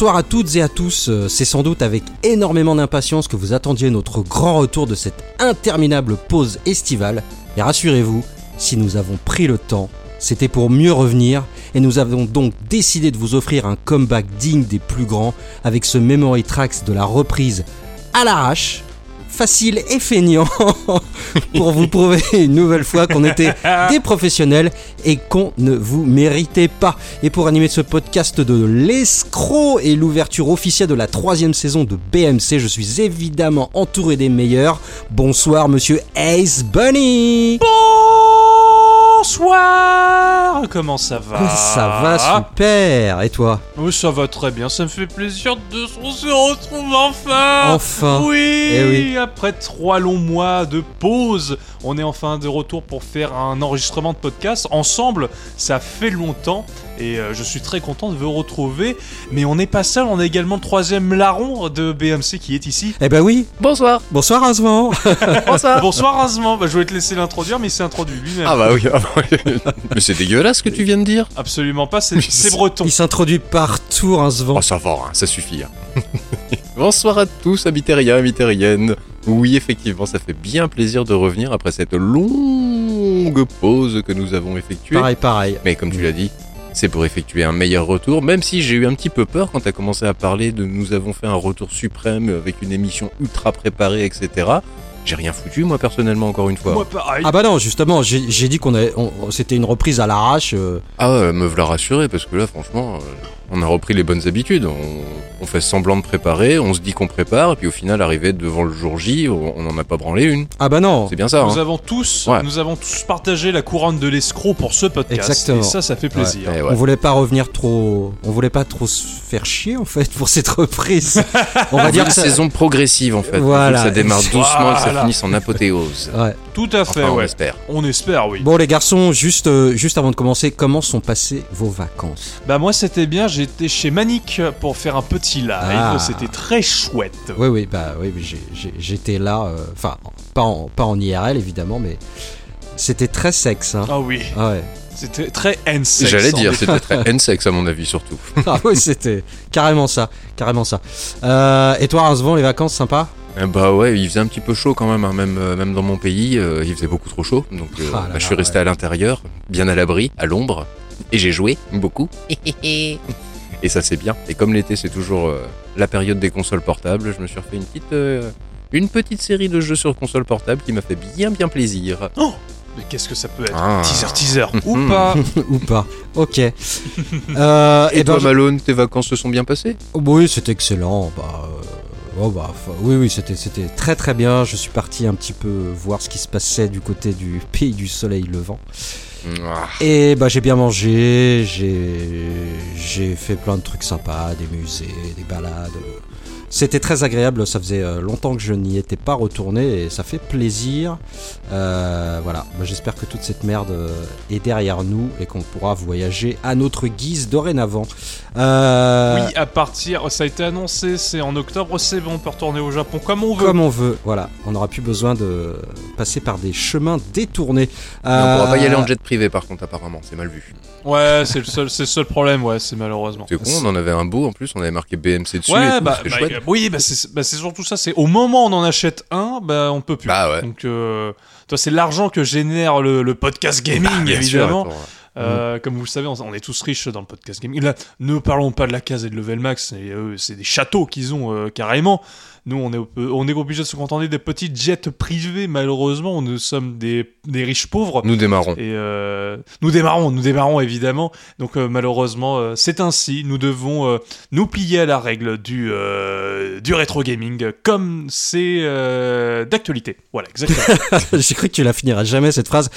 Bonsoir à toutes et à tous, Euh, c'est sans doute avec énormément d'impatience que vous attendiez notre grand retour de cette interminable pause estivale. Et rassurez-vous, si nous avons pris le temps, c'était pour mieux revenir. Et nous avons donc décidé de vous offrir un comeback digne des plus grands avec ce Memory Tracks de la reprise à l'arrache, facile et feignant pour vous prouver une nouvelle fois qu'on était des professionnels et qu'on ne vous méritait pas. Et pour animer ce podcast de l'escroc et l'ouverture officielle de la troisième saison de BMC, je suis évidemment entouré des meilleurs. Bonsoir monsieur Ace Bunny Bonsoir Comment ça va? Ça va super Et toi? Oui, ça va très bien, ça me fait plaisir de se retrouve enfin Enfin Oui, Eh oui. Après trois longs mois de pause, on est enfin de retour pour faire un enregistrement de podcast. Ensemble, ça fait longtemps et euh, je suis très content de vous retrouver. Mais on n'est pas seul, on a également le troisième larron de BMC qui est ici. Eh ben oui Bonsoir. Bonsoir Azvan Bonsoir. Bonsoir bah, je vais te laisser l'introduire, mais il s'est introduit lui-même. Ah bah oui. ah bah oui. Mais c'est dégueulasse ce que tu viens de dire. Absolument pas, c'est breton. Il s'introduit partout Azvan Oh ça va, hein, ça suffit. hein. Bonsoir à tous, habitériens, habitériennes. Oui, effectivement, ça fait bien plaisir de revenir après cette longue pause que nous avons effectuée. Pareil, pareil. Mais comme tu l'as dit, c'est pour effectuer un meilleur retour, même si j'ai eu un petit peu peur quand tu as commencé à parler de nous avons fait un retour suprême avec une émission ultra préparée, etc. J'ai rien foutu, moi, personnellement, encore une fois. Moi pareil. Ah bah non, justement, j'ai dit qu'on avait- on- c'était une reprise à l'arrache. euh, Ah ouais, me v'là rassuré, parce que là, franchement, euh, on a repris les bonnes habitudes. On, on fait semblant de préparer, on se dit qu'on prépare, et puis au final, arrivé devant le jour J, on on en a pas branlé une. Ah bah non C'est bien ça, Nous hein avons tous, Ouais. nous avons tous partagé la couronne de l'escroc pour ce podcast. Exactement. Et ça, ça fait plaisir. On ouais. voulait pas revenir trop. On voulait pas trop se faire chier en fait pour cette reprise. On va dire une ça- saison progressive, en fait. Voilà. Ça démarre doucement et que ça Voilà. finisse en apothéose. Ouais. Tout à fait, Enfin, on ouais. espère. On espère, oui. Bon les garçons, juste euh, juste avant de commencer, comment sont passées vos vacances? Bah moi, c'était bien. J'étais chez Manic pour faire un petit live. Ah. C'était très chouette. Oui oui bah oui, j'étais là. euh, Enfin pas en pas en IRL évidemment, mais c'était très sexe. Hein. Ah oui, Ah ouais. c'était très N-sex. J'allais dire, c'était très N-sex à mon avis, surtout. Ah oui c'était carrément ça, carrément ça. Euh, et toi Razvan, les vacances sympa? Eh bah ouais, il faisait un petit peu chaud quand même, hein, même, euh, même dans mon pays, euh, il faisait beaucoup trop chaud. Donc euh, Ah là bah, je suis resté à l'intérieur, bien à l'abri, à l'ombre, et j'ai joué beaucoup. et ça c'est bien. Et comme l'été c'est toujours euh, la période des consoles portables, je me suis refait une petite, euh, une petite série de jeux sur console portable qui m'a fait bien bien plaisir. Mais qu'est-ce que ça peut être? Ah. Teaser, teaser. Ou pas ou pas Ok. Euh, Et, eh ben, toi Malone, tes vacances se sont bien passées? Oui, c'était excellent. Bah, euh, oh, bah, oui, oui, c'était, c'était très très bien. Je suis parti un petit peu voir ce qui se passait du côté du pays du soleil levant. Ah. Et bah, j'ai bien mangé, j'ai, j'ai fait plein de trucs sympas, des musées, des balades. C'était très agréable, ça faisait euh, longtemps que je n'y étais pas retourné et ça fait plaisir. Euh, voilà, Bah, j'espère que toute cette merde euh, est derrière nous et qu'on pourra voyager à notre guise dorénavant. Euh, Oui, à partir, ça a été annoncé, c'est en octobre, c'est bon, on peut retourner au Japon comme on veut. Comme on veut, voilà. On n'aura plus besoin de passer par des chemins détournés. Mais on pourra pas y aller en Euh, jet privé par contre apparemment, c'est mal vu. Ouais, c'est le seul, c'est le seul problème, ouais, c'est malheureusement. C'est con, on en avait un beau en plus, on avait marqué BMC dessus. et Ouais, tout, bah, bah, chouette. Euh, oui, bah c'est bah, surtout ça. C'est au moment où on en achète un, bah on peut plus. Bah ouais. Donc, euh, toi, c'est l'argent que génère le, le podcast gaming, Bah, sûr, évidemment. Euh, Comme vous le savez, on, on est tous riches dans le podcast gaming. Là, ne parlons pas de la case et de Level Max. et, euh, C'est des châteaux qu'ils ont euh, carrément. Nous, on est, on est obligé de se contenter des petits jets privés. Malheureusement, nous sommes des, des riches pauvres. Nous démarrons. Et nous démarrons, nous démarrons évidemment. Donc malheureusement, c'est ainsi. Nous devons nous plier à la règle du du rétro gaming, comme c'est d'actualité. Voilà, exactement. J'ai cru que tu la finiras jamais cette phrase.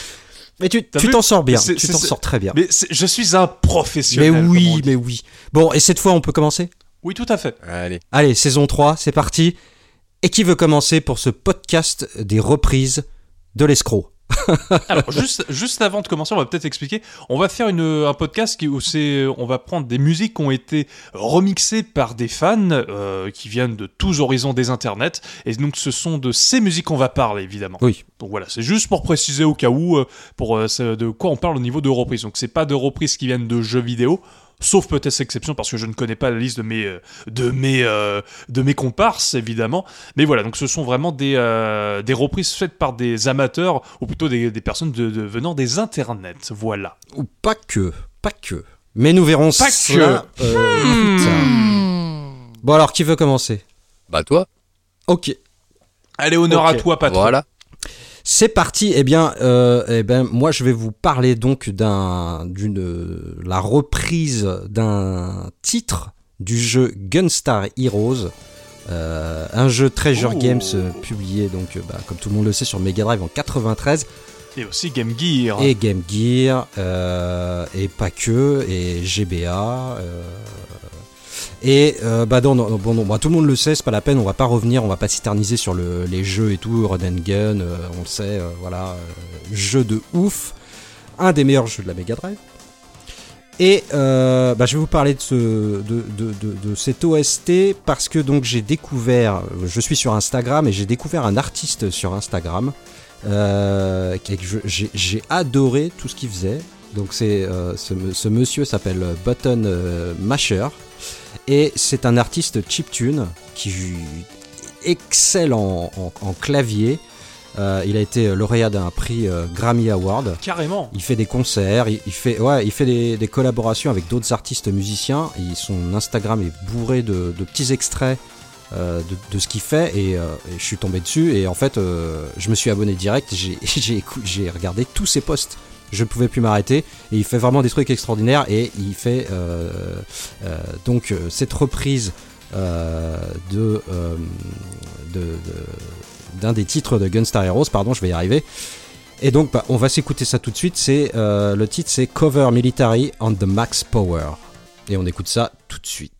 Mais tu t'en sors bien. C'est- Tu t'en sors très bien. mais je suis un Mais professionnel. on oui, mais oui. Bon, et cette fois, on peut commencer? Oui, tout à fait. Allez. Allez, saison 3, c'est parti. Et qui veut commencer pour ce podcast des reprises de l'escroc? Alors juste juste avant de commencer, on va peut-être expliquer. On va faire une, un podcast qui où c'est on va prendre des musiques qui ont été remixées par des fans euh, qui viennent de tous horizons des internets. Et donc ce sont de ces musiques qu'on va parler évidemment. Oui. Donc voilà, c'est juste pour préciser au cas où, euh, pour euh, de quoi on parle au niveau de reprises. Donc c'est pas de reprises qui viennent de jeux vidéo, sauf peut-être exception parce que je ne connais pas la liste de mes euh, de mes euh, de mes comparses évidemment. Mais voilà, donc ce sont vraiment des euh, des reprises faites par des amateurs ou plutôt des, des personnes de, de- venant des internets. Voilà. Ou pas que, pas que. Mais nous verrons Pas cela, euh, plus tard. Bon alors, qui veut commencer? Bah toi, Ok. Allez, honneur à toi, patron. voilà. C'est parti. Eh bien, euh, eh ben, moi, je vais vous parler donc d'un, d'une, la reprise d'un titre du jeu Gunstar Heroes, euh, un jeu Treasure Oh. Games euh, publié donc, bah, comme tout le monde le sait, sur Mega Drive en 93 Et aussi Game Gear. et Game Gear euh, et pas que et GBA. euh, et euh, bah non, non, non, tout le monde le sait, c'est pas la peine, on va pas revenir, on va pas s'éterniser sur le- les jeux et tout, Gun, euh, on le sait, euh, voilà, euh, jeu de ouf, un des meilleurs jeux de la Mega Drive. Et bah, je vais vous parler de, ce, de, de, de, de cet OST parce que donc j'ai découvert, je suis sur Instagram et j'ai découvert un artiste sur Instagram j'ai adoré tout ce qu'il faisait. Donc c'est ce, monsieur s'appelle Button Masher et c'est un artiste chiptune qui excelle en, en- en clavier. Euh, il a été lauréat d'un prix euh, Grammy Award. Carrément. Il fait des concerts, il, il fait, ouais, il fait des, des collaborations avec d'autres artistes musiciens. Et son Instagram est bourré de, de petits extraits euh, de, de ce qu'il fait. Et, et je suis tombé dessus. Et en fait, je me suis abonné direct. J'ai regardé tous ses posts. Je ne pouvais plus m'arrêter. Et il fait vraiment des trucs extraordinaires. Et il fait euh, euh, donc euh, cette reprise d'un des titres de Gunstar Heroes. Pardon, je vais y arriver. Et donc, bah, on va s'écouter ça tout de suite. C'est le titre, c'est Cover Military on the Max Power. Et on écoute ça tout de suite.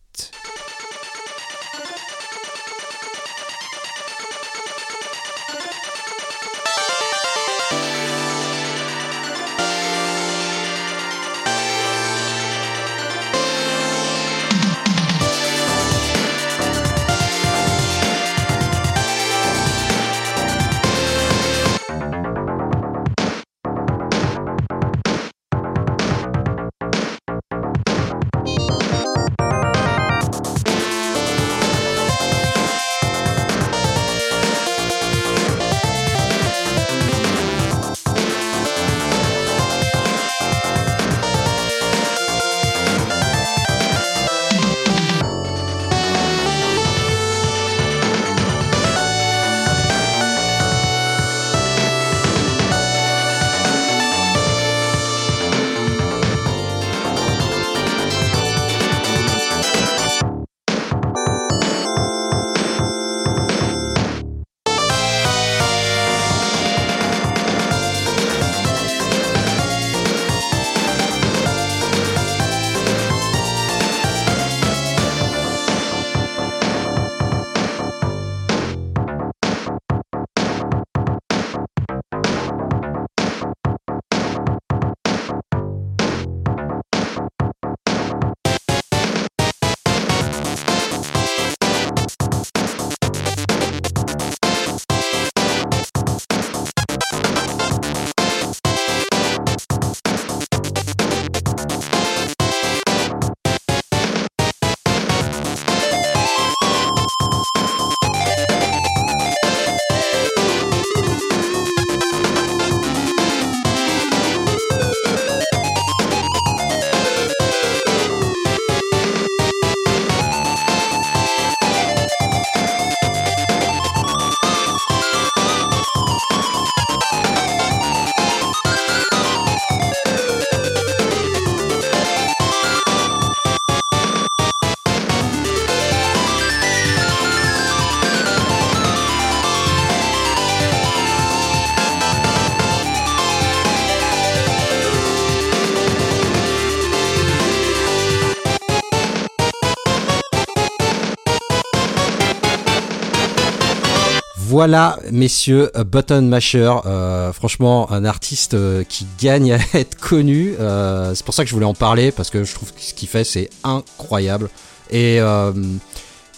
Voilà, messieurs, euh, Button Masher, euh, franchement, un artiste euh, qui gagne à être connu. euh, c'est pour ça que je voulais en parler, parce que je trouve que ce qu'il fait, c'est incroyable. Et, euh,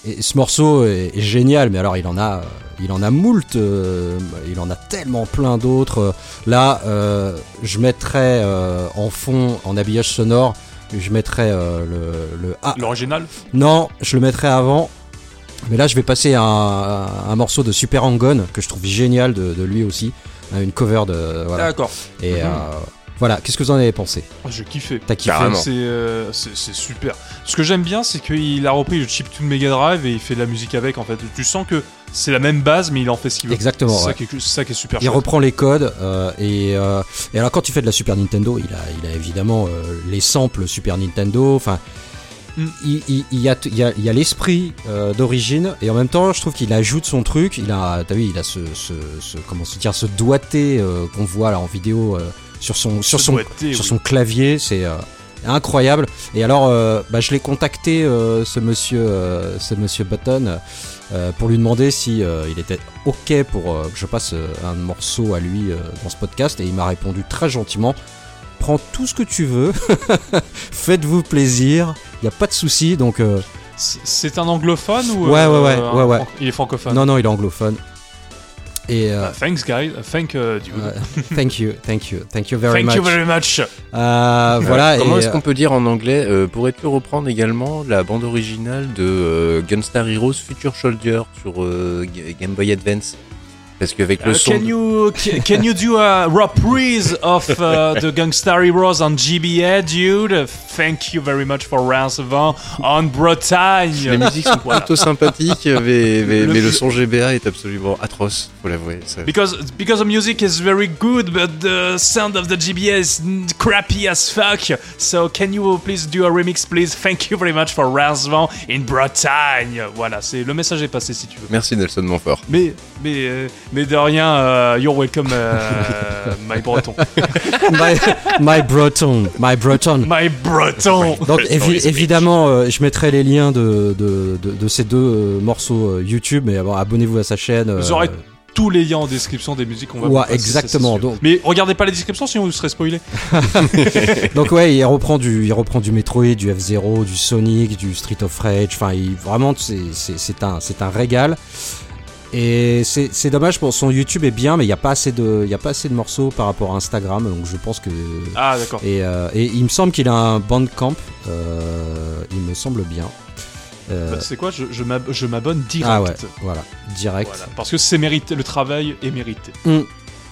et ce morceau est, est génial, mais alors il en a, il en a moult, il en a tellement plein d'autres. Là, je mettrais euh, en fond, en habillage sonore, je mettrais euh, le, le ah, L'original? Non, je le mettrais avant. Mais là, je vais passer à un, un morceau de Super Angon que je trouve génial de, de lui aussi, Hein, une cover de voilà. D'accord. Et Mhm. euh, voilà, qu'est-ce que vous en avez pensé? Ah, J'ai kiffé. T'as kiffé? C'est euh, c'est- c'est super. Ce que j'aime bien, c'est qu'il a repris le chiptune Mega Drive et il fait de la musique avec. En fait, tu sens que c'est la même base, mais il en fait ce qu'il veut. Exactement. C'est ça, ouais. qui est- c'est ça qui est super. Il chouette. reprend les codes euh, et, euh, et alors quand il fait de la Super Nintendo, il a, il a évidemment euh, les samples Super Nintendo. Enfin. Il, il- il y a, il y a, il y a l'esprit euh, d'origine et en même temps, je trouve qu'il ajoute son truc. Il a, vu, il a ce, ce, ce- comment se dire, ce doigté euh, qu'on voit là en vidéo euh, sur son, sur son, doigté, sur oui. son clavier. C'est incroyable. Et alors, bah, je l'ai contacté, ce monsieur, ce monsieur Button, pour lui demander si il était ok pour que je passe un morceau à lui dans ce podcast. Et il m'a répondu très gentiment. Prends tout ce que tu veux, faites-vous plaisir, il n'y a pas de souci. Donc, euh, C'est- un anglophone ou Ouais, euh, ouais, ouais, un ouais, ouais. fran- Il est francophone. non, non, il est anglophone. Et euh, Ah, thanks, guys. Thank uh, dude. euh, thank you, thank you, thank you very Thank much. you very much. Euh, voilà. Comment et, est-ce qu'on peut dire en anglais euh, Pourrais-tu reprendre également la bande originale de euh, Gunstar Heroes Future Soldier sur euh, Ga- Game Boy Advance? Parce qu'avec le Uh, son. can you ca- can you do a reprise of uh, the Gangstar Heroes on GBA, dude? Thank you very much for 20 on Bretagne. Les musiques sont Voilà. plutôt sympathiques, mais, mais- Le mais le son GBA est absolument atroce, faut l'avouer. ça- Because because the music is very good, but the sound of the GBA is crappy as fuck. So can you please do a remix, please? Thank you very much for 20 in Bretagne. Voilà, c'est le message est passé si tu veux. Merci Nelson Montfort. Mais mais euh, mais de rien, euh, you're welcome, euh, my Breton. my, my Breton, my Breton. My Breton. Donc évi- évidemment, euh, je mettrai les liens de, de, de, de ces deux euh, morceaux euh, YouTube, mais bon, abonnez-vous à sa chaîne. euh, Vous aurez tous les liens en description des musiques qu'on va Ouais, passer, exactement, ça, donc- Mais regardez pas les descriptions sinon vous serez spoilé. Donc ouais, il reprend du, il reprend du Metroid, du F-Zero, du Sonic, du Street of Rage. Enfin, il, vraiment, c'est, c'est, c'est un, c'est un régal. Et c'est, c'est dommage pour son YouTube est bien, mais il n'y a pas assez de, il y a pas assez de morceaux par rapport à Instagram. Donc je pense que Ah d'accord. et, euh, et il me semble qu'il a un Bandcamp. Euh, il me semble bien. Euh, Bah, c'est quoi? Je, je m'ab- je m'abonne direct. ah ouais, voilà, direct. Voilà, parce que c'est mérité, le travail est mérité. Mm.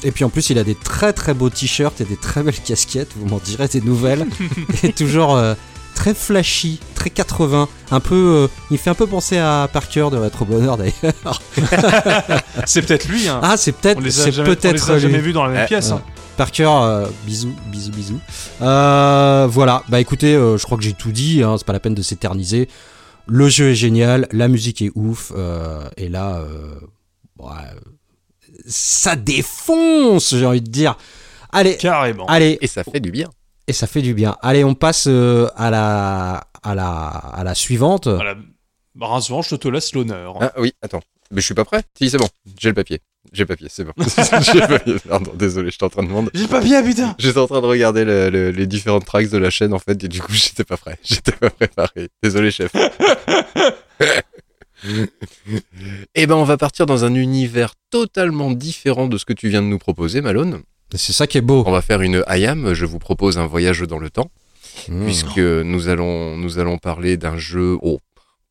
Et puis en plus, il a des très très beaux t-shirts et des très belles casquettes, vous m'en direz des nouvelles. et toujours euh, très flashy, très 80. Un peu, euh, il fait un peu penser à Parker de Retro Bonheur d'ailleurs. C'est peut-être lui. Hein. Ah, c'est peut-être, on les a c'est jamais, on peut-être les a jamais lui. vus dans la même Euh, pièce. hein. Parker, euh, bisous, bisous, bisous. Euh, voilà, bah écoutez, euh, je crois que j'ai tout dit, hein, c'est pas la peine de s'éterniser. Le jeu est génial, la musique est ouf, euh, et là, euh, ouais, ça défonce, j'ai envie de dire. Allez, Carrément. allez, Et ça fait du bien. Et ça fait du bien. Allez, on passe euh, à la à la à la suivante. Voilà. Bah, je te laisse l'honneur. Ah oui, attends. Mais je suis pas prêt Si, c'est bon. J'ai le papier. J'ai le papier, c'est bon. J'ai le papier. Pardon, désolé, j'étais en train de demander. J'ai pas bien, putain. J'étais en train de regarder le- le- les différentes tracks de la chaîne en fait et du coup j'étais pas prêt. J'étais pas préparé. Désolé chef. Eh ben on va partir dans un univers totalement différent de ce que tu viens de nous proposer Malone. C'est ça qui est beau. On va faire une IAM, je vous propose un voyage dans le temps Mmh. puisque nous allons nous allons parler d'un jeu oh,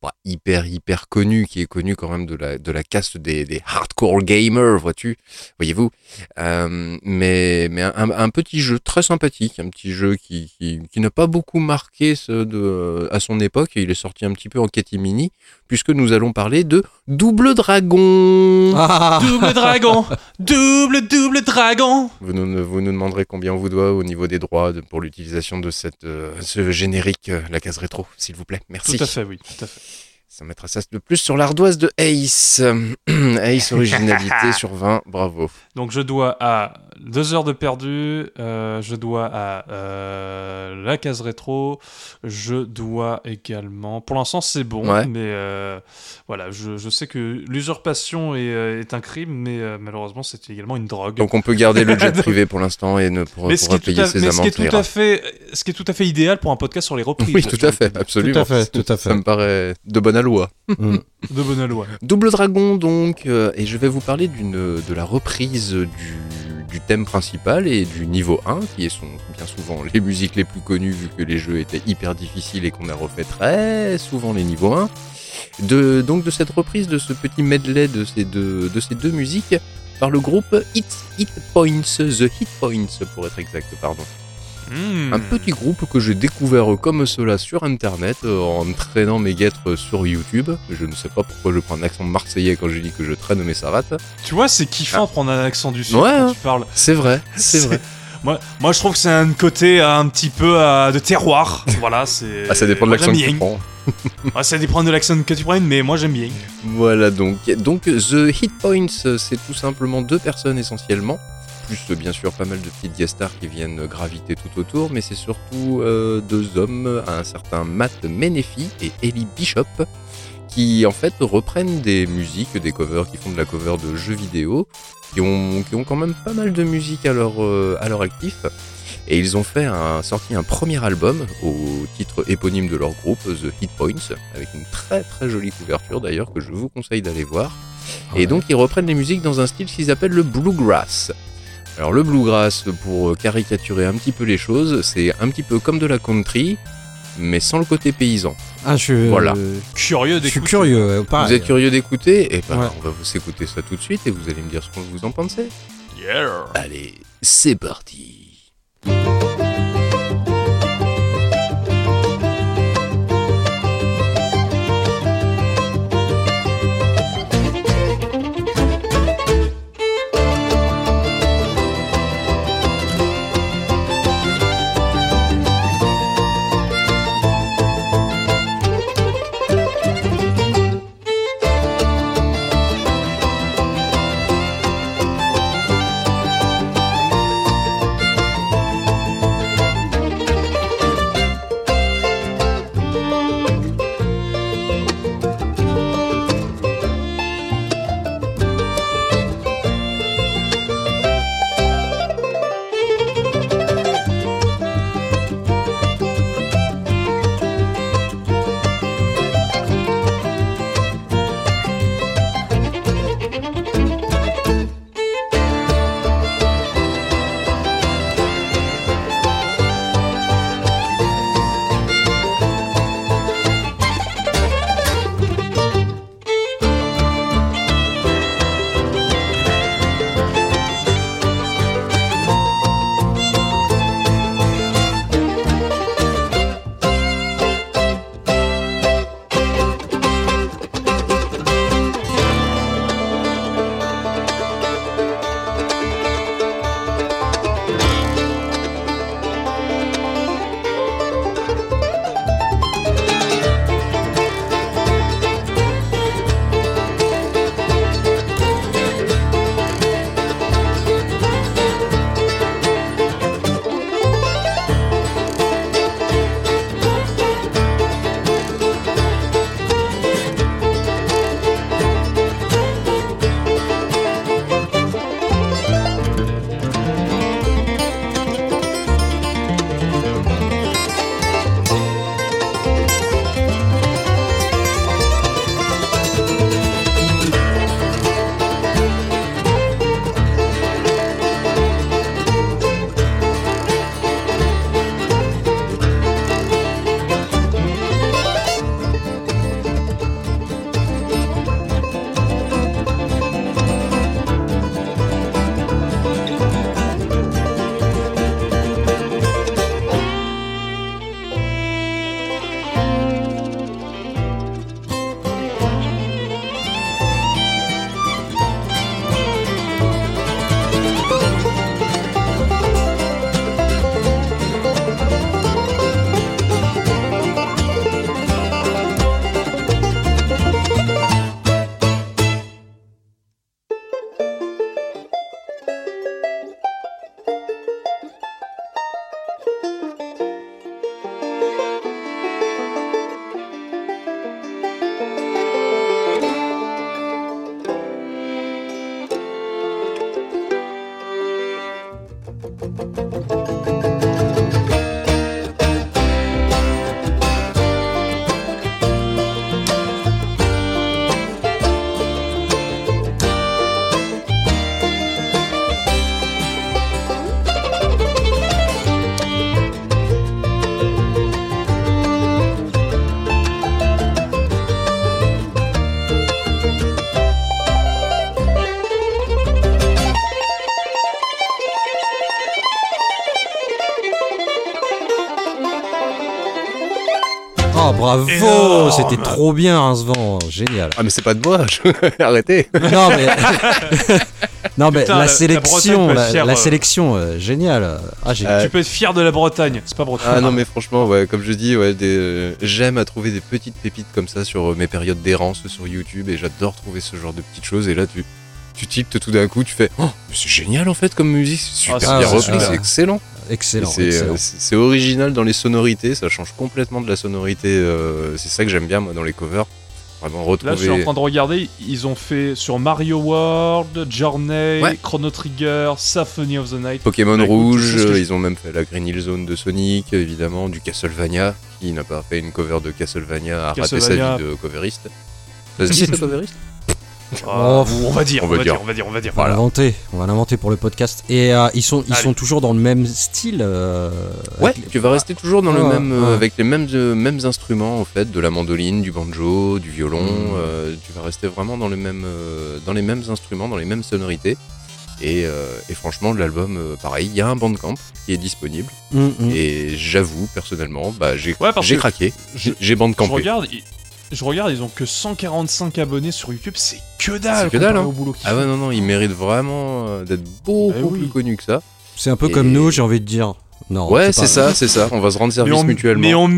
pas hyper hyper connu qui est connu quand même de la de la caste des, des hardcore gamers vois-tu voyez-vous Euh, mais mais un, un petit jeu très sympathique un petit jeu qui qui, qui n'a pas beaucoup marqué ce de à son époque il est sorti un petit peu en catimini puisque nous allons parler de Double Dragon Ah, Double dragon. double, double dragon. vous nous, vous nous demanderez combien on vous doit au niveau des droits de- pour l'utilisation de cette euh, ce générique euh, la case rétro s'il vous plaît merci Tout à fait, oui. Tout à fait. Ça mettra ça de plus sur l'ardoise de Ace. Ace originalité sur 20, bravo. Donc je dois à 2 heures de perdu, euh, je dois à euh, la case rétro, je dois également... Pour l'instant c'est bon, Ouais. mais euh, voilà, je, je sais que l'usurpation est, est un crime, mais euh, malheureusement c'est également une drogue. Donc on peut garder le jet privé pour l'instant et ne pour, mais payer à, ses mais ce qui amendes. est tout ça ira. à fait, ce qui est tout à fait idéal pour un podcast sur les reprises. Oui, tout à fait, absolument. Tout à fait, tout à fait. Ça me paraît de bonne loi. Mm. De bonne loi. Double Dragon donc, euh, et je vais vous parler d'une de la reprise du, du thème principal et du niveau 1, qui sont bien souvent les musiques les plus connues vu que les jeux étaient hyper difficiles et qu'on a refait très souvent les niveaux 1. De, donc de cette reprise de ce petit medley de ces deux, de ces deux musiques par le groupe Hit, Hit Points, The Hit Points pour être exact, pardon. Hmm. Un petit groupe que j'ai découvert comme cela sur internet euh, en traînant mes guêtres sur YouTube. Je ne sais pas pourquoi je prends un accent marseillais quand je dis que je traîne mes savates. Tu vois, c'est kiffant de prendre un accent du sud Ouais, quand hein. tu parles. C'est vrai, c'est vrai. Moi, moi, je trouve que c'est un côté euh, un petit peu euh, de terroir. voilà, c'est. Ah, ça dépend de l'accent que tu prends. Ouais, ça dépend de l'accent que tu prennes, mais moi j'aime bien. Voilà donc. Donc The Hit Points, c'est tout simplement deux personnes essentiellement. Plus bien sûr pas mal de petites guest stars qui viennent graviter tout autour, mais c'est surtout euh, deux hommes, un certain Matt Menefee et Ellie Bishop, qui en fait reprennent des musiques, des covers, qui font de la cover de jeux vidéo, qui ont, qui ont quand même pas mal de musique à leur, euh, à leur actif. Et ils ont fait un, sorti un premier album au titre éponyme de leur groupe, The Hit Points, avec une très très jolie couverture d'ailleurs que je vous conseille d'aller voir. Et donc ils reprennent les musiques dans un style qu'ils appellent le bluegrass. Alors le bluegrass, pour euh, caricaturer un petit peu les choses, c'est un petit peu comme de la country, mais sans le côté paysan. Ah, je, Voilà. Curieux je suis d'écouter. curieux. pareil. Vous êtes curieux d'écouter? Et ben Ouais. on va vous écouter ça tout de suite et vous allez me dire ce que vous en pensez. Yeah. Allez, c'est parti bravo, c'était trop bien hein, ce vent, génial. Ah mais c'est pas de moi, je- arrêtez. Non mais, non mais Putain, la- sélection, Bretagne la, être fière, la euh. sélection, euh, génial. Ah j'ai, Euh, Tu peux être fier de la Bretagne, c'est pas breton. Ah non mais franchement ouais comme je dis ouais des, euh, j'aime à trouver des petites pépites comme ça sur euh, mes périodes d'errance sur YouTube et j'adore trouver ce genre de petites choses et là tu tu tiltes tout d'un coup tu fais oh mais c'est génial en fait comme musique c'est super Ah, bien c'est repris super. c'est excellent excellent, c'est euh, c'est original dans les sonorités ça change complètement de la sonorité euh, c'est ça que j'aime bien moi dans les covers vraiment Là, je suis en retrouver train de regarder, ils ont fait sur Mario World, Journey, Ouais. Chrono Trigger, Symphony of the Night. Pokémon Bah, Rouge, je- ils ont même fait la Green Hill Zone de Sonic, évidemment, du Castlevania, qui n'a pas fait une cover de Castlevania, a raté sa vie de coveriste. Ça se dit ça coveriste? Oh, on va dire, on on va dire. dire, on va dire, on va dire. On va l'inventer, on va l'inventer pour le podcast. Et euh, ils sont, ils Allez. sont toujours dans le même style. euh, Ouais, les- tu vas rester toujours dans le Ouais, même, euh, ouais. avec les mêmes, euh, mêmes instruments, en fait, de la mandoline, du banjo, du violon, Mm. euh, tu vas rester vraiment dans, le même, euh, dans les mêmes instruments, dans les mêmes sonorités. Et, euh, et franchement, l'album, euh, pareil, il y a un bandcamp qui est disponible. Hum, hum. Et j'avoue, personnellement, bah, j'ai Ouais, craqué. je- J'ai Je bandcampé. regarde, je regarde, ils ont que 145 abonnés sur YouTube, c'est que dalle. C'est que dalle, hein. au boulot Ah ouais, non, non, il mérite vraiment euh, d'être beaucoup oui. plus connu que ça. C'est un peu Et- comme nous, j'ai envie de dire. Non. ouais, pas- c'est ça, c'est ça. On va se rendre Mais service on, mutuellement. mais on,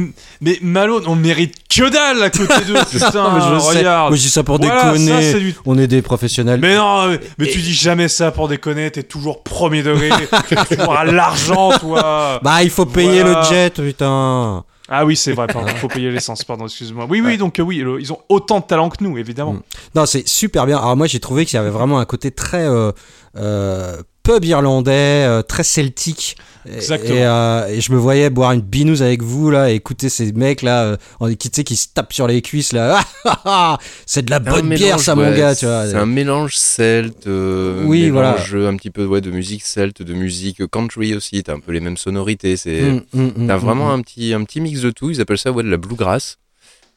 mais Malone, on mérite que dalle à côté d'eux. Putain, mais je regarde. Moi je dis ça pour Voilà, déconner. du On est des professionnels. Mais non, mais, mais Et- tu dis jamais ça pour déconner, t'es toujours premier degré, t'es toujours à l'argent, toi. Bah il faut payer Voilà. le jet, putain. Ah oui, c'est vrai, pardon, faut payer l'essence, pardon, excuse-moi. Oui, oui, donc euh, oui, le- ils ont autant de talent que nous, évidemment. Mm. Non, c'est super bien. Alors moi j'ai trouvé qu'il y avait vraiment un côté très euh, euh, pub irlandais, euh, très celtique. Et- Exactement. Et, euh, et je me voyais boire une binouse avec vous là, et écouter ces mecs là, euh, qui, tu sais, qui se tapent sur les cuisses là. C'est de la bonne bière mélange, ça mon gars, tu vois. C'est un mélange celte, euh, Oui, mélange un petit peu ouais, de musique celte, de musique country aussi. T'as un peu les mêmes sonorités. C'est Mm, mm, mm, t'as mm, vraiment mm. un petit un petit mix de tout. Ils appellent ça ouais de la bluegrass.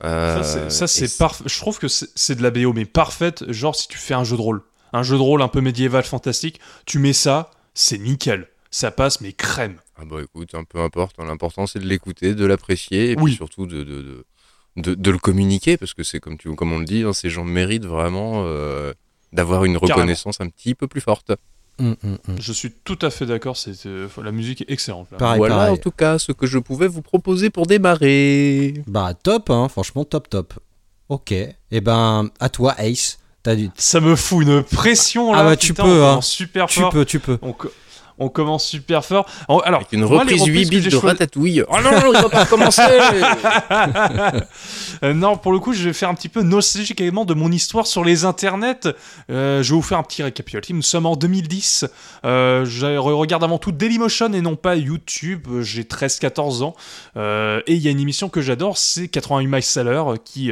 Euh, Ça, c'est- ça, et c'est parfait. Je trouve que c'est c'est de la BO, mais parfaite, genre si tu fais un jeu de rôle. Un jeu de rôle un peu médiéval, fantastique, tu mets ça, c'est nickel. Ça passe, mais crème. Ah bah écoute, hein, peu importe. hein, L'important c'est de l'écouter, de l'apprécier et Oui. puis surtout de, de, de, de- de le communiquer parce que c'est comme tu comme on le dit, hein, ces gens méritent vraiment euh, d'avoir une Carrément. reconnaissance un petit peu plus forte. Mm, mm, mm. Je suis tout à fait d'accord, c'est euh, la musique est excellente. là. Pareil, voilà pareil. en tout cas ce que je pouvais vous proposer pour démarrer. Bah top, hein, franchement top top. Ok, et ben à toi Ace, t'as du... Ça me fout une pression là. Ah bah, tu peux, hein. super tu fort. peux, tu peux. On, co- on commence super fort. Alors, Avec une moi, reprise 8 reprises que bits de choisi- Ratatouille. Oh non, il va pas recommencer Euh, non, pour le coup, je vais faire un petit peu nostalgique également de mon histoire sur les internets. Euh, je vais vous faire un petit récapitulatif. Nous sommes en 2010. Euh, je regarde avant tout Dailymotion et non pas YouTube. J'ai 13-14 ans. Euh, et il y a une émission que j'adore, c'est 88 miles l'heure qui,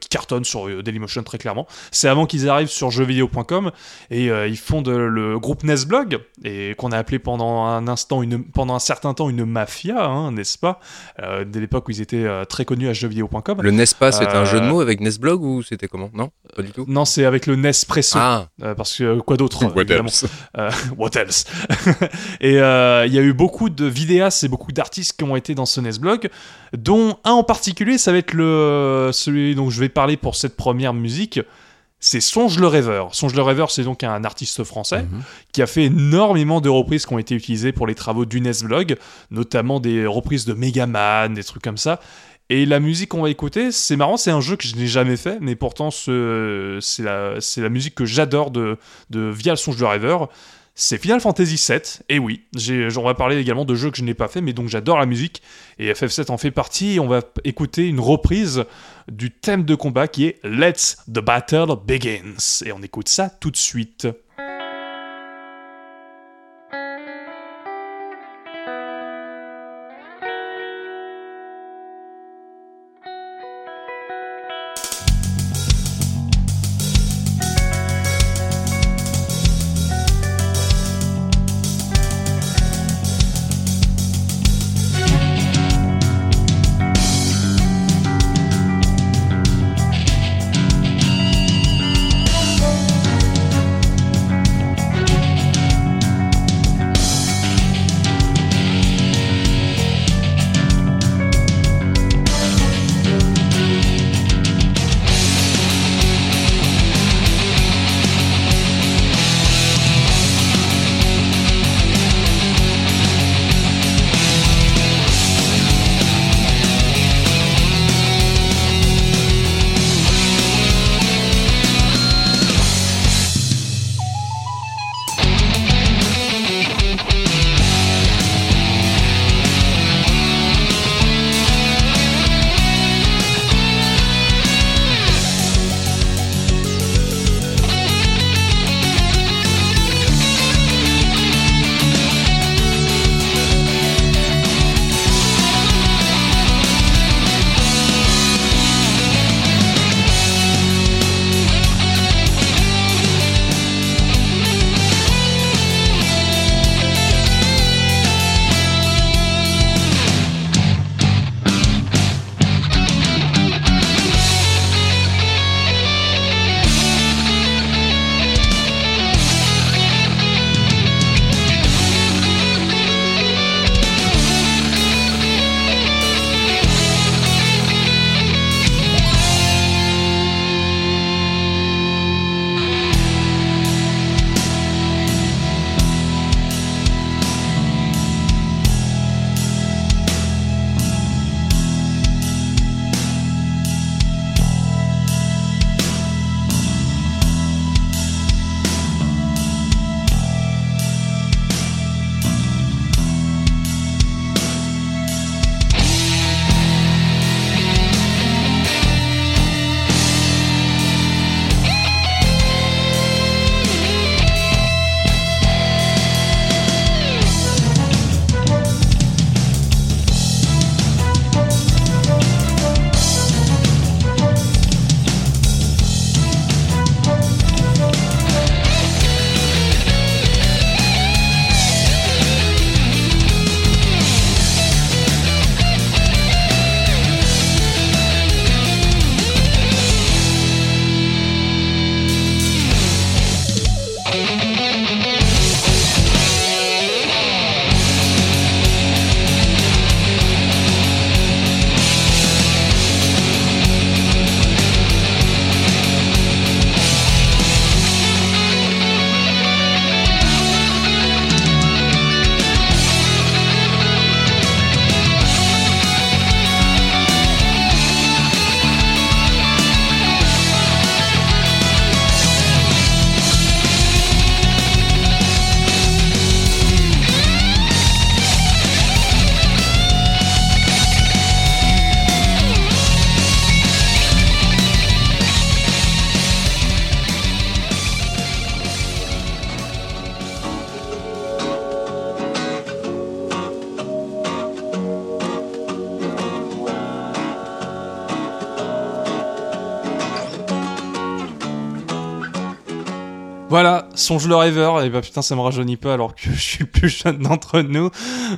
qui cartonne sur Dailymotion très clairement. C'est avant qu'ils arrivent sur jeuxvideo.com et ils font de, le groupe Nesblog et qu'on a appelé pendant un instant, une, pendant un certain temps une mafia, hein, n'est-ce pas? Euh, Dès l'époque où ils étaient euh, très connus à jeuxvideo.com. Le Nespa, c'est un Euh, jeu de mots avec Nesblog ou c'était comment? Non, pas du tout? Non, c'est avec le Nespresso. Ah, parce que quoi d'autre what else? What else? Et il y a eu beaucoup de vidéastes et beaucoup d'artistes qui ont été dans ce Nesblog, dont un en particulier, ça va être le celui dont je vais parler pour cette première musique. C'est Songe le rêveur. Songe le rêveur, c'est donc un artiste français Mhm. qui a fait énormément de reprises qui ont été utilisées pour les travaux du Nesblog, notamment des reprises de Megaman, des trucs comme ça. Et la musique qu'on va écouter, c'est marrant, c'est un jeu que je n'ai jamais fait, mais pourtant ce- c'est la, musique que j'adore de, de via le songe de rêveur. C'est Final Fantasy VII, et oui, on va parler également de jeux que je n'ai pas fait, mais donc j'adore la musique, et FF7 en fait partie, et on va écouter une reprise du thème de combat qui est Let's the Battle Begins, et on écoute ça tout de suite. Songe le rêveur, et bah putain ça me rajeunit pas alors que je suis le plus jeune d'entre nous.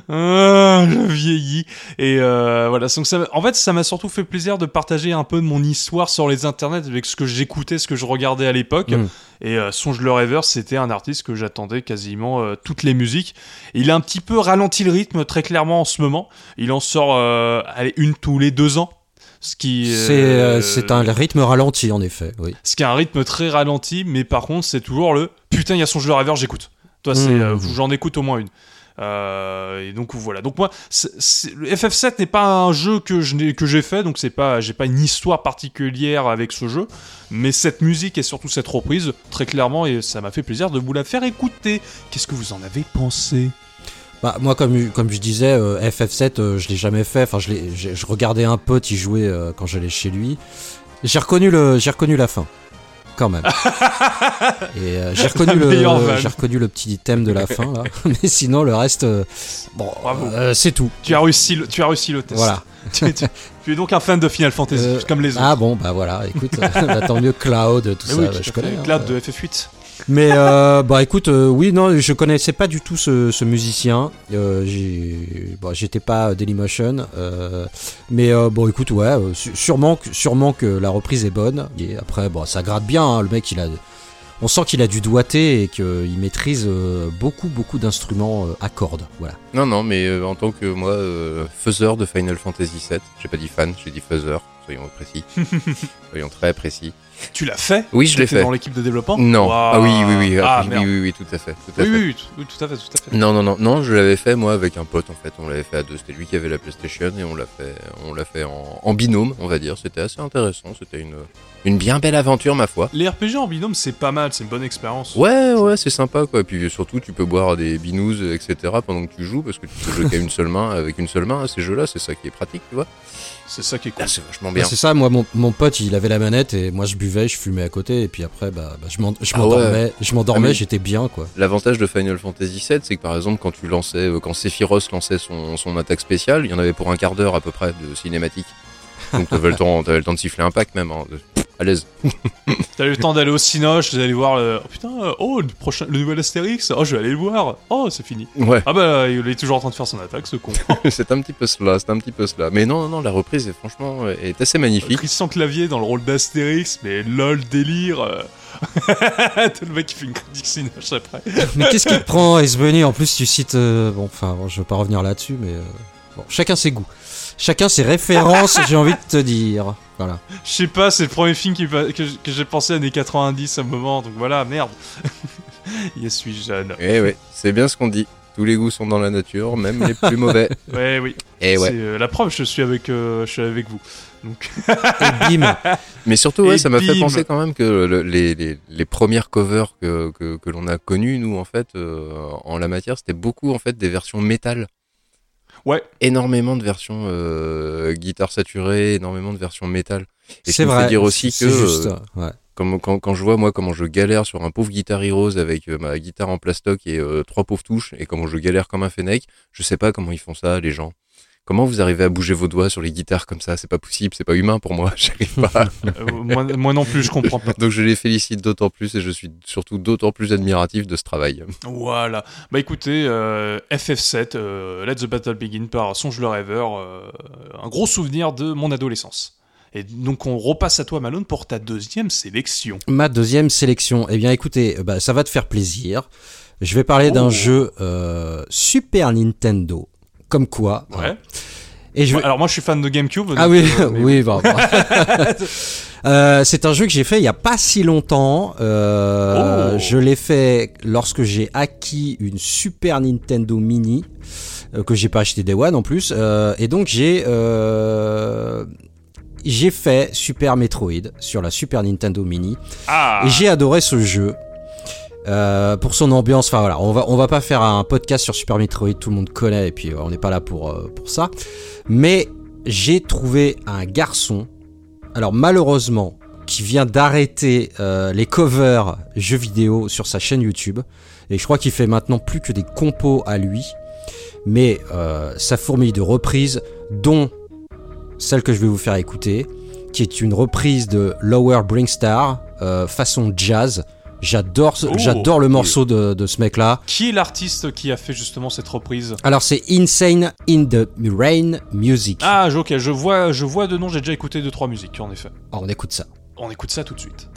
Ah, je vieillis. Et euh, voilà, donc ça, en fait ça m'a surtout fait plaisir de partager un peu de mon histoire sur les internets avec ce que j'écoutais, ce que je regardais à l'époque. Mm. Et euh, Songe le rêveur, c'était un artiste que j'attendais quasiment euh, toutes les musiques. Il a un petit peu ralenti le rythme très clairement en ce moment. Il en sort euh, allez, une tous les deux ans. Ce qui, C'est euh, euh, c'est un rythme ralenti, en effet, oui. ce qui a un rythme très ralenti, mais par contre, c'est toujours le putain, il y a Songe le rêveur, j'écoute. Toi, c'est, Mmh. euh, j'en écoute au moins une. Euh, et donc voilà. Donc moi, c'est- c'est- le FF7 n'est pas un jeu que je que j'ai fait, donc c'est pas, j'ai pas une histoire particulière avec ce jeu, mais cette musique et surtout cette reprise, très clairement, et ça m'a fait plaisir de vous la faire écouter. Qu'est-ce que vous en avez pensé? Bah, moi, comme, comme je disais, euh, FF7, euh, je l'ai jamais fait. Enfin, je, l'ai- j'ai- je regardais un pote y jouer euh, quand j'allais chez lui. J'ai reconnu, le, j'ai reconnu la fin. Quand même. Et euh, j'ai reconnu, le, j'ai reconnu le petit thème de la fin, là. Mais sinon, le reste, bon, c'est tout. Tu as réussi, le, tu as réussi le test. Voilà. tu, tu- tu es donc un fan de Final Fantasy, comme les autres. Ah bon, bah voilà, écoute, bah, tant mieux, Cloud, tout Mais ça, oui, bah, je connais. hein. Cloud de FF8. Mais euh, bah écoute, euh, oui, non, je connaissais pas du tout ce, ce musicien. Euh, bon, J'étais pas Dailymotion. Euh, mais euh, bon, écoute, ouais, euh, sûrement, sûrement que la reprise est bonne. Et après, bon, ça gratte bien. hein, le mec, il a, on sent qu'il a du doigté et qu'il maîtrise euh, beaucoup, beaucoup d'instruments euh, à cordes. Voilà. Non, non, mais euh, en tant que moi, euh, faiseur de Final Fantasy VII, j'ai pas dit fan, j'ai dit faiseur, soyons précis. soyons très précis. Tu l'as fait Oui, je l'ai fait. dans l'équipe de développement Non. Waouh. Ah oui, oui, oui, Ah, oui, oui, oui, tout à fait. Tout à Oui, fait. oui, tout, oui, tout à fait, tout à fait. Non, non, non, non, je l'avais fait moi avec un pote en fait. On l'avait fait à deux. C'était lui qui avait la PlayStation et on l'a fait, on l'a fait en, en binôme, on va dire. C'était assez intéressant. C'était une, une bien belle aventure, ma foi. Les RPG en binôme, c'est pas mal, c'est une bonne expérience. Ouais, ouais, c'est sympa quoi. Et puis surtout, tu peux boire des binous, etc. pendant que tu joues parce que tu peux jouer qu'à une seule main, avec une seule main. Ces jeux-là, c'est ça qui est pratique, tu vois. C'est ça qui est cool. Ah, c'est vachement Bah, bien. c'est ça, moi, mon, mon pote, il avait la manette et moi, je buvais, je fumais à côté. Et puis après, bah, bah, je m'en- je Ah m'endormais, je m'endormais, Ah, j'étais bien, quoi. L'avantage de Final Fantasy VII, c'est que par exemple, quand tu lançais, euh, quand Sephiroth lançait son, son attaque spéciale, il y en avait pour un quart d'heure à peu près de cinématique. Donc t'avais le temps, t'avais le temps de siffler un pack même, hein, à l'aise. T'as eu le temps d'aller au Cinoche, d'aller voir le. Oh putain, euh, oh, le, prochain, le nouvel Astérix. Oh, je vais aller le voir. Oh, c'est fini. Ouais, Ah bah, il est toujours en train de faire son attaque, ce con. c'est un petit peu cela, c'est un petit peu cela. Mais non, non, non, la reprise est franchement euh, est assez magnifique. Christian Clavier dans le rôle d'Astérix, mais lol, délire. euh. T'as le mec qui fait une critique Cinoche après. Mais qu'est-ce qui te prend, Bunny En plus, tu cites. euh, bon, enfin, bon, je veux pas revenir là-dessus, mais. euh, bon, chacun ses goûts. Chacun ses références, j'ai envie de te dire. Voilà. Je sais pas, c'est le premier film qui, que, j'ai pensé années 90 à un moment, donc voilà, merde. y suis jeune. Eh ouais, c'est bien ce qu'on dit. Tous les goûts sont dans la nature, même les plus mauvais. Ouais, oui. Et ouais. C'est euh, la preuve, je suis avec, euh, je suis avec vous. Donc, Et bim Mais surtout, ouais, Et ça m'a fait penser quand même que le- les, les, les premières covers que, que, que l'on a connues, nous, en fait, euh, en la matière, c'était beaucoup, en fait, des versions métal. Ouais, Énormément de versions euh, guitare saturée, énormément de versions métal. Et C'est vrai. dire aussi c'est que juste. euh, ouais. comme, quand, quand je vois, moi, comment je galère sur un pauvre Guitar Heroes avec euh, ma guitare en plastoc et euh, trois pauvres touches, et comment je galère comme un fennec, je sais pas comment ils font ça, les gens. Comment vous arrivez à bouger vos doigts sur les guitares comme ça? C'est pas possible, c'est pas humain pour moi, j'arrive pas. euh, moi, moi non plus, je comprends pas. Donc je les félicite d'autant plus et je suis surtout d'autant plus admiratif de ce travail. Voilà. Bah écoutez, euh, FF7, euh, Let the Battle Begin par Songe le Rêveur, euh, un gros souvenir de mon adolescence. Et donc on repasse à toi Malone pour ta deuxième sélection. Ma deuxième sélection. Eh bien, écoutez, bah, ça va te faire plaisir. Je vais parler d'un Oh. jeu euh, Super Nintendo. Comme quoi. Ouais. Et je Alors moi je suis fan de GameCube. Ah oui, euh, oui, bon, bon. Euh, c'est un jeu que j'ai fait il y a pas si longtemps. Euh, Oh. Je l'ai fait lorsque j'ai acquis une Super Nintendo Mini que j'ai pas acheté Day One en plus. Et donc j'ai j'ai fait Super Metroid sur la Super Nintendo Mini. Ah Et j'ai adoré ce jeu. Euh, pour son ambiance, enfin voilà, on va on va pas faire un podcast sur Super Metroid, tout le monde connaît et puis euh, on n'est pas là pour euh, pour ça. Mais j'ai trouvé un garçon, alors malheureusement, qui vient d'arrêter les covers jeux vidéo sur sa chaîne YouTube et je crois qu'il fait maintenant plus que des compos à lui, mais ça fourmille de reprises, dont celle que je vais vous faire écouter, qui est une reprise de Lower Bringstar euh, façon jazz. J'adore, Oh, j'adore le morceau de, de ce mec-là. Qui est l'artiste qui a fait justement cette reprise Alors c'est Insane in the Rain Music. Ah, ok, je vois, je vois de nom, j'ai déjà écouté deux trois musiques, en effet. Oh, on écoute ça. On écoute ça tout de suite.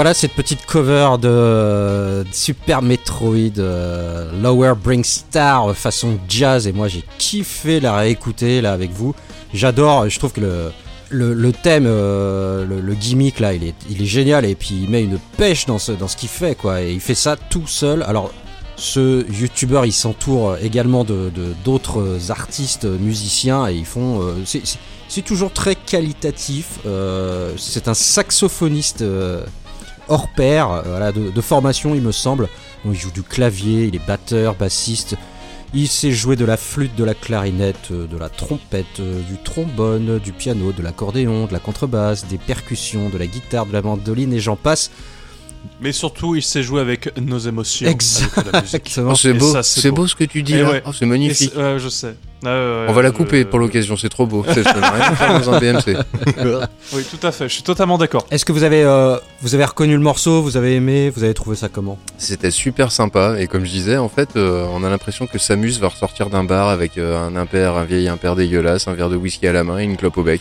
Voilà cette petite cover de euh, Super Metroid euh, Lower Bring Star façon jazz. Et moi j'ai kiffé la réécouter là avec vous. J'adore, je trouve que le, thème, euh, le, gimmick là, il est, génial. Et puis il met une pêche dans ce, dans qu'il fait quoi. Et il fait ça tout seul. Alors ce youtubeur il s'entoure également de d'autres artistes musiciens. Et ils font euh, c'est- toujours très qualitatif. Euh, c'est un saxophoniste euh, hors pair euh, de, formation il me semble il joue du clavier il est batteur bassiste Il sait jouer de la flûte, de la clarinette, euh, de la trompette, euh, du trombone, du piano, de l'accordéon, de la contrebasse, des percussions, de la guitare, de la mandoline et j'en passe. Mais surtout, il sait jouer avec nos émotions. Exactement. Oh, c'est beau, c'est beau. beau ce que tu dis ouais. Oh, c'est magnifique. je sais. Ouais, On va la je- couper pour l'occasion, c'est trop beau. C'est- dans un BMC. Oui, tout à fait. Je suis totalement d'accord. Est-ce que vous avez, euh, vous avez reconnu le morceau, vous avez aimé, vous avez trouvé ça comment? C'était super sympa et comme je disais, en fait, euh, on a l'impression que Samus va ressortir d'un bar avec euh, un impair, un vieil impair dégueulasse, un verre de whisky à la main et une clope au bec.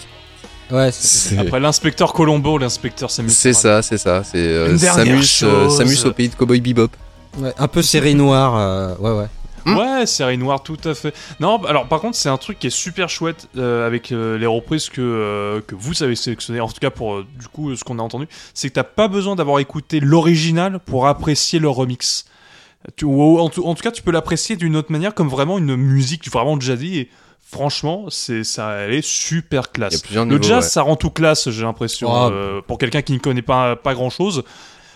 Ouais, Après l'inspecteur Colombo, l'inspecteur Samus. c'est ça, c'est ça. C'est euh, Samus, euh. Samus au pays de Cowboy Bebop. ouais, un peu série noire. euh, ouais, ouais. Hmm. Ouais, série noire, tout à fait. Non, alors par contre, c'est un truc qui est super chouette euh, avec euh, les reprises que, euh, que vous avez sélectionnées, en tout cas pour euh, du coup ce qu'on a entendu, c'est que t'as pas besoin d'avoir écouté l'original pour apprécier le remix. Tu, ou en, tout, en tout cas, tu peux l'apprécier d'une autre manière, comme vraiment une musique vraiment jazzy. Et franchement, c'est ça, elle est super Il y a classe. plusieurs Le niveaux. jazz, ouais. ça rend tout classe, j'ai l'impression. Ah. euh, pour quelqu'un qui ne connaît pas, pas grand chose,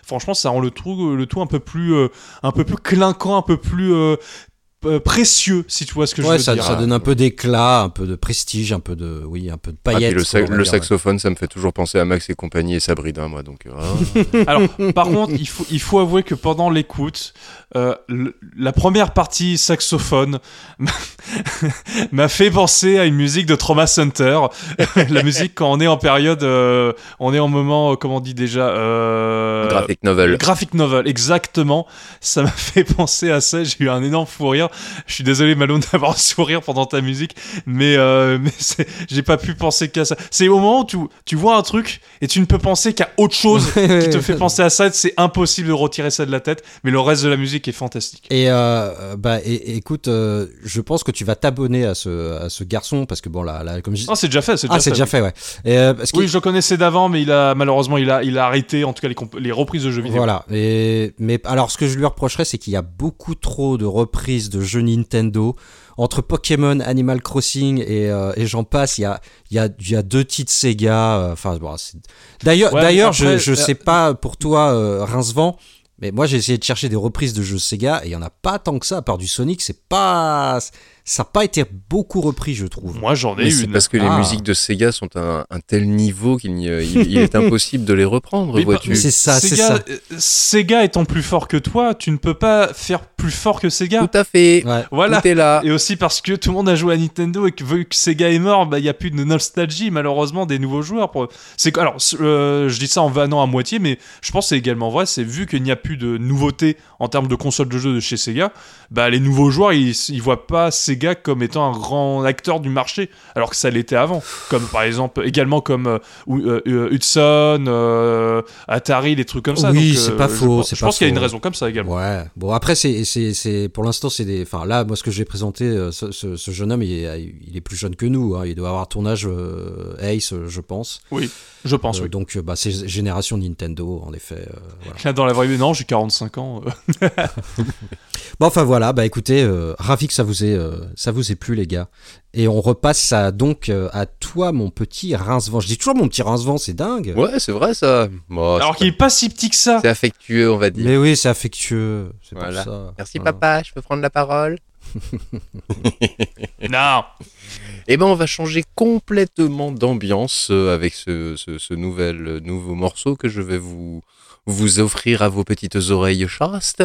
franchement, ça rend le tout, le tout un peu plus, euh, un peu plus clinquant, un peu plus euh, précieux, si tu vois ce que je veux ça, dire. ça donne un peu d'éclat, un peu de prestige, un peu de, oui, un peu de Ah, puis paillettes. le, sa- saxophone, ça me fait toujours penser à Max et compagnie et Sabrina, moi. Donc, euh, ah. Alors, par contre, il faut, il faut avouer que pendant l'écoute, euh, la première partie saxophone m'a fait penser à une musique de Trauma Center. la musique quand on est en période, euh, on est en moment, euh, comment on dit déjà, euh, graphic novel. Graphic novel, exactement. Ça m'a fait penser à ça. J'ai eu un énorme fou rire. Je suis désolé, Malone, d'avoir un sourire pendant ta musique, mais, euh, mais j'ai pas pu penser qu'à ça. C'est au moment où tu, tu vois un truc et tu ne peux penser qu'à autre chose qui te fait penser à ça. C'est impossible de retirer ça de la tête, mais le reste de la musique est fantastique. Et euh, bah, et- et écoute, euh, je pense que tu vas t'abonner à ce, à ce garçon parce que bon, là, là comme je dis. Ah, c'est déjà fait, c'est déjà Ah, fait. déjà fait, ouais. Et, euh, parce qu'il- Oui, je le connaissais d'avant, mais il a malheureusement il a, il a arrêté en tout cas les, les reprises de jeux vidéo. Voilà. Et, mais alors, ce que je lui reprocherais, c'est qu'il y a beaucoup trop de reprises de jeux Nintendo. Entre Pokémon, Animal Crossing et, euh, et j'en passe, il y a, il y, a, il y a deux titres Sega. euh, Enfin, bon, c'est- d'ailleurs, Ouais, je, je euh, sais pas pour toi, euh, Rincevent, mais moi j'ai essayé de chercher des reprises de jeux Sega et il y en a pas tant que ça. À part du Sonic, c'est pas, ça n'a pas été beaucoup repris, je trouve. Moi, j'en ai c'est une. parce que les Ah. musiques de Sega sont à un, un tel niveau qu'il n'y- il, il est impossible de les reprendre, vois-tu. bah, C'est ça, c'est Sega, ça. euh, Sega étant plus fort que toi, tu ne peux pas faire plus fort que Sega. Tout à fait. Ouais. Voilà. Tout est là. Et aussi parce que tout le monde a joué à Nintendo et que vu que Sega est mort, bah, il n'y a plus de nostalgie malheureusement des nouveaux joueurs. Pour... C'est que- alors euh, je dis ça en vannant à moitié, mais je pense que c'est également vrai. C'est vu qu'il n'y a plus de nouveautés en termes de consoles de jeux de chez Sega, bah les nouveaux joueurs ils, ils voient pas Sega comme étant un grand acteur du marché, alors que ça l'était avant. Comme par exemple également comme euh, euh, euh, Hudson, euh, Atari, les trucs comme ça. Oui, c'est pas faux, Je pense qu'il y a une raison comme ça également. Ouais. Bon après c'est c'est pour l'instant c'est des. Enfin là moi ce que j'ai présenté ce, ce, ce jeune homme il est, il est plus jeune que nous. hein. Il doit avoir ton âge Ace je pense. Je pense. Oui. Donc bah c'est génération Nintendo en effet. voilà. Là, dans la vraie vie, non, j'ai 45 ans. Bon enfin voilà bah écoutez euh, ravi que ça vous ait euh, ça vous ait plu les gars. Et on repasse à, donc euh, à toi mon petit rincevent. Je dis toujours mon petit rincevent c'est dingue. Ouais, c'est vrai ça. Bon, Alors qu'il est pas si petit que ça. c'est affectueux, on va dire. Mais oui c'est affectueux. C'est Voilà. pour ça. Merci Voilà. papa, je peux prendre la parole. Non. Eh ben, on va changer complètement d'ambiance euh, avec ce, ce, ce nouvel, nouveau morceau que je vais vous, vous offrir à vos petites oreilles chastes,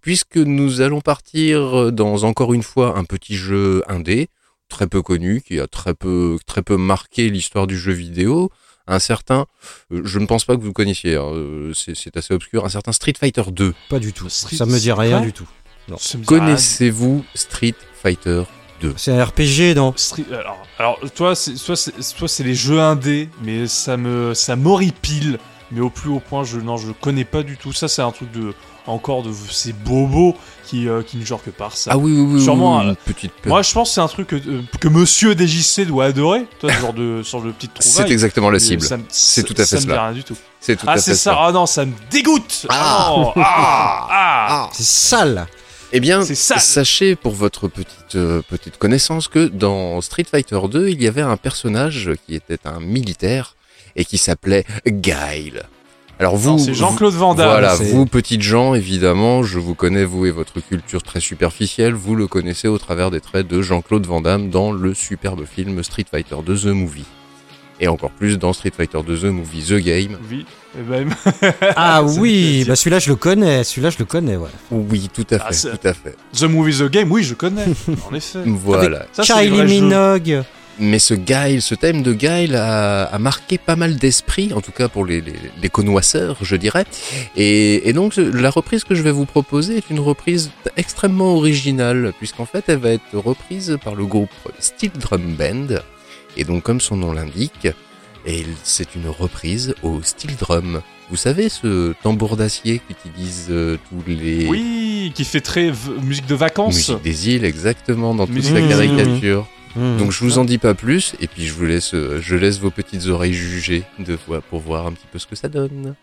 puisque nous allons partir dans encore une fois un petit jeu indé, très peu connu, qui a très peu, très peu marqué l'histoire du jeu vidéo. Un certain, euh, je ne pense pas que vous le connaissiez, hein, euh, c'est assez obscur, un certain Street Fighter 2. Pas du tout. Street- Ça me dit rien du tout. Non. Ça me dit rien. Connaissez-vous Street Fighter C'est un RPG non? Street- Alors, alors, toi, c'est, soit, c'est, soit c'est les jeux indés, mais ça me, ça m'horripile. Mais au plus haut point, je, non, je connais pas du tout. Ça, c'est un truc de, encore de ces bobos qui, euh, qui ne jouent que par ça. Ah oui, oui, oui. Sûrement, oui, une petite Moi, je pense que c'est un truc que, euh, que Monsieur DJC doit adorer. Toi, ce genre de, ce genre de petite trouvaille. C'est exactement la cible. ça C'est ça- tout à fait Ça me dit cela. rien du tout. C'est tout Ah, à fait ça. ça. Ah non, ça me dégoûte. Ah. Ah, non. ah, ah. C'est sale. Eh bien, sachez pour votre petite, euh, petite connaissance que dans Street Fighter 2, il y avait un personnage qui était un militaire et qui s'appelait Guile. Alors vous, c'est Jean-Claude Van Damme. Voilà, vous petites gens, évidemment, je vous connais, vous et votre culture très superficielle, vous le connaissez au travers des traits de Jean-Claude Van Damme dans le superbe film Street Fighter 2 The Movie. Et encore plus dans Street Fighter 2 The Movie The Game. Oui. Eh ben, Ah oui, bah celui-là je le connais, celui-là je le connais, ouais. Oui, tout à Ah, fait, tout à fait. The Movie The Game, oui, je connais. en effet. Voilà. Ça, Kylie jeux. Mais ce Guile, ce thème de Guile a, a marqué pas mal d'esprit, en tout cas pour les, les, les connoisseurs, je dirais. Et, et donc la reprise que je vais vous proposer est une reprise extrêmement originale, puisqu'en fait elle va être reprise par le groupe Steel Drum Band. Et donc comme son nom l'indique, c'est une reprise au steel drum. Vous savez ce tambour d'acier qu'utilisent euh, tous les Oui, qui fait très musique de vacances. musiques des îles exactement dans toute Musique sa caricature. Hmm. Donc je vous en dis pas plus et puis je vous laisse euh, je laisse vos petites oreilles juger de voir pour voir un petit peu ce que ça donne.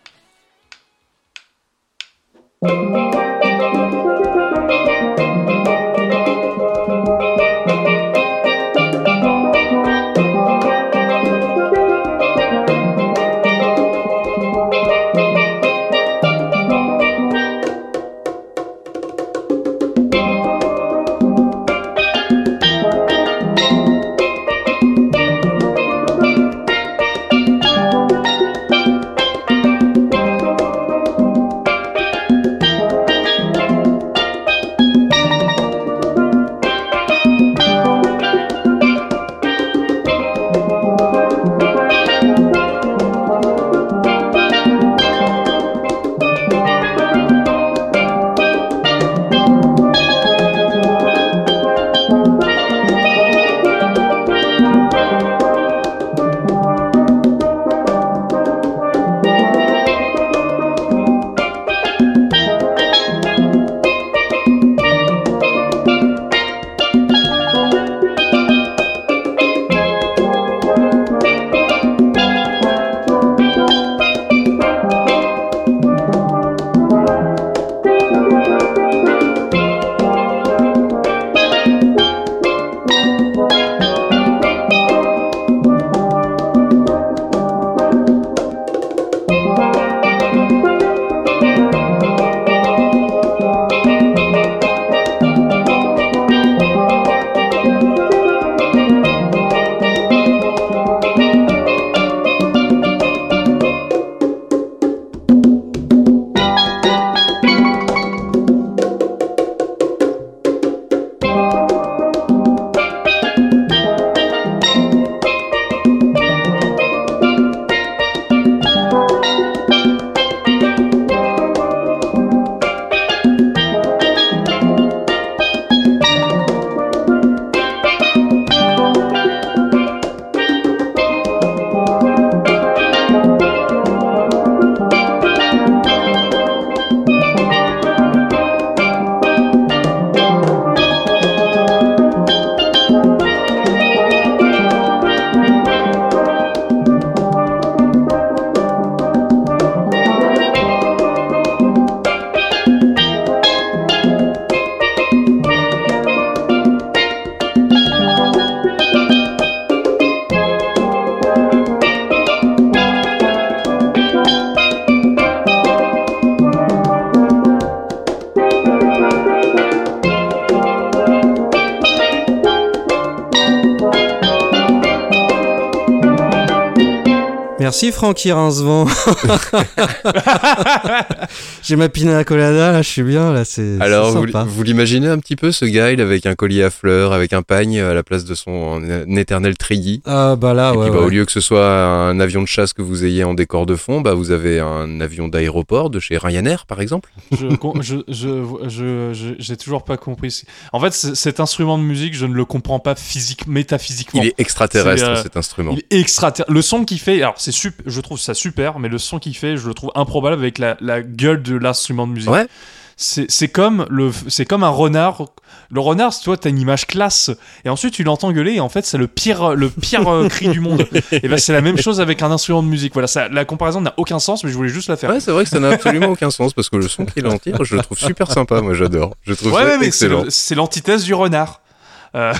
Merci Francky Rincevent. J'ai ma pina colada, là, je suis bien, là, c'est Alors vous, sympa. vous l'imaginez un petit peu ce Guile avec un collier à fleurs, avec un pagne à la place de son euh, éternel treillis? Ah bah là, et ouais, puis bah, ouais. au lieu que ce soit un avion de chasse que vous ayez en décor de fond, bah vous avez un avion d'aéroport de chez Ryanair par exemple? je, je, je, j'ai toujours pas compris. En fait, cet instrument de musique, je ne le comprends pas physique, métaphysiquement. Il est extraterrestre euh, cet instrument. Il est extra. Le son qu'il fait, alors c'est je trouve ça super, mais le son qu'il fait, je le trouve improbable avec la, la gueule de l'instrument de musique. Ouais. C'est comme le, c'est comme un renard. Le renard, tu vois, t'as une image classe, et ensuite tu l'entends gueuler, et en fait c'est le pire, le pire euh, cri du monde. Et ben c'est la même chose avec un instrument de musique. Voilà, ça, la comparaison n'a aucun sens, mais je voulais juste la faire. Ouais, c'est vrai que ça n'a absolument aucun sens parce que le son qu'il en tire, je le trouve super sympa. Moi, j'adore. Je trouve Ouais, ça ouais, mais c'est excellent. le- c'est l'antithèse du renard. Euh,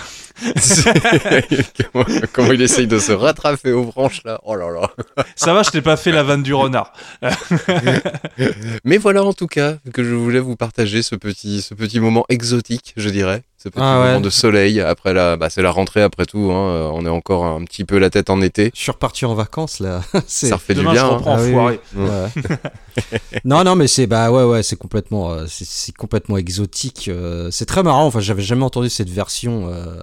comment, comment il essaye de se rattraper aux branches là. Oh là là. Ça va, je t'ai pas fait la vanne du renard. Mais voilà en tout cas que je voulais vous partager ce petit, ce petit moment exotique, je dirais. Ce petit Ah ouais. moment de soleil après la, bah c'est la rentrée après tout. Hein. On est encore un petit peu la tête en été. Je suis reparti en vacances là. Ça refait Demain, du bien. je hein. Ah oui, enfoiré. Ouais. non, non, mais c'est bah ouais, ouais, c'est complètement, euh, c'est complètement exotique. euh, c'est très marrant. Enfin, j'avais jamais entendu cette version euh,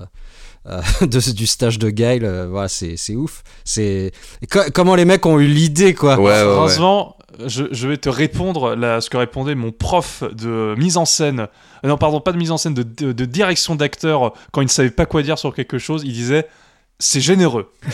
euh, de, du stage de Guile. euh, voilà, c'est c'est ouf. C'est co- comment les mecs ont eu l'idée quoi. Ouais, ouais, ouais. Heureusement, je, je vais te répondre là, ce que répondait mon prof de mise en scène. euh, Non, pardon, pas de mise en scène, de, de- de direction d'acteur quand il ne savait pas quoi dire sur quelque chose. Il disait c'est généreux.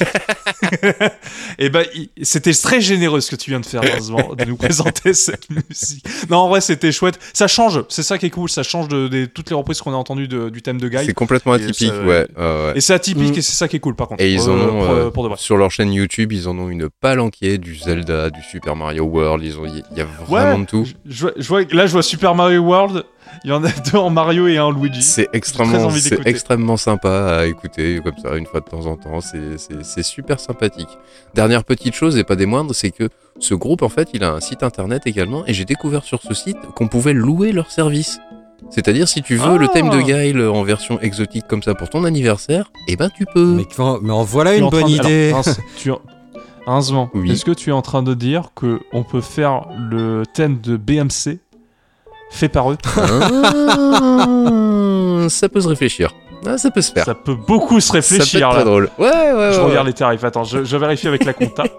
Et ben, il- c'était très généreux ce que tu viens de faire, heureusement, de nous présenter cette musique. Non, en vrai, c'était chouette. Ça change, c'est ça qui est cool. Ça change de, toutes les reprises qu'on a entendues de- du thème de Guy. C'est complètement Et atypique, ça, ouais. Et c'est atypique Mm. et c'est ça qui est cool, par contre. Et ils en ont pour, euh, pour de vrai. sur leur chaîne YouTube, ils en ont une palanquée du Zelda, du Super Mario World. Ils ont, il y a vraiment Ouais, de tout. Je, je vois- je vois, là, je vois Super Mario World. Il y en a deux en Mario et un en Luigi. C'est extrêmement, c'est extrêmement sympa à écouter comme ça une fois de temps en temps. C'est- super sympathique. Dernière petite chose et pas des moindres, c'est que ce groupe en fait, il a un site internet également et j'ai découvert sur ce site qu'on pouvait louer leurs services. C'est-à-dire si tu veux le Ah. thème de Guile en version exotique comme ça pour ton anniversaire, eh ben tu peux. Mais, quand- mais en voilà Tu une en bonne de- alors, idée. Vince, tu en- Heureusement. Oui. Est-ce que tu es en train de dire que on peut faire le thème de BMC fait par eux Ah, ça peut se réfléchir. Ah, ça peut se faire. Ça peut beaucoup se Ça peut réfléchir être là. très drôle. Ouais, ouais, Je ouais. regarde les tarifs. Attends, je, je vérifie avec la compta.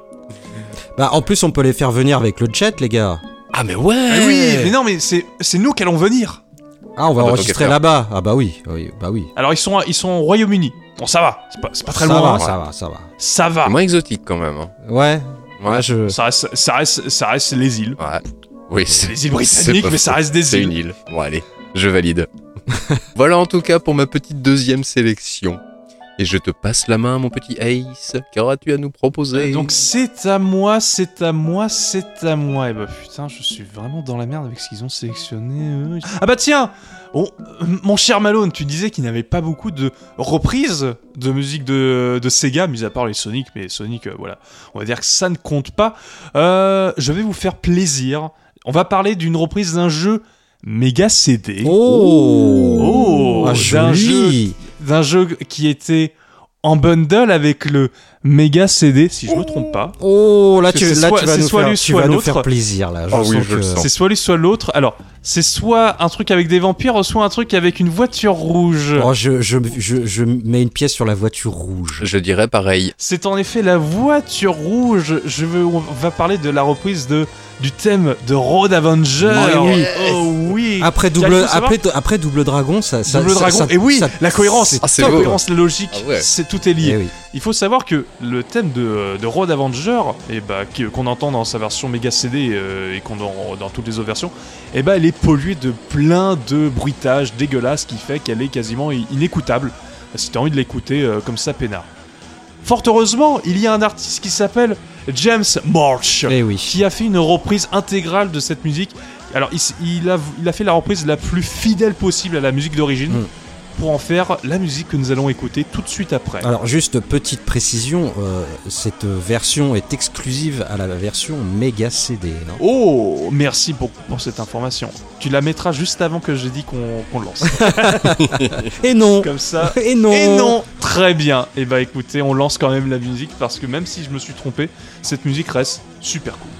Bah, en plus, on peut les faire venir avec le jet, les gars. Ah mais ouais. Ah oui, mais non, mais c'est c'est nous qui allons venir. Ah, on va Ah bah, enregistrer là-bas. Ah bah oui, oui, bah oui. Alors ils sont ils sont au Royaume-Uni. Bon, ça va. C'est pas, c'est pas très ça loin. va, hein. ça va, ça va. Ça va. C'est moins exotique quand même. hein. Ouais. Ouais. Je. Ça reste, ça reste, ça reste les îles. Ouais. Oui, c'est Les îles c'est britanniques, mais ça reste des C'est îles. une île. Bon, allez, je valide. voilà en tout cas pour ma petite deuxième sélection. Et je te passe la main, mon petit Ace. Qu'auras-tu à nous proposer Donc c'est à moi, c'est à moi, c'est à moi. Et bah putain, je suis vraiment dans la merde avec ce qu'ils ont sélectionné. eux. Ah bah tiens euh, Mon cher Malone, tu disais qu'il n'avait pas beaucoup de reprises de musique de, de Sega, mis à part les Sonic, mais Sonic, euh, voilà, on va dire que ça ne compte pas. Euh, je vais vous faire plaisir. On va parler d'une reprise d'un jeu méga CD. Oh, Oh, ah, d'un. D'un jeu qui était en bundle avec le méga CD, si je me trompe pas. Oh, là, Parce tu, là, soit- tu vas, c'est nous soit faire, tu soit vas nous l'autre. faire plaisir là. Je Ah oui, que-. C'est soit l'une, soit l'autre. Alors, c'est soit un truc avec des vampires, soit un truc avec une voiture rouge. Oh, je, je, je, je mets une pièce sur la voiture rouge. Je dirais pareil. C'est en effet la voiture rouge. Je veux, on va parler de la reprise de, du thème de Road Avenger. Oh oui. Oh oui. Après double, après, après double dragon, ça, ça Double ça- dragon. ça- et oui, ça- la cohérence. Ah, la beau. cohérence, la logique, Ah ouais. c'est tout est lié. Eh oui. Il faut savoir que le thème de, de Road Avenger, et bah, qui- qu'on entend dans sa version méga CD euh, et qu'on dans, dans toutes les autres versions, et bah, elle est polluée de plein de bruitages dégueulasses qui fait qu'elle est quasiment inécoutable. Si t'as envie de l'écouter euh, comme ça, peinard. Fort heureusement, il y a un artiste qui s'appelle James March Eh oui. qui a fait une reprise intégrale de cette musique. Alors, il, s- il a, il a fait la reprise la plus fidèle possible à la musique d'origine Mm. Pour en faire la musique que nous allons écouter tout de suite après. Alors juste petite précision, euh, cette version est exclusive à la version Mega CD. non Oh, merci pour, pour cette information. Tu la mettras juste avant que j'ai dit qu'on lance. Et non. Comme ça. Et non. Et non Très bien. Et bah écoutez, on lance quand même la musique parce que même si je me suis trompé, cette musique reste super cool.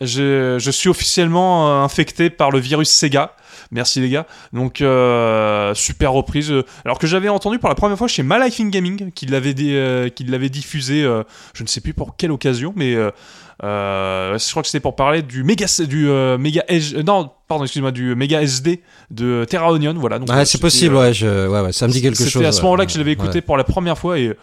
Je, je suis officiellement euh, infecté par le virus Sega. Merci les gars. Donc euh, super reprise. Alors que j'avais entendu pour la première fois chez My Life in Gaming, qui l'avait euh, l'avait diffusé, euh, je ne sais plus pour quelle occasion, mais je crois que c'était pour parler du méga du méga non pardon excuse-moi du méga SD de Terra Onion. Voilà. Donc, euh, c'est possible, ouais, je, ouais, ouais, ça me dit quelque chose. C'était à ce moment-là que je l'avais écouté pour la première fois et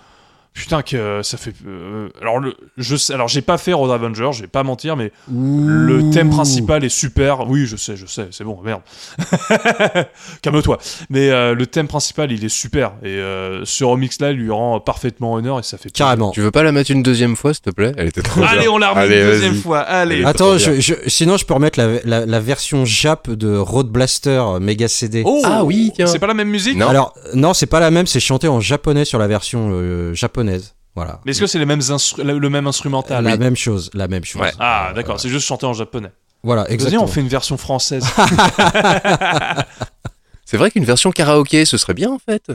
putain que ça fait. euh, alors le, je sais, alors j'ai pas fait Road Avenger, je vais pas mentir, mais le thème principal est super. Oui, je sais, je sais, c'est bon, merde. Calme-toi. Mais euh, le thème principal, il est super et euh, ce remix-là lui rend parfaitement honneur et ça fait. plaisir. Carrément. Tu veux pas la mettre une deuxième fois, s'il te plaît? Elle était trop Allez, bien. on la remet Allez, une deuxième fois. Allez. Attends, trop je, je- sinon je peux remettre la, la, la version Jap de Road Blaster euh, Mega CD. Oh, Ah oui, tiens. C'est pas la même musique? Non. Alors, non, c'est pas la même, c'est chanté en japonais sur la version euh, japonaise. Voilà. Mais est-ce que c'est les mêmes instru- le même instrumental? La Oui. même chose, la même chose. Ouais. Ah, Euh, d'accord. C'est juste chanté en japonais. Voilà, exactement. on fait une version française. C'est vrai qu'une version karaoké, ce serait bien en fait.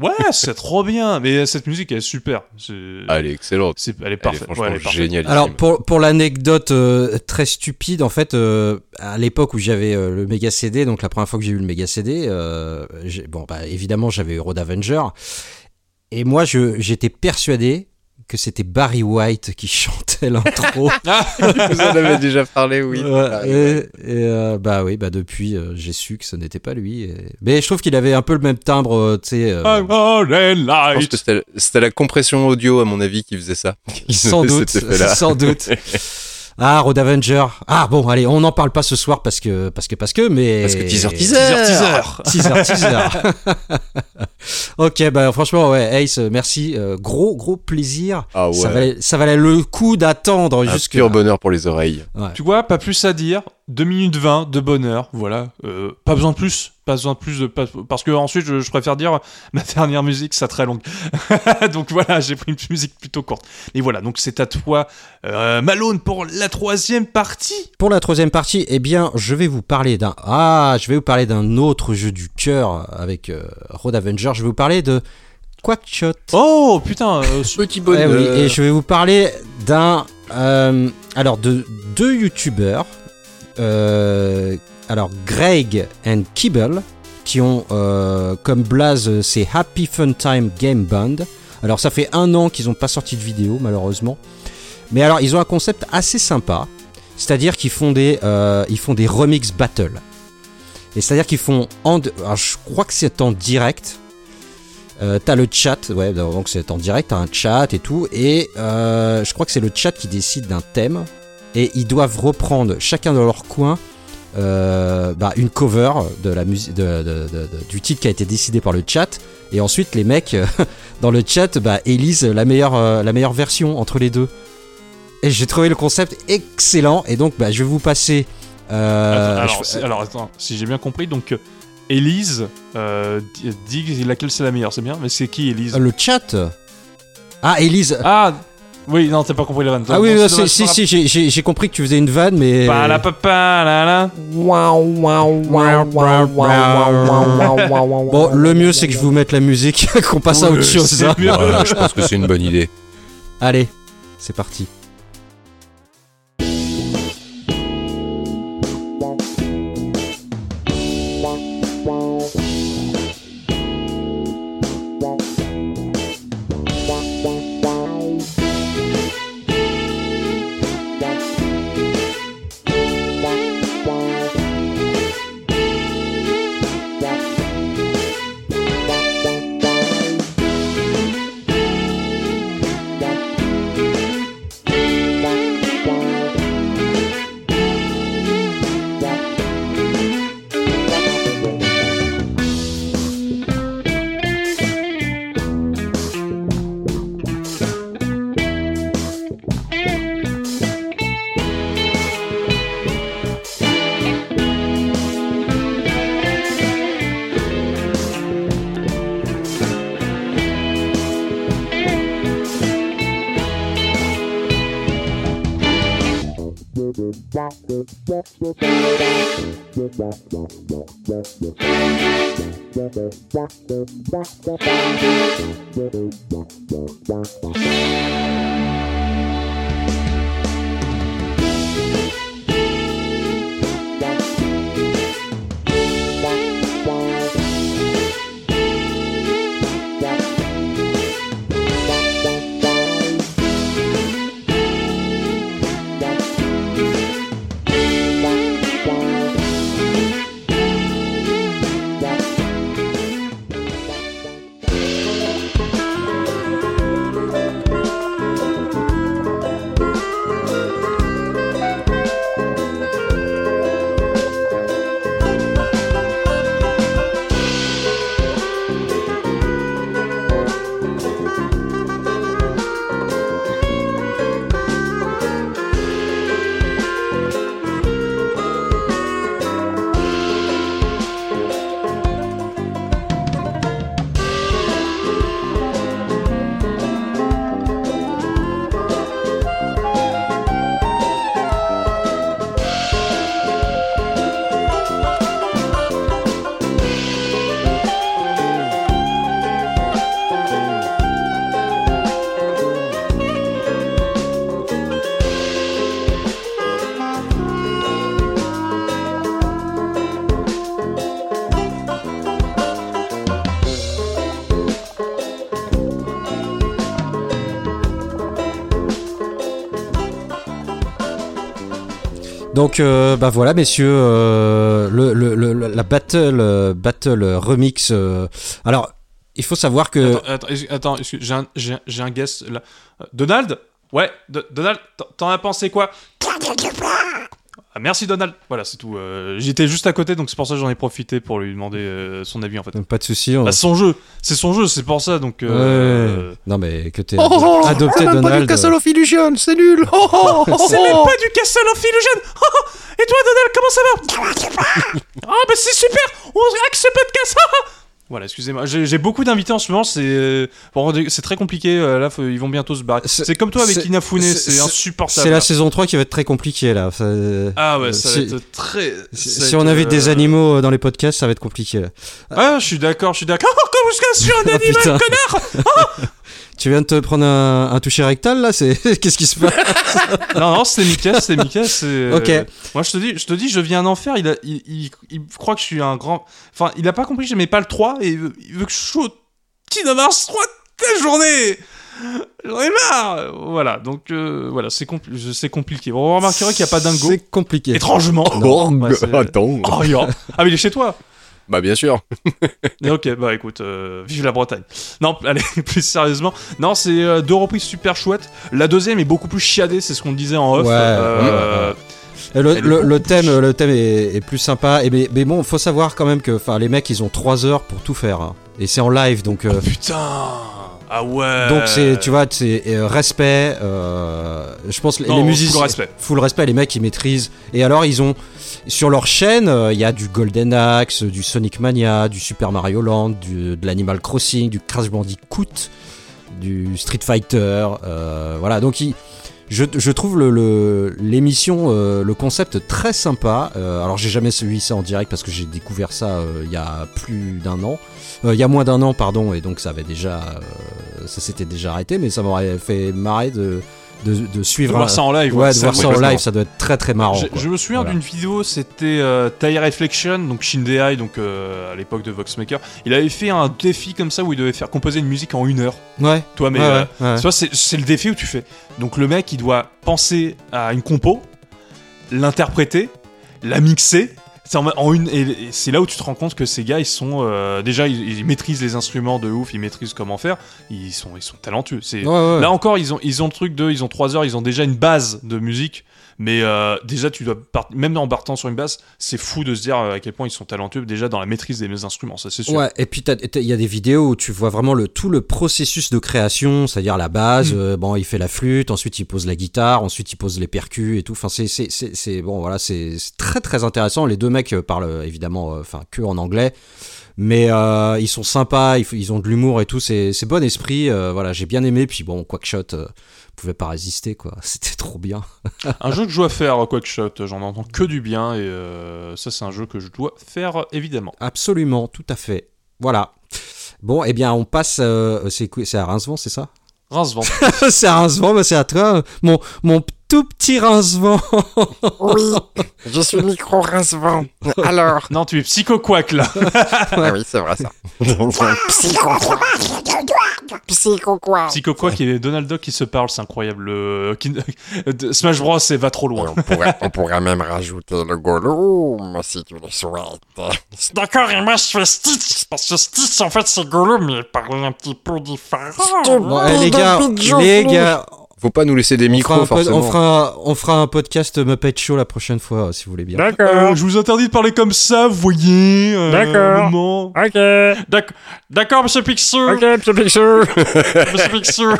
ouais, c'est trop bien. Mais cette musique, elle est super. C'est- Ah, elle est excellente. c'est- elle est Elle est parfaite. franchement Ouais, elle est géniale. Alors pour, pour l'anecdote euh, très stupide, en fait, euh, à l'époque où j'avais euh, le Mega CD, donc la première fois que j'ai eu le Mega CD, euh, j'ai- bon bah évidemment j'avais eu Road Avenger, et moi je j'étais persuadé que c'était Barry White qui chantait l'intro. Vous en avez déjà parlé, oui. Ouais, Ah, et, et, euh, bah oui, bah depuis euh, j'ai su que ce n'était pas lui. et- Mais je trouve qu'il avait un peu le même timbre, euh, tu sais. euh, I'm all in Je pense que c'était c'était la compression audio, à mon avis, qui faisait ça. Sans doute, sans doute. Ah, Road Avenger. Ah bon, allez, on n'en parle pas ce soir parce que parce que parce que mais Parce que teaser, teaser. Teaser, teaser. teaser teaser. ok, bah franchement ouais, Ace, merci, euh, gros gros plaisir. Ah ouais. Ça valait ça valait le coup d'attendre jusque. pur bonheur pour les oreilles. Tu vois, pas plus à dire. 2 minutes 20 de bonheur, voilà. Euh, pas besoin de plus. Pas besoin de plus de. pas- parce que ensuite, je, je préfère dire ma dernière musique, ça très longue. donc voilà, j'ai pris une musique plutôt courte. Et voilà, donc c'est à toi, euh, Malone, pour la troisième partie. Pour la troisième partie, eh bien, je vais vous parler d'un ah, je vais vous parler d'un autre jeu du cœur avec euh, Road Avenger. Je vais vous parler de Quackshot. Oh putain, euh, Petit Eh bonheur. oui, et je vais vous parler d'un. euh, alors, de deux youtubeurs. Euh, alors, Greg and Kibble, qui ont euh, comme blaze euh, c'est Happy Fun Time Game Band. Alors, ça fait un an qu'ils n'ont pas sorti de vidéo, malheureusement. Mais alors, ils ont un concept assez sympa. C'est-à-dire qu'ils font des, ils font des remix battle. Et c'est-à-dire qu'ils font en, alors, je crois que c'est en direct. T'as le chat, ouais, donc c'est en direct, t'as un chat et tout, et je crois que c'est le chat qui décide d'un thème, et ils doivent reprendre chacun dans leur coin euh, bah, une cover de la musique, de, de- de- de- du titre qui a été décidé par le chat, et ensuite les mecs euh, dans le chat bah, élisent la meilleure, euh, la meilleure version entre les deux. Et j'ai trouvé le concept excellent, et donc bah, je vais vous passer. euh, alors, je- si- alors, attends, si j'ai bien compris, donc Elise dit laquelle c'est la meilleure, c'est bien, mais c'est qui Elise le chat? Ah, Elise. Ah oui, non, t'as pas compris la vanne. Ah oui, Bon, non, c'est si, si, j'ai- j'ai j'ai compris que tu faisais une vanne, mais. pas la pa pa la la. Bon, le mieux c'est que je vous mette la musique, qu'on passe à autre chose. hein. je pense que c'est une bonne idée. Allez, c'est parti. Donc euh, bah voilà messieurs, euh, le, la battle euh, battle remix. alors il faut savoir que Attends, attends, j'ai un, j'ai un- guess là. Donald? Ouais, Do- Donald, t'en- as pensé quoi? Merci Donald. Voilà, c'est tout. Euh, J'étais juste à côté, donc c'est pour ça que j'en ai profité pour lui demander euh, son avis en fait. pas de souci. on- Bah, c'est son jeu, c'est son jeu, c'est pour ça donc. euh, Ouais. Non mais que t'es Oh, oh, oh, adopté c'est même pas Donald. du Castle of Illusion, c'est nul. Oh, oh, oh, C'est oh. même pas du Castle of Illusion Et toi Donald, comment ça va? Ah bah c'est super On hack ce podcast Voilà, excusez-moi, j'ai beaucoup d'invités en ce moment, c'est euh, bon, c'est très compliqué, euh, là faut- ils vont bientôt se barrer. C'est- comme toi avec Inafune, c'est- insupportable. C'est la saison 3 qui va être très compliquée là. Ça- Ah ouais, ça va être très... si ça va si on invite des euh, animaux dans les podcasts, ça va être compliqué là. Ah, je suis d'accord, je suis d'accord. Oh, comment je suis un Oh, animal, connard Tu viens de te prendre un, un toucher rectal là C'est qu'est-ce qui se passe Non, non, c'était Mika, c'était Mika, c'est... euh, Ok. Moi, je te dis, je te dis, je vis un enfer, il, a, il, il, il croit que je suis un grand... Enfin, il a pas compris que j'aimais pas le 3, et il veut, il veut que je joue au Kingdom Hearts 3 toute la journée J'en ai marre Voilà, donc, euh, voilà, c'est compli- c'est compliqué. Bon, on remarquera qu'il n'y a pas dingo. C'est compliqué. Étrangement Oh, Ouais, c'est- attends. Oh, Ah, mais il est chez toi Bah bien sûr. Mais ok, bah écoute, euh, vive la Bretagne. Non, allez, plus sérieusement. Non, c'est euh, deux reprises super chouettes. La deuxième est beaucoup plus chiadée, c'est ce qu'on disait en off. Ouais, Euh, Le, thème, chi- le thème est, est plus sympa. Et mais, mais bon, faut savoir quand même que, enfin, les mecs, ils ont 3 heures pour tout faire. hein. Et c'est en live, donc. euh, Putain Ah ouais Donc c'est, tu vois, c'est euh, respect. euh, je pense les, Non, les full musiciens, respect. full respect. Les mecs, ils maîtrisent. Et alors, ils ont sur leur chaîne, euh, il y a du Golden Axe, du Sonic Mania, du Super Mario Land, du, de l'Animal Crossing, du Crash Bandicoot, du Street Fighter. voilà, donc ils, je, je trouve le- le- l'émission, euh, le concept très sympa. Euh, alors j'ai jamais suivi ça en direct parce que j'ai découvert ça euh, il y a plus d'un an. Euh, Il y a moins d'un an, pardon, et donc ça avait déjà, euh, ça s'était déjà arrêté, mais ça m'aurait fait marrer de, de, de De suivre. voir un- ça en live. ouais, de ça, voir ça en live, ça doit être très très marrant. Je, me souviens Voilà. d'une vidéo, c'était euh, Reflection, donc Shindeai, donc euh, à l'époque de Voxmaker. Il avait fait un défi comme ça où il devait faire composer une musique en une heure. Ouais, Toi, mais ouais, euh, ouais, ouais. tu vois, c'est c'est le défi où tu fais. Donc le mec, il doit penser à une compo, l'interpréter, la mixer. C'est en, en une et, et c'est là où tu te rends compte que ces gars, ils sont euh, déjà, ils, ils maîtrisent les instruments de ouf, ils maîtrisent comment faire. Ils sont, ils sont talentueux. C'est Ouais, ouais. Là encore, ils ont, ils ont le truc de, ils ont 3 heures, ils ont déjà une base de musique. Mais euh, déjà, tu dois part- même en partant sur une base, c'est fou de se dire euh, à quel point ils sont talentueux déjà dans la maîtrise des instruments, ça c'est sûr. Ouais, et puis il y a des vidéos où tu vois vraiment le, tout le processus de création, c'est-à-dire la base, Mm. euh, bon, il fait la flûte, ensuite il pose la guitare, ensuite il pose les percus et tout. Enfin, c'est, c'est, c'est, c'est- bon, voilà, c'est très très intéressant. Les deux mecs parlent évidemment, enfin, que en anglais, mais euh, ils sont sympas, ils, ont de l'humour et tout. C'est, c'est bon esprit. euh, voilà, j'ai bien aimé. Puis bon, Quackshot euh, pouvait pas résister, quoi. C'était trop bien. Un jeu que je dois faire, Quackshot, j'en entends que du bien et euh, ça c'est un jeu que je dois faire évidemment. Absolument, tout à fait. Voilà. Bon, eh bien, on passe. euh, c'est, à Rincevent, c'est ça? Rincevent. c'est à Rincevent, mais c'est à toi, mon, mon tout petit Rincevent. Oui, je suis micro rincevent. Alors, non, tu es psycho-quack là. Ah oui, c'est vrai ça. psycho quoi Psycho quoi psycho-quack et Donald Duck qui se parlent, c'est incroyable. Le... Kin- de- Smash Bros, c'est va trop loin. on pourrait, on pourrait même rajouter le Gollum, si tu le souhaites. D'accord, et moi je fais Stitch, parce que Stitch en fait c'est Gollum, mais il parle un petit peu différent. Bon, eh, les gars, les gars, Faut pas nous laisser des on fera, micros pod- forcément. on, fera, on fera un podcast Muppet Show la prochaine fois, euh, si vous voulez bien. Euh, D'accord, je vous interdis de parler comme ça, vous voyez. euh, D'accord. ok, D'ac- D'accord, monsieur Picsou. ok, monsieur Picture, Monsieur Picsou.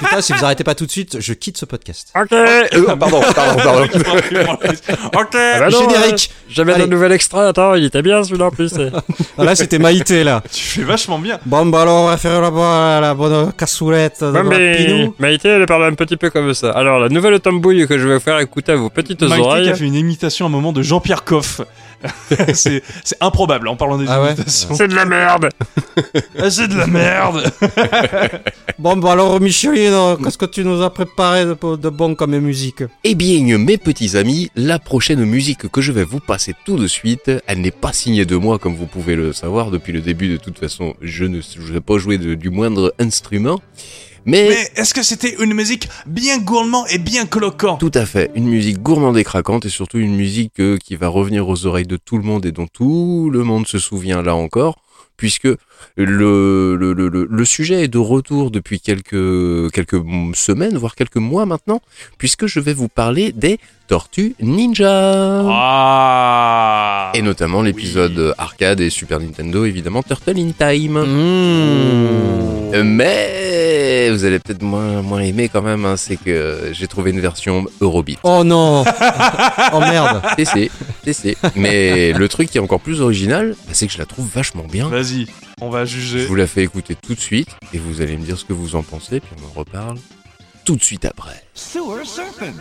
Putain, si vous arrêtez pas tout de suite, je quitte ce podcast. ok. Euh, pardon, pardon, pardon. ok. Ah bah non, Générique. euh, J'avais un nouvel extrait, attends, il était bien celui-là en plus. Ah, là, c'était Maïté, là. Tu fais vachement bien. Bon, bah alors, on va faire la, bonne- la bonne cassoulette de Ouais, mais Pinou. Maïté, elle parle un petit peu comme ça. Alors, la nouvelle tambouille que je vais vous faire écouter à vos petites qui oreilles. a fait une imitation à un moment de Jean-Pierre Coff. c'est improbable en parlant des Ah ouais imitations. C'est de la merde. Ah, C'est de la merde. Bon, bah alors, Micheline, euh, qu'est-ce que tu nous as préparé de, de bon comme musique Eh bien, mes petits amis, la prochaine musique que je vais vous passer tout de suite, elle n'est pas signée de moi, comme vous pouvez le savoir depuis le début. De toute façon, je ne je vais pas jouer de- du moindre instrument. Mais, Mais est-ce que c'était une musique bien gourmand et bien colloquant tout à fait, une musique gourmande et craquante et surtout une musique euh, qui va revenir aux oreilles de tout le monde et dont tout le monde se souvient là encore, puisque le, le, le, le- le sujet est de retour depuis quelques, quelques semaines, voire quelques mois maintenant, puisque je vais vous parler des Tortues Ninja. Ah Et notamment l'épisode Oui. arcade et Super Nintendo, évidemment, Turtle in Time. Mmh. Euh, Mais vous allez peut-être moins, moins aimer quand même, hein, c'est que j'ai trouvé une version Eurobeat. Oh non Oh merde C'est, c'est, c'est, c'est. Mais le truc qui est encore plus original, bah, c'est que je la trouve vachement bien. Vas-y, on va Je juger. vous la fais écouter tout de suite et vous allez me dire ce que vous en pensez, puis on en reparle tout de suite après. Sewer Serpent.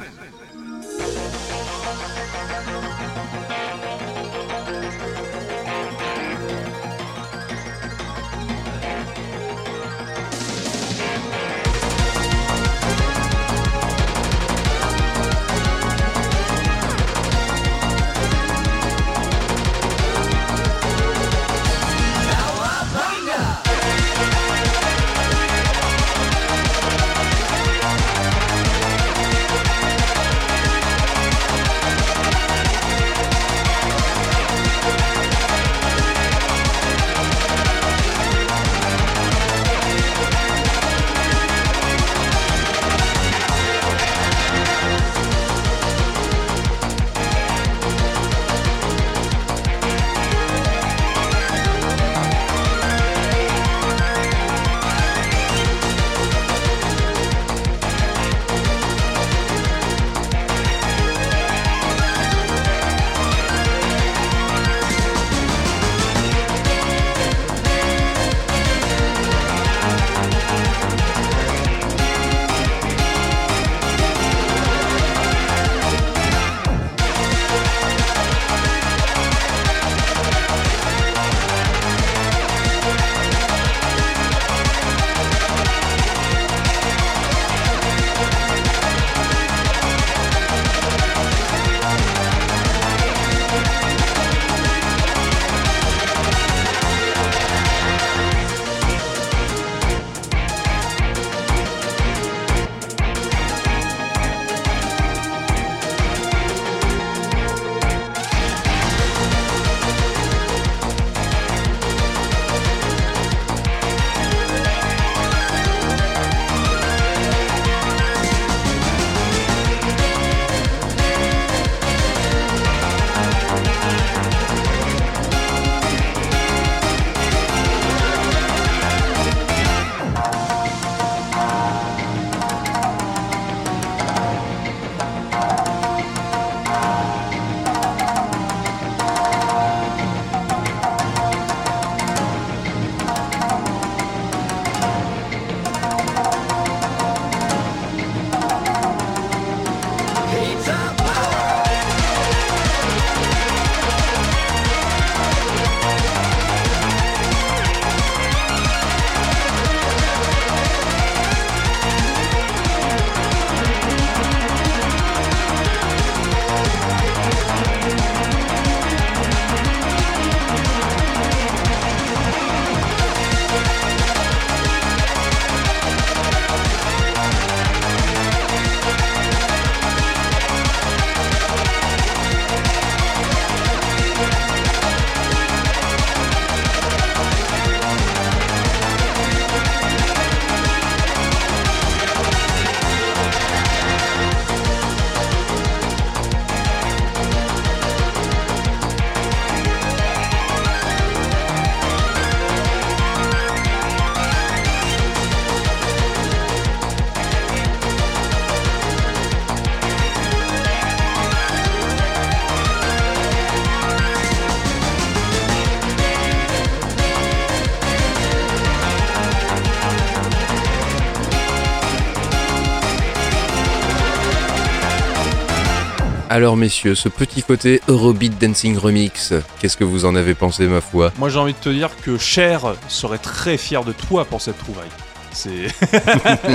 Alors messieurs, ce petit côté Eurobeat Dancing Remix, qu'est-ce que vous en avez pensé ma foi? Moi j'ai envie de te dire que Cher serait très fier de toi pour cette trouvaille. C'est.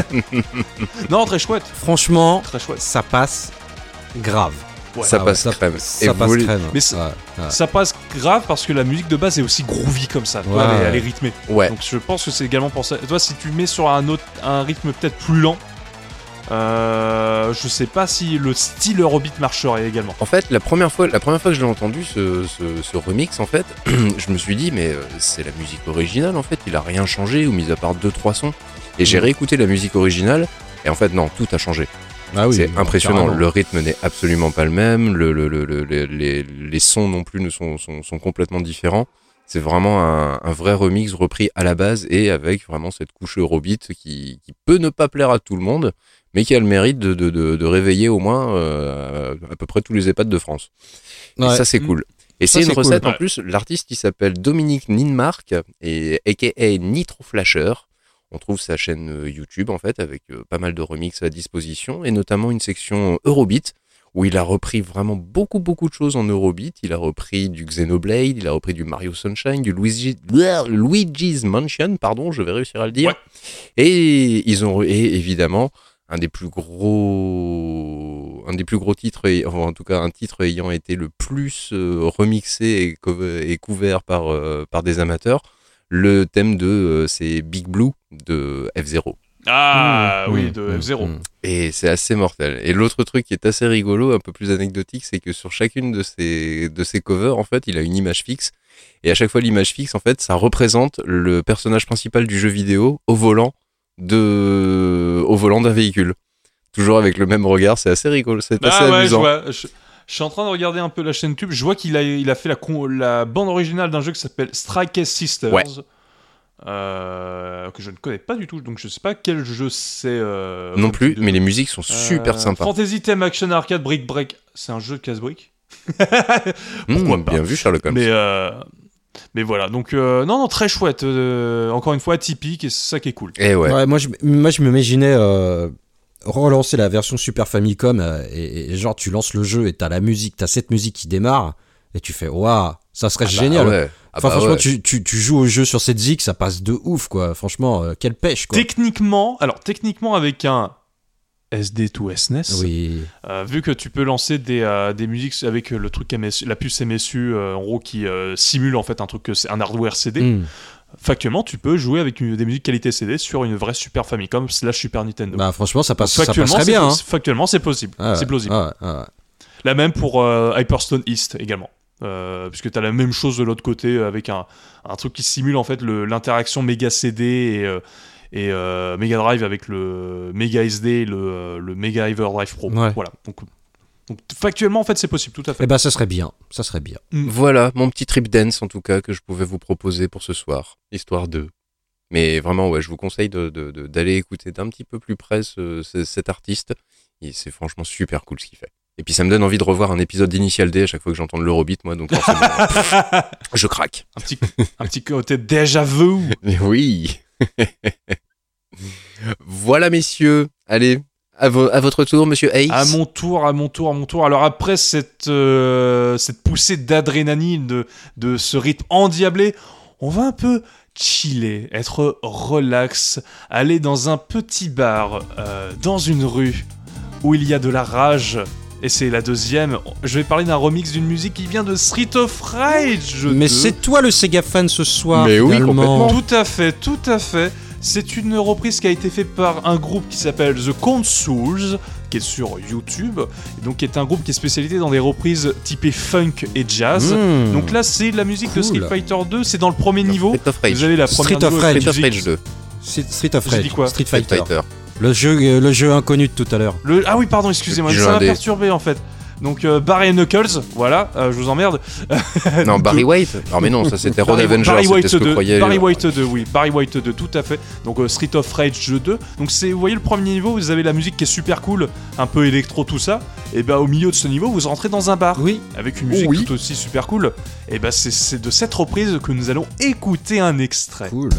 non, très chouette. Franchement, Très chouette. ça passe grave. Ouais. ça Ah ouais, passe crème. Ça passe crème. Mais Ouais, ouais. Ça passe grave parce que la musique de base est aussi groovy comme ça. Ouais, elle, est, ouais. elle est rythmée. Ouais. Donc je pense que c'est également pour ça. Toi, si tu mets sur un autre, un rythme peut-être plus lent, euh, je sais pas si le style Eurobeat marcherait également. En fait, la première fois, la première fois que je l'ai entendu, ce, ce- ce remix, en fait, je me suis dit, mais euh, c'est la musique originale, en fait, il a rien changé, ou mis à part deux trois sons. Et j'ai Mm. réécouté la musique originale, et en fait, non, tout a changé. Ah oui, c'est impressionnant. carrément. Le rythme n'est absolument pas le même, le, le- le- le- le- les, les sons non plus ne sont, sont, sont complètement différents. C'est vraiment un, un vrai remix repris à la base et avec vraiment cette couche Eurobeat qui, qui peut ne pas plaire à tout le monde, mais qui a le mérite de, de, de, de réveiller au moins euh, à peu près tous les EHPAD de France. Ouais. Et ça, c'est Mm. cool. Et c'est une cool. recette en plus, l'artiste il s'appelle Dominique Ninmark, et aka Nitro Flasher. On trouve sa chaîne euh, YouTube en fait avec euh, pas mal de remixes à disposition et notamment une section Eurobeat où il a repris vraiment beaucoup beaucoup de choses en Eurobeat. Il a repris du Xenoblade, il a repris du Mario Sunshine, du Luigi, Luigi's Mansion, pardon, je vais réussir à le dire. Ouais. Et ils ont et évidemment un des plus gros un des plus gros titres et- enfin, en tout cas un titre ayant été le plus euh, remixé et, couvert par euh, par des amateurs le thème de euh, c'est Big Blue de F0 Ah Mmh, oui, de mmh, F0. mmh. et c'est assez mortel et l'autre truc qui est assez rigolo un peu plus anecdotique c'est que sur chacune de ces de ces covers en fait il a une image fixe et à chaque fois l'image fixe en fait ça représente le personnage principal du jeu vidéo au volant de au volant d'un véhicule toujours avec le même regard c'est assez rigolo c'est assez Ah je amusant vois. Je, je suis en train de regarder un peu la chaîne YouTube. Je vois qu'il a, il a fait la, con- la bande originale d'un jeu qui s'appelle Strike Sisters. Ouais. euh, que je ne connais pas du tout, donc je sais pas quel jeu c'est. euh, non plus de mais les musiques sont super Euh, sympas Fantasy Theme Action Arcade Brick Break. C'est un jeu de casse-brique. Mmh, pourquoi bien vu Sherlock Holmes Mais, mais voilà, donc euh, non, non, très chouette. euh, encore une fois, atypique et c'est ça qui est cool. et ouais, Ouais, moi, je, moi, je m'imaginais euh, relancer la version Super Famicom euh, et, et genre, tu lances le jeu et t'as la musique, t'as cette musique qui démarre et tu fais, waouh, ça serait Ah bah génial. ouais. Ah Enfin, bah franchement, ouais. tu, tu, tu joues au jeu sur cette zig, ça passe de ouf, quoi. Franchement, euh, quelle pêche, quoi. Techniquement, alors techniquement avec un SD to SNES, Oui. euh, vu que tu peux lancer des, euh, des musiques avec euh, le truc la puce MSU, euh, en gros qui simule en fait un truc un hardware CD. Mm. Factuellement, tu peux jouer avec une- des musiques qualité CD sur une vraie Super Famicom slash Super Nintendo. Bah, franchement, ça, passe, Donc, ça passerait bien. Hein. Factuellement, c'est possible. Ah ouais, c'est plausible. ah ouais, ah ouais. La même pour Hyperstone East également. Euh, puisque tu as la même chose de l'autre côté avec un, un truc qui simule en fait l'interaction Mega CD et, euh, et euh, Mega Drive avec le Mega SD et le, euh, le Mega Everdrive Pro. Ouais. Voilà. Donc, donc factuellement en fait c'est possible tout à fait. Eh ben, ça serait bien. Ça serait bien. Voilà mon petit trip dance en tout cas que je pouvais vous proposer pour ce soir, histoire de. Mais vraiment ouais, je vous conseille de- de- de- d'aller écouter d'un petit peu plus près ce- ce- cet artiste. C'est franchement super cool ce qu'il fait. Et puis ça me donne envie de revoir un épisode d'Initial D à chaque fois que j'entends l'Eurobeat moi donc forcément, je craque. Un petit, un petit côté déjà vu. Oui. Voilà messieurs, allez à, à votre tour Monsieur Ace. À mon tour, à mon tour, à mon tour. Alors après cette, euh, cette poussée d'adrénaline, de, de ce rythme endiablé, on va un peu chiller, être relax, aller dans un petit bar, euh, dans une rue, où il y a de la rage. Et c'est la deuxième. Je vais parler d'un remix d'une musique qui vient de Street of Rage. Mais 2. c'est toi le Sega fan ce soir. Mais oui, complètement. Tout à fait, tout à fait. C'est une reprise qui a été faite par un groupe qui s'appelle The Consoles, qui est sur YouTube, et donc qui est un groupe qui est spécialisé dans des reprises typées funk et jazz. Mmh. Donc là, c'est la musique de. Street Fighter 2, c'est dans le premier niveau. Street of Rage. Vous avez la première Street of Rage. Street of. Rage 2. C'est Street of J'ai Rage. dit quoi Street Street Fighter. Le jeu, euh, le jeu inconnu de tout à l'heure. Le... Ah oui, pardon, excusez-moi, Le ça m'a indé. perturbé en fait. Donc euh, Barry Knuckles, voilà, euh, je vous emmerde. Non, Barry White Non, mais non, ça c'était Road Barry, Avenger, Barry c'était White ce que 2, croyait. Barry White 2, oui, Barry White 2, tout à fait. Donc euh, Street of Rage 2. Donc c'est, vous voyez le premier niveau, vous avez la musique qui est super cool, un peu électro tout ça. Et bah au milieu de ce niveau, vous rentrez dans un bar Oui. avec une musique Oui. tout aussi super cool. Et bah c'est, c'est de cette reprise que nous allons écouter un extrait. Cool.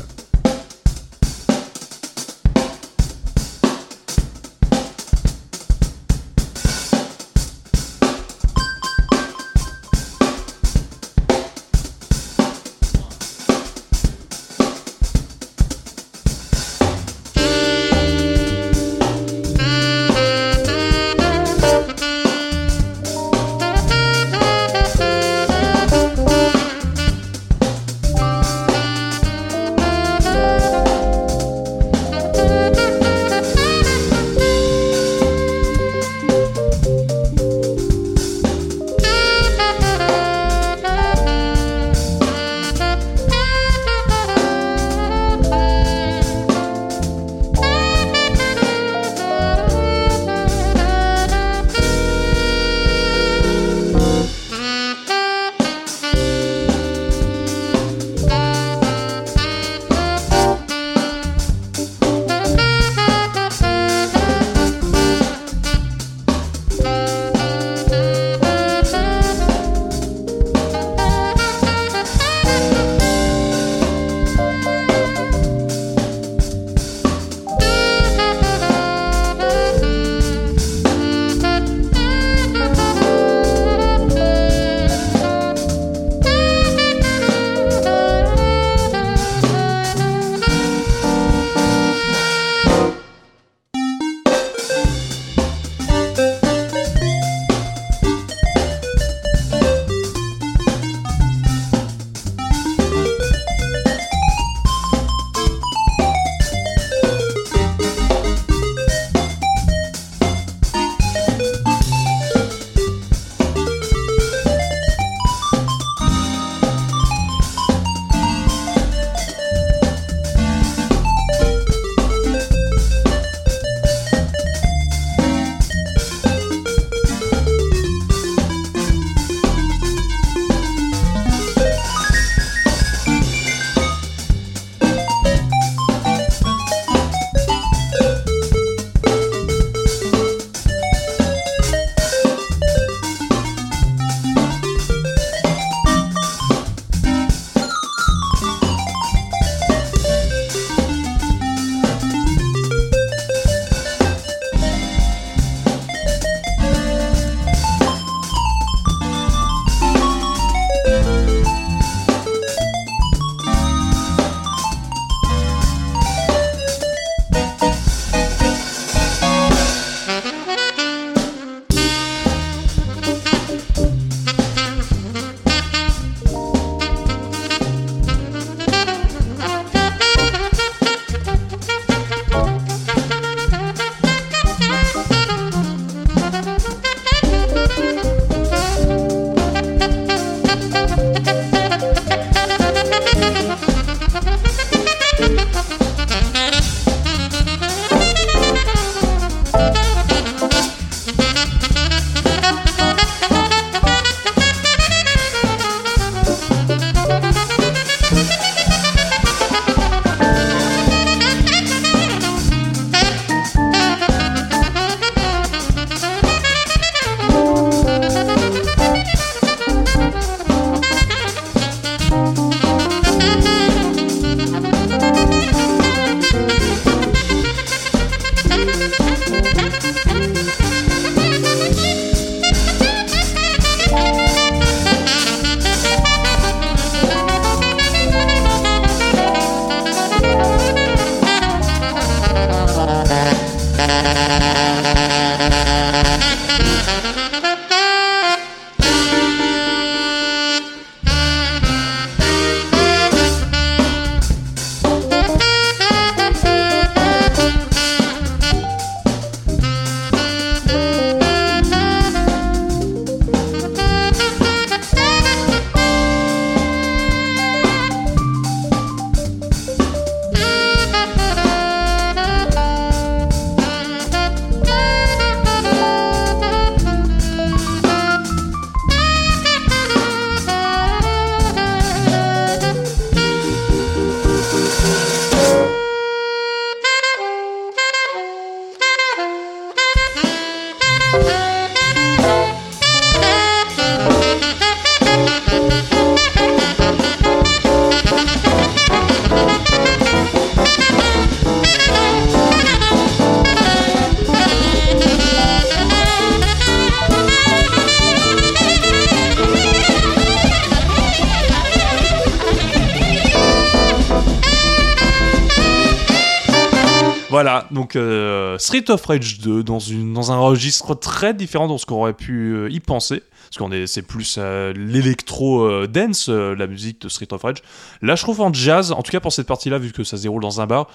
Street of Rage 2 dans, une, dans un registre très différent de ce qu'on aurait pu euh, y penser. Parce qu'on est, c'est plus euh, l'électro euh, dance, euh, la musique de Street of Rage. Là, je trouve en jazz, en tout cas pour cette partie-là, vu que ça se déroule dans un bar,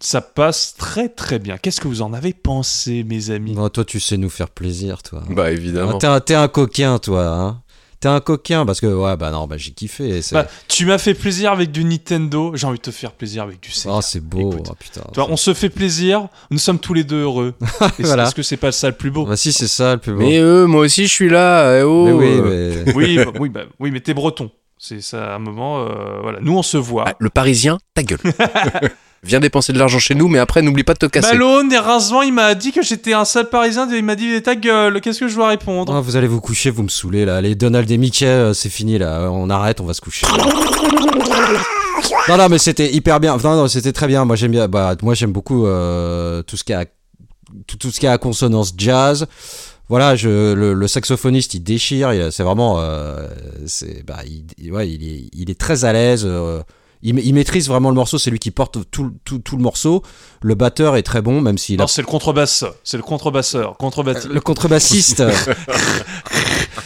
ça passe très très bien. Qu'est-ce que vous en avez pensé, mes amis? Toi, tu sais nous faire plaisir, toi. Bah Ah, évidemment. T'es un, t'es un coquin, toi. Hein T'es un coquin parce que ouais bah non bah j'ai kiffé. Bah, Tu m'as fait plaisir avec du Nintendo, j'ai envie de te faire plaisir avec du Sega. oh, c'est beau. Écoute, oh, putain. On se fait plaisir, nous sommes tous les deux heureux. Voilà. Est-ce que c'est pas ça le plus beau Bah si c'est ça le plus beau. Mais eux, moi aussi je suis là. eh oh, Mais oui, euh. mais... oui, bah, oui, bah, oui, mais t'es breton. C'est ça, à un moment, euh, voilà. Nous, on se voit. Ah, le Parisien, ta gueule. Viens dépenser de l'argent chez nous, mais après n'oublie pas de te casser. Malone, et rincement, il m'a dit que j'étais un sale parisien, il m'a dit ta gueule, qu'est-ce que je dois répondre Ah, vous allez vous coucher, vous me saoulez là. Les Donald et Mickey, euh, c'est fini là. On arrête, on va se coucher. non, non, mais c'était hyper bien. Non, non, c'était très bien. Moi, j'aime bien. Bah, moi, j'aime beaucoup euh, tout ce qui a tout, tout ce qui a consonance jazz. Voilà, je, le, le saxophoniste, il déchire. C'est vraiment, euh, c'est, bah, il, ouais, il est, il est très à l'aise. euh, il, ma- il maîtrise vraiment le morceau. C'est lui qui porte tout, tout, tout le morceau. Le batteur est très bon, même s'il a Non, c'est le contrebasse, c'est le contrebasseur, contrebasse. le contrebassiste.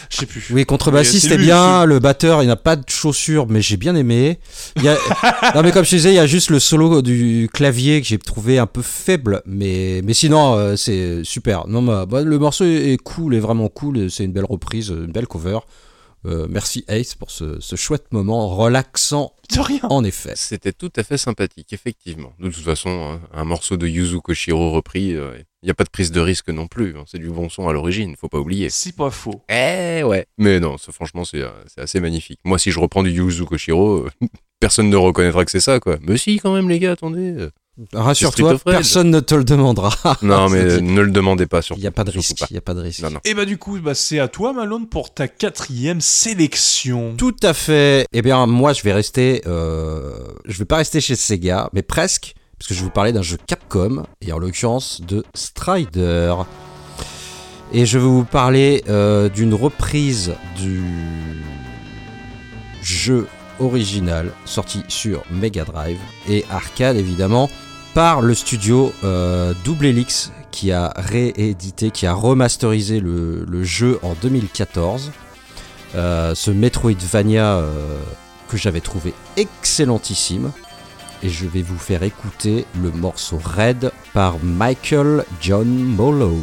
Je sais plus. Oui, contrebassiste C'est est bien, le batteur il n'a pas de chaussures mais j'ai bien aimé. Il y a... non mais comme je disais, il y a juste le solo du clavier que j'ai trouvé un peu faible mais, mais sinon euh, c'est super. Non, bah, bah, le morceau est cool, est vraiment cool, c'est une belle reprise, une belle cover. Euh, merci Ace pour ce, ce chouette moment relaxant De rien. en effet. C'était tout à fait sympathique, effectivement. De toute façon, hein, un morceau de Yuzu Koshiro repris, il n'y a pas de prise de risque non plus. hein. C'est du bon son à l'origine, faut pas oublier. C'est pas faux. Eh ouais. Mais non, ça, franchement, c'est euh, c'est assez magnifique. Moi, si je reprends du Yuzu Koshiro, euh, personne ne reconnaîtra que c'est ça, quoi. Mais si, quand même, les gars, attendez. Rassure-toi, personne ne te le demandera. Non, mais ne le demandez pas, surtout. il n'y a pas de risque, pas. il y a pas de risque. Non, non. Et bah du coup, bah, c'est à toi Malone pour ta quatrième sélection. Tout à fait. Eh bien, moi, je vais rester. Euh, je vais pas rester chez Sega, mais presque, parce que je vais vous parler d'un jeu Capcom, et en l'occurrence de Strider. Et je vais vous parler euh, d'une reprise du jeu original sorti sur Mega Drive et arcade évidemment par le studio euh, Double Helix qui a réédité, qui a remasterisé le, jeu en 2014. Euh, ce Metroidvania euh, que j'avais trouvé excellentissime. Et je vais vous faire écouter le morceau Red par Michael John Molo.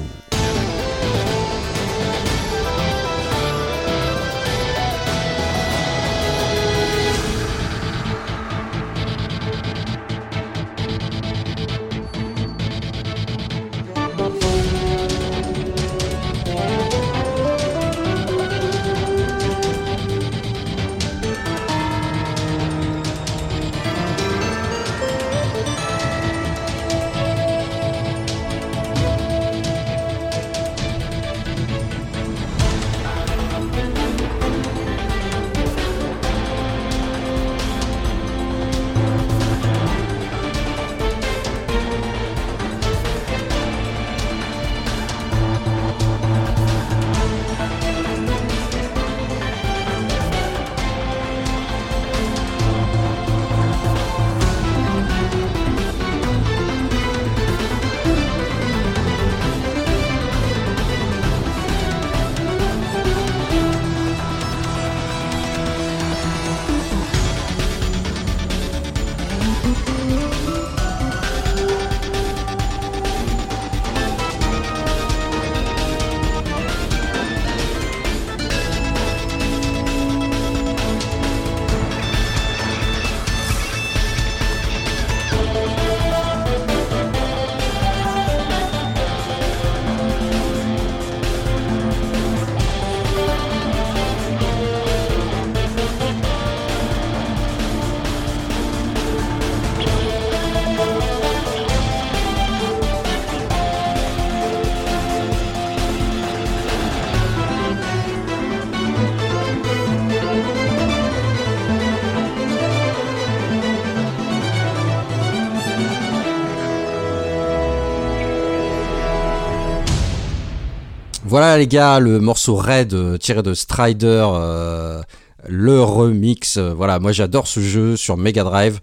Voilà les gars, le morceau Red euh, tiré de Strider, euh, le remix. euh, voilà, moi j'adore ce jeu sur Mega Drive.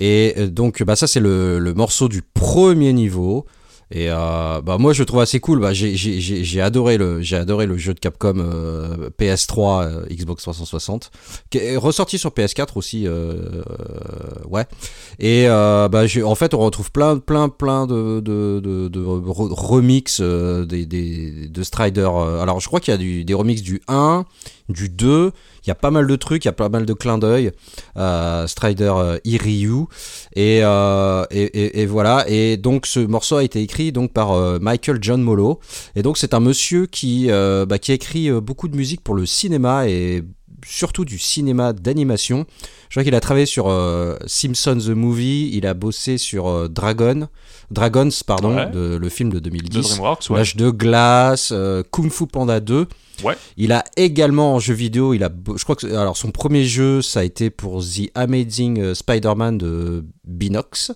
Et donc, bah, ça, c'est le morceau du premier niveau. Et euh, bah moi je le trouve assez cool. Bah, j'ai, adoré le j'ai jeu de Capcom euh, PS3 euh, Xbox 360 qui est ressorti sur PS4 aussi. ouais. Et bah en fait on retrouve plein plein plein de de, de, de re- remix des, de Strider. Alors je crois qu'il y a des remix du 1, du 2. Il y a pas mal de trucs, il y a pas mal de clins d'œil. Euh, Strider euh, Iryu. Et, euh, et, voilà. Et donc ce morceau a été écrit donc par Michael John Molo. Et donc c'est un monsieur qui bah, qui a écrit beaucoup de musique pour le cinéma et surtout du cinéma d'animation. Je crois qu'il a travaillé sur euh, Simpsons the Movie. Il a bossé sur euh, Dragon, Dragons pardon, Ouais. de- le film de De 2010. DreamWorks, ouais. L'âge de glace, euh, Kung Fu Panda 2. Ouais. Il a également en jeu vidéo, il a, je crois que alors son premier jeu, ça a été pour The Amazing Spider-Man de Binox.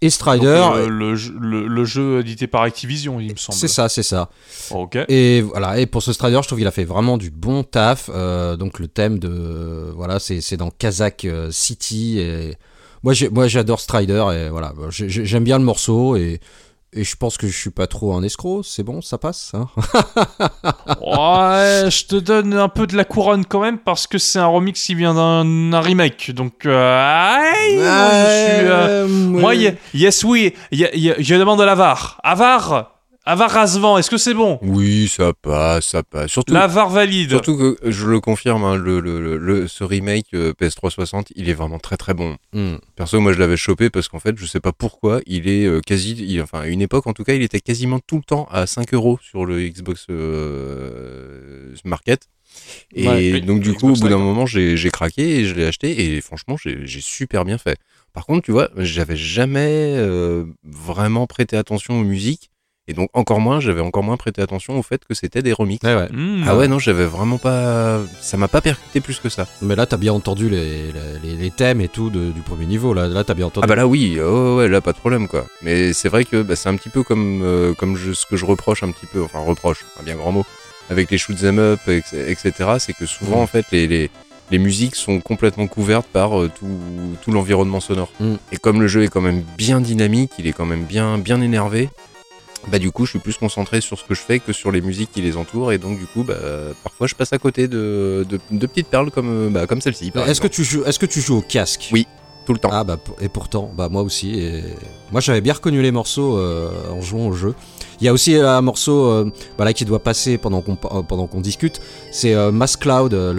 Et Donc, Strider, euh, le, jeu- le- le jeu édité par Activision, il me semble. c'est ça, c'est ça. Ok. Et voilà, et pour ce Strider, je trouve qu'il a fait vraiment du bon taf. Euh, donc le thème de voilà, c'est dans Kazakh euh, City. Et moi, j'adore Strider et voilà, j'ai- j'ai- j'aime bien le morceau et et je pense que je suis pas trop un escroc. C'est bon, ça passe. Hein Ouais, je te donne un peu de la couronne quand même parce que c'est un remix qui vient d'un un remake. Donc, euh, aïe, moi, je suis, euh, moi, y- yes, oui, je demande à l'avare. Avar, Avar Rasvan, est-ce que c'est bon? Oui, ça passe, ça passe. Surtout, L'avare valide. surtout que je le confirme, hein, le, le, le- ce remake euh, PS360, il est vraiment très très bon. Hmm. Perso, moi je l'avais chopé parce qu'en fait, je sais pas pourquoi, il est euh, quasi, il- enfin à une époque en tout cas, il était quasiment tout le temps à 5 euros sur le Xbox euh, Market. Et Ouais, donc du Xbox coup, au bout d'un moment, j'ai j'ai craqué et je l'ai acheté et franchement, j'ai j'ai super bien fait. Par contre, tu vois, j'avais jamais euh, vraiment prêté attention aux musiques et donc encore moins, j'avais encore moins prêté attention au fait que c'était des remixes. Ouais, ouais. Hmm. Ah ouais, non, j'avais vraiment pas, ça m'a pas percuté plus que ça. Mais là, t'as bien entendu les, les, les thèmes et tout de- du premier niveau. Là, là t'as bien entendu. Ah bah là oui, oh, ouais, là pas de problème quoi. Mais c'est vrai que bah, c'est un petit peu comme, euh, comme je, ce que je reproche un petit peu, enfin reproche, un bien grand mot, avec les shoot 'em up, etc. C'est que souvent Mm. en fait les, les, les musiques sont complètement couvertes par euh, tout, tout l'environnement sonore. Mm. Et comme le jeu est quand même bien dynamique, il est quand même bien, bien énervé. Bah du coup je suis plus concentré sur ce que je fais que sur les musiques qui les entourent et donc du coup bah, parfois je passe à côté de, de, de petites perles comme, euh, bah, comme celle-ci. par Est-ce que tu joues, est-ce que tu joues au casque? Oui. tout le temps. Ah bah et pourtant, bah moi aussi. Et moi j'avais bien reconnu les morceaux euh, en jouant au jeu. Il y a aussi un morceau euh, bah là, qui doit passer pendant qu'on euh, pendant qu'on discute. C'est euh, Mass Cloud. euh,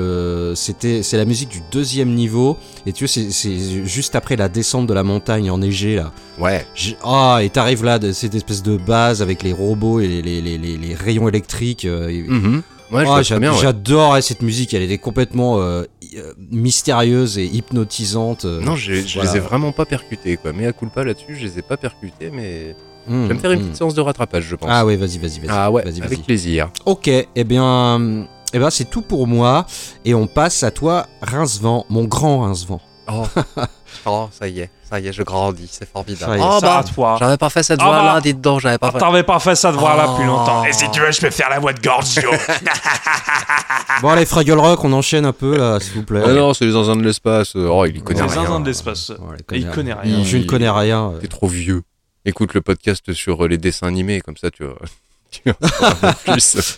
Le c'était c'est la musique du deuxième niveau. Et tu vois c'est juste après la descente de la montagne enneigée là. Ouais. Ah et t'arrives là de cette espèce de base avec les robots et les, les, les, rayons électriques. euh, et- Mhm. Ouais, je vois j'a- très bien. ouais. J'adorais cette musique, elle était complètement euh, euh, mystérieuse et hypnotisante. euh. Non, je, je Voilà. les ai vraiment pas percutés, quoi. Mais à coup pas là-dessus, je les ai pas percutés, mais Mmh, je vais me faire une mmh. petite séance de rattrapage, je pense. Ah ouais, vas-y, vas-y, vas-y. Ah ouais, vas-y, avec vas-y. plaisir. Ok, eh bien, eh ben, c'est tout pour moi. Et on passe à toi, Rincevent, mon grand Rincevent. Oh. oh, ça y est, ça y est, je grandis, c'est formidable. Ça y est, oh bah, toi. j'avais pas fait cette Ah voix-là, bah. dites donc, j'avais pas fait. T'avais pas fait ça de voir là depuis Oh. longtemps. Et si tu veux, je peux faire la voix de Gorgio. Bon, allez, Fraggle Rock, on enchaîne un peu là, s'il vous plaît. Ah non, c'est les zinzins de l'espace. Oh, il y connaît Les rien. zinzins de l'espace. Il connaît rien. rien. Je ne connais rien. T'es trop vieux. Écoute le podcast sur euh, les dessins animés, comme ça tu peu plus.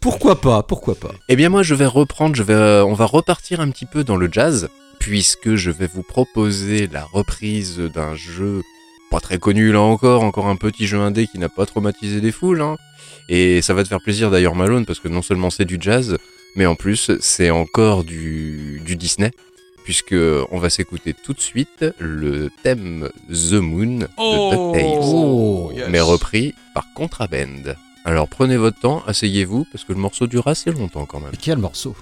Pourquoi pas Pourquoi pas Eh bien moi je vais reprendre, je vais, euh, on va repartir un petit peu dans le jazz, puisque je vais vous proposer la reprise d'un jeu pas très connu là encore, encore un petit jeu indé qui n'a pas traumatisé des foules. hein. Et ça va te faire plaisir d'ailleurs Malone, parce que non seulement c'est du jazz, mais en plus c'est encore du, du Disney, puisque on va s'écouter tout de suite le thème The Moon de Oh, DuckTales Oh, yes. mais repris par Contraband. Alors prenez votre temps, asseyez-vous, parce que le morceau dure assez longtemps quand même. Mais quel morceau?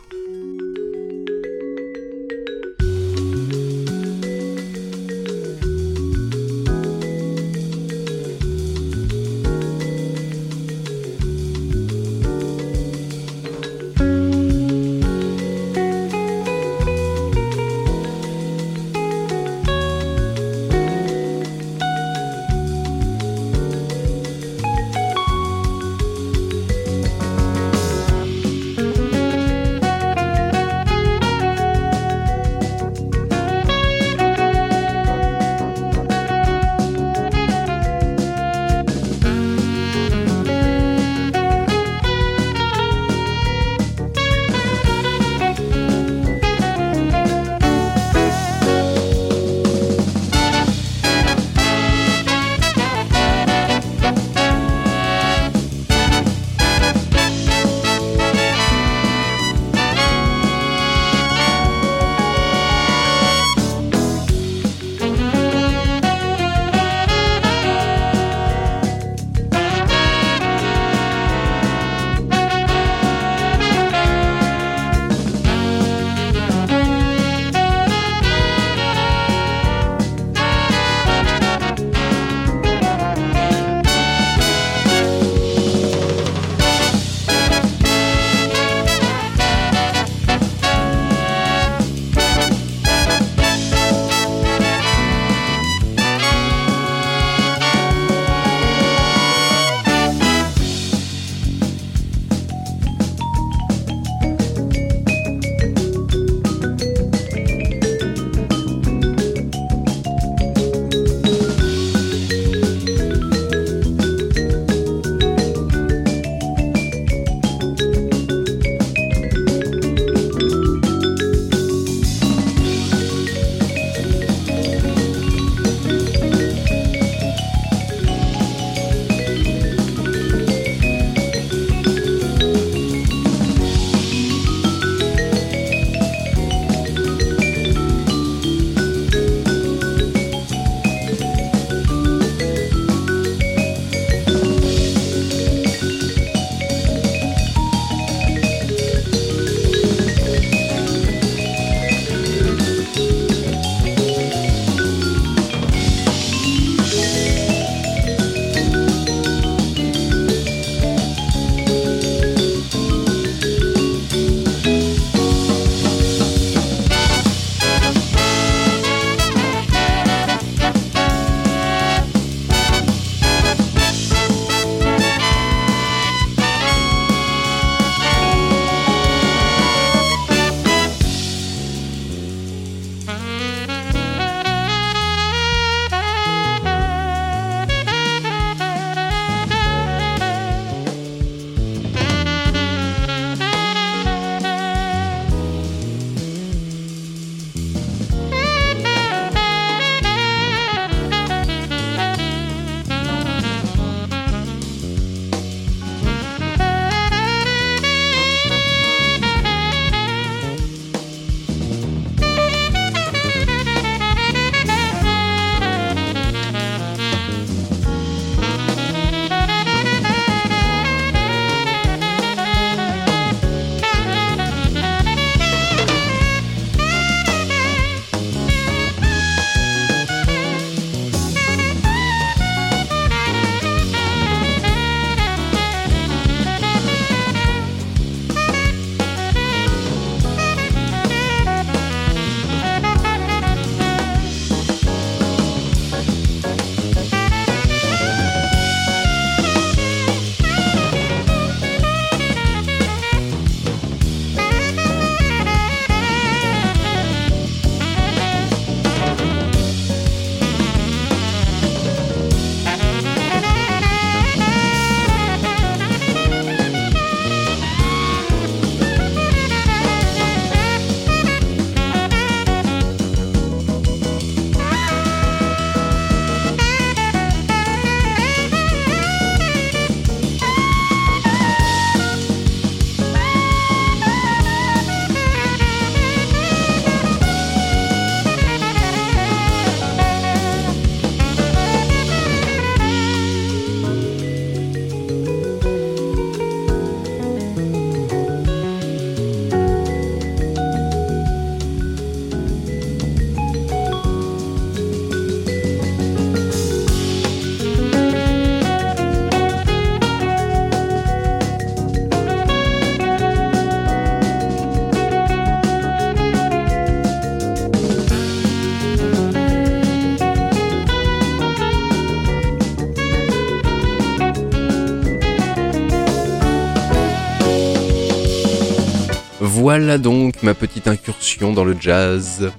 Voilà donc ma petite incursion dans le jazz.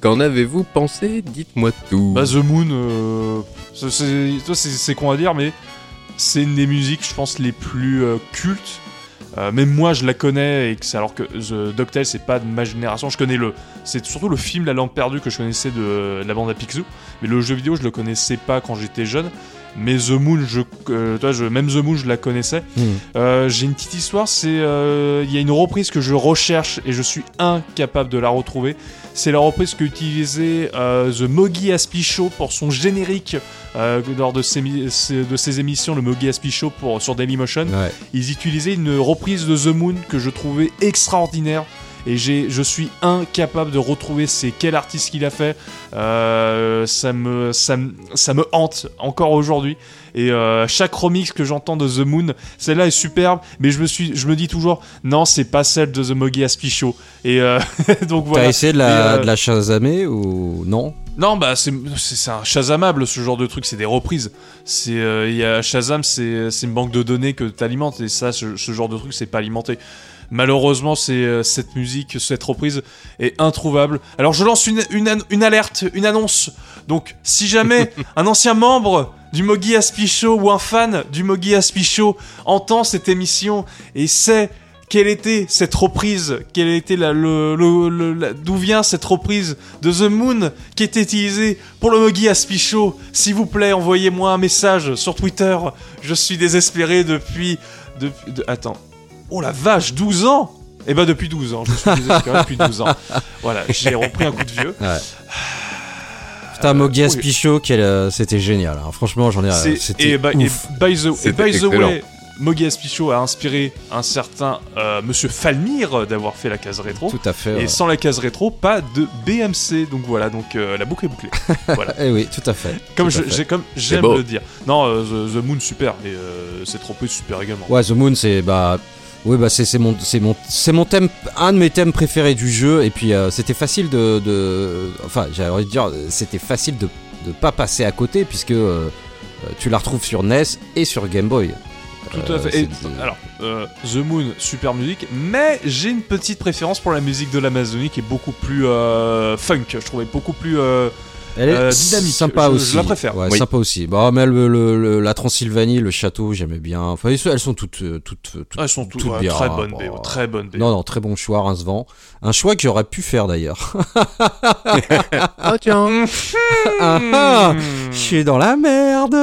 Qu'en avez-vous pensé? Dites-moi tout. Bah, The Moon, euh, c'est- con à dire, mais c'est une des musiques, je pense, les plus euh, cultes. Euh, même moi, je la connais, et que alors que The DuckTales, c'est pas de ma génération. Je connais le. C'est surtout le film La Lampe perdue que je connaissais de, de la bande à Picsou. Mais le jeu vidéo, je le connaissais pas quand j'étais jeune. Mais The Moon, je, euh, toi, je, même The Moon, je la connaissais. Hmm. Euh, J'ai une petite histoire, c'est euh, il y a une reprise que je recherche et je suis incapable de la retrouver. C'est la reprise que utilisait The Mogi Aspi Show pour son générique lors de ses- de ses émissions, le Mogi Aspi Show pour, sur Dailymotion. Ouais. Ils utilisaient une reprise de The Moon que je trouvais extraordinaire. Et j'ai, je suis incapable de retrouver c'est quel artiste qu'il a fait. Euh, ça, me, ça, me, ça me hante encore aujourd'hui. Et euh, chaque remix que j'entends de The Moon, celle-là est superbe, mais je me, suis, je me dis toujours, non, c'est pas celle de The Mogi Aspi Show. Et euh, donc T'as voilà. essayé de la, euh, de la chasamer ou non? Non, bah c'est un Shazamable ce genre de truc, c'est des reprises. C'est euh, il y a Shazam, c'est c'est une banque de données que t'alimentes et ça, ce, ce genre de truc, c'est pas alimenté. Malheureusement, c'est euh, cette musique, cette reprise est introuvable. Alors je lance une, une, an- une alerte, une annonce. Donc si jamais un ancien membre du Mogi Aspi Show ou un fan du Mogi Aspi Show entend cette émission et sait quelle était cette reprise, quelle était la, le, le- d'où vient cette reprise de The Moon qui était utilisée pour le Mogi Aspi Show. S'il vous plaît, envoyez-moi un message sur Twitter. Je suis désespéré depuis, depuis de- attends. Oh la vache, 12 ans Eh ben depuis 12 ans, je suis désespéré depuis 12 ans. Voilà, j'ai repris un coup de vieux. Putain, Mogi oui. Quel, euh, c'était génial. hein. Franchement, j'en ai. C'est- C'était et, by, et ouf. by the, et by way, Mogi Aspicho a inspiré un certain euh, Monsieur Falmir d'avoir fait la case rétro. Tout à fait. Et ouais. sans la case rétro, pas de BMC. Donc voilà, donc euh, la boucle est bouclée. voilà. Eh oui, tout à fait. Comme Tout à je- fait. j'ai comme j'aime le dire. Non, euh, The, The Moon super et euh, c'est trop peu super également. Ouais, The Moon, c'est bah. Oui, bah c'est mon, c'est mon, c'est mon thème, un de mes thèmes préférés du jeu. Et puis euh, c'était facile de, de, enfin, j'avais envie de dire, c'était facile de, de pas passer à côté puisque euh, euh, tu la retrouves sur NES et sur Game Boy. Tout Euh, à fait. Et, des- alors, euh, The Moon, super musique, mais j'ai une petite préférence pour la musique de l'Amazonie qui est beaucoup plus euh, funk. Je trouvais beaucoup plus. Euh, Elle est euh, dynamique. sympa Je- je aussi. la préfère. Ouais, Oui. sympa aussi. Bah, mais le, le- le- la Transylvanie, le château, j'aimais bien. Enfin, elles sont- elles sont toutes, euh, toutes, toutes, elles sont toutes, toutes ouais, bien. très bonnes Bon, BO, très bonnes BO. Non, non, très bon choix, Rincevent. Un choix que j'aurais pu faire d'ailleurs. Ah tiens Ah, ah, Je suis dans la merde.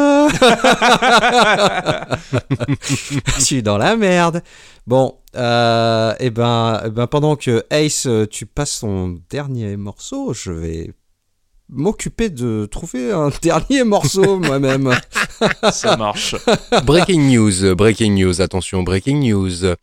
Je suis dans la merde. Bon, euh, et ben, eh ben, pendant que Ace, euh, tu passes ton dernier morceau, je vais m'occuper de trouver un dernier morceau moi-même. Ça marche. Breaking news, breaking news, attention, breaking news.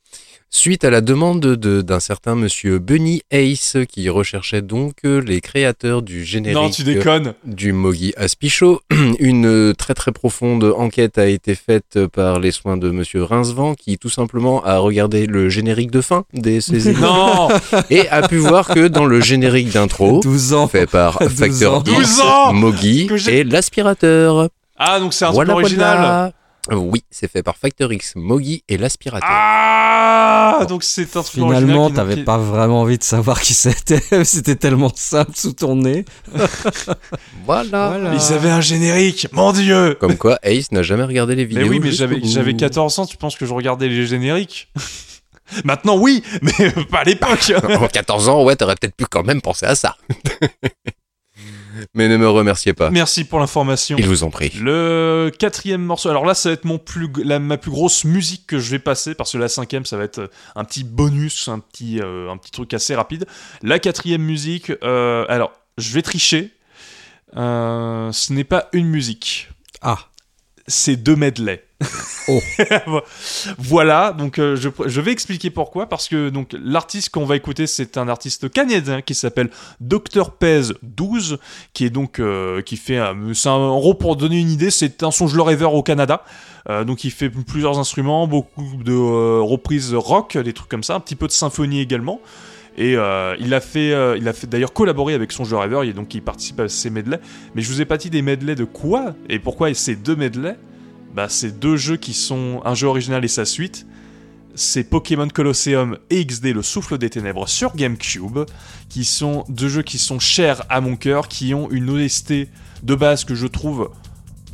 Suite à la demande de- d'un certain monsieur Bunny Ace qui recherchait donc euh, les créateurs du générique non, tu déconnes. du Mogi Aspicho, une euh, très très profonde enquête a été faite par les soins de monsieur Rincevent qui tout simplement a regardé le générique de fin des ces Non et a pu voir que dans le générique d'intro 12 ans. fait par 12 Factor ans. 12 ans Mogi et l'aspirateur. Ah, donc c'est un Voilà, truc original. voilà. Oui, c'est fait par Factor X, Mogi et l'aspirateur. Ah Donc c'est un truc Finalement, t'avais qui- pas vraiment envie de savoir qui c'était. C'était tellement simple sous ton nez. Voilà. Voilà. Ils avaient un générique, mon dieu Comme quoi, Ace n'a jamais regardé les Mais vidéos. oui, mais j'avais j'avais 14 ans, tu penses que je regardais les génériques? Maintenant, oui, mais pas à l'époque. En 14 ans, ouais, t'aurais peut-être pu quand même penser à ça. Mais ne me remerciez pas. Merci pour l'information. Il vous en prie. Le quatrième morceau, alors là, ça va être mon plus, la, ma plus grosse musique que je vais passer, parce que la cinquième, ça va être euh, un petit bonus, un petit, euh, un petit truc assez rapide. La quatrième musique, euh, alors, je vais tricher. Euh, ce n'est pas une musique, Ah, c'est deux medley. Oh. voilà, donc euh, je, vais expliquer pourquoi, parce que l'artiste qu'on va écouter, c'est un artiste canadien qui s'appelle Dr Pez 12, qui est donc euh, fait, en gros pour donner une idée, c'est un songe rêveur au Canada. Euh, donc il fait plusieurs instruments, beaucoup de reprises rock, des trucs comme ça, un petit peu de symphonie également. Et il a fait, d'ailleurs collaboré avec Songe de Rêveur, donc il participe à ces medleys. Mais je vous ai pas dit des medleys de quoi et pourquoi ces deux medleys Bah, c'est deux jeux qui sont un jeu original et sa suite. C'est Pokémon Colosseum et XD Le Souffle des Ténèbres sur GameCube, qui sont deux jeux qui sont chers à mon cœur, qui ont une OST de base que je trouve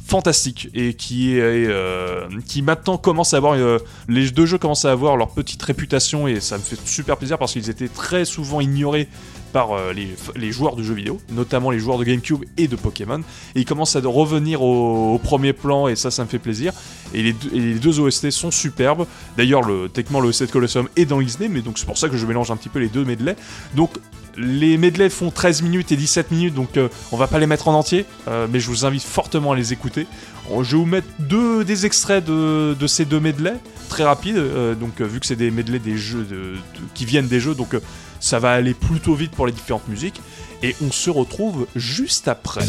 fantastique et qui est euh, qui maintenant commence à avoir euh, les deux jeux commencent à avoir leur petite réputation et ça me fait super plaisir parce qu'ils étaient très souvent ignorés par euh, les, joueurs de jeux vidéo, notamment les joueurs de GameCube et de Pokémon, et ils commencent à revenir au, premier plan et ça, ça me fait plaisir. Et les deux, OST sont superbes. D'ailleurs, le, techniquement, le OST de Colosseum est dans XD, mais donc c'est pour ça que je mélange un petit peu les deux medleys. Donc les medleys font 13 minutes et 17 minutes, donc euh, on va pas les mettre en entier, euh, mais je vous invite fortement à les écouter. Euh, Je vais vous mettre deux des extraits de, ces deux medleys, très rapides, euh, donc vu que c'est des medleys des jeux qui viennent des jeux, donc ça va aller plutôt vite pour les différentes musiques. Et on se retrouve juste après.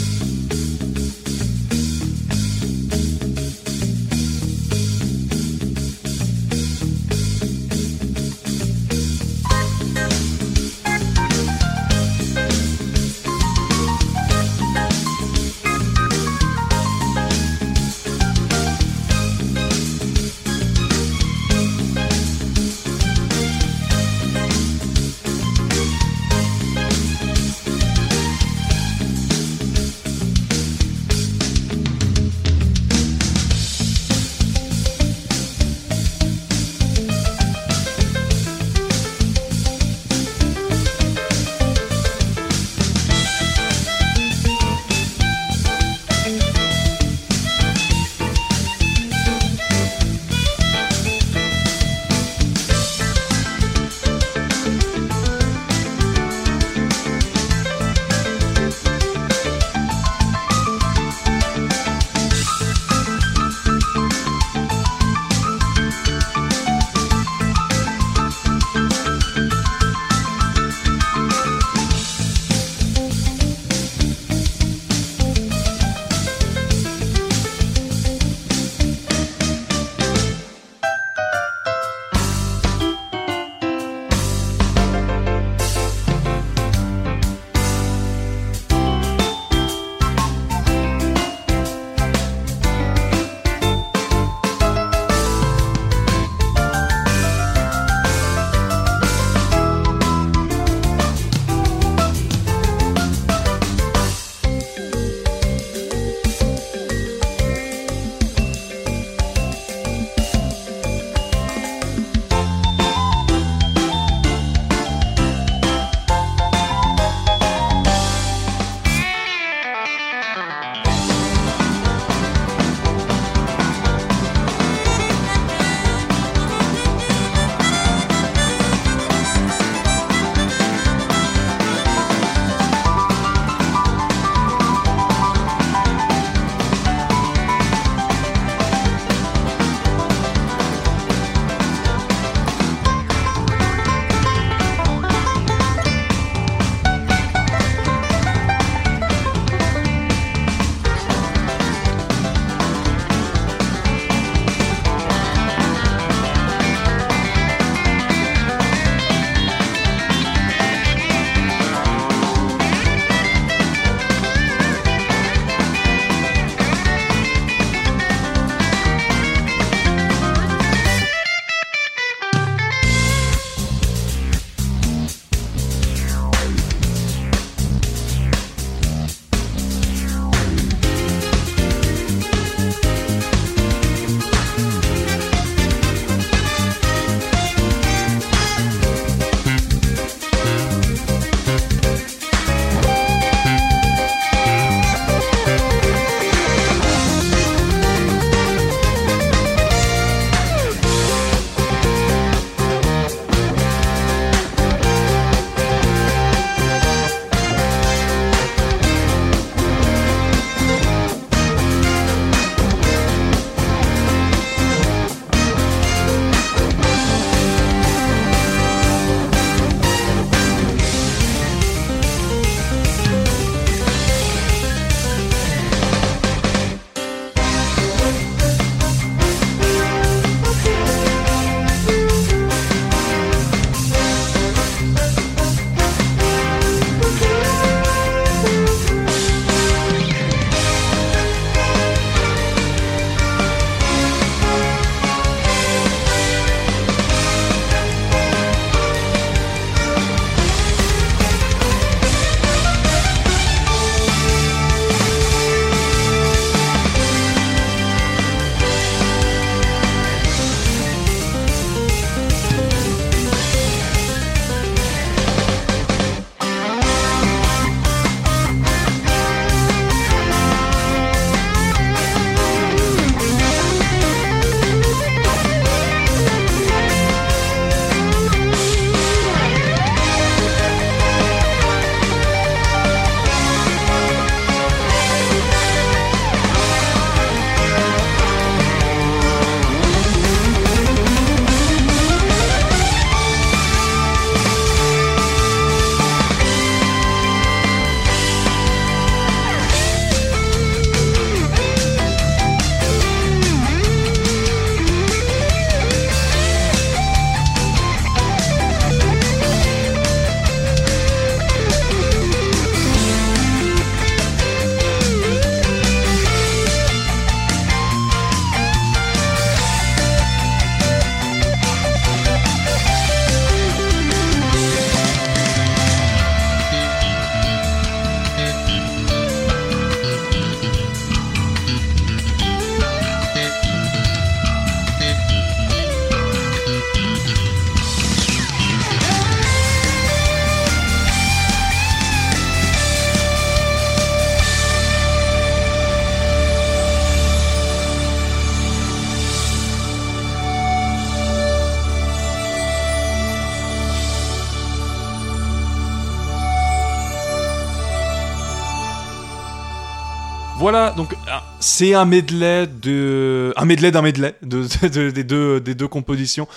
C'est un medley de un medley d'un medley de, de- de- des deux compositions.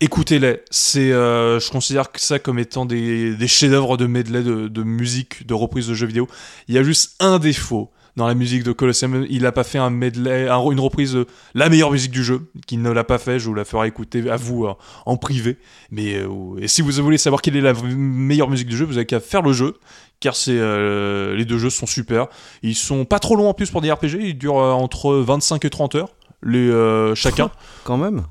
Écoutez-les, c'est euh, je considère que ça comme étant des, des chefs-d'œuvre de medley de musique, de reprise de jeux vidéo. Il y a juste un défaut dans la musique de Colosseum, il a pas fait un medley, un- une reprise de la meilleure musique du jeu, qu'il ne l'a pas fait. Je vous la ferai écouter à vous euh, en privé. Mais euh, et si vous voulez savoir quelle est la meilleure musique du jeu, vous avez qu'à faire le jeu, car c'est euh, les deux jeux sont super. Ils sont pas trop longs en plus pour des RPG, ils durent euh, entre 25 et 30 heures les euh, chacun. Quand même.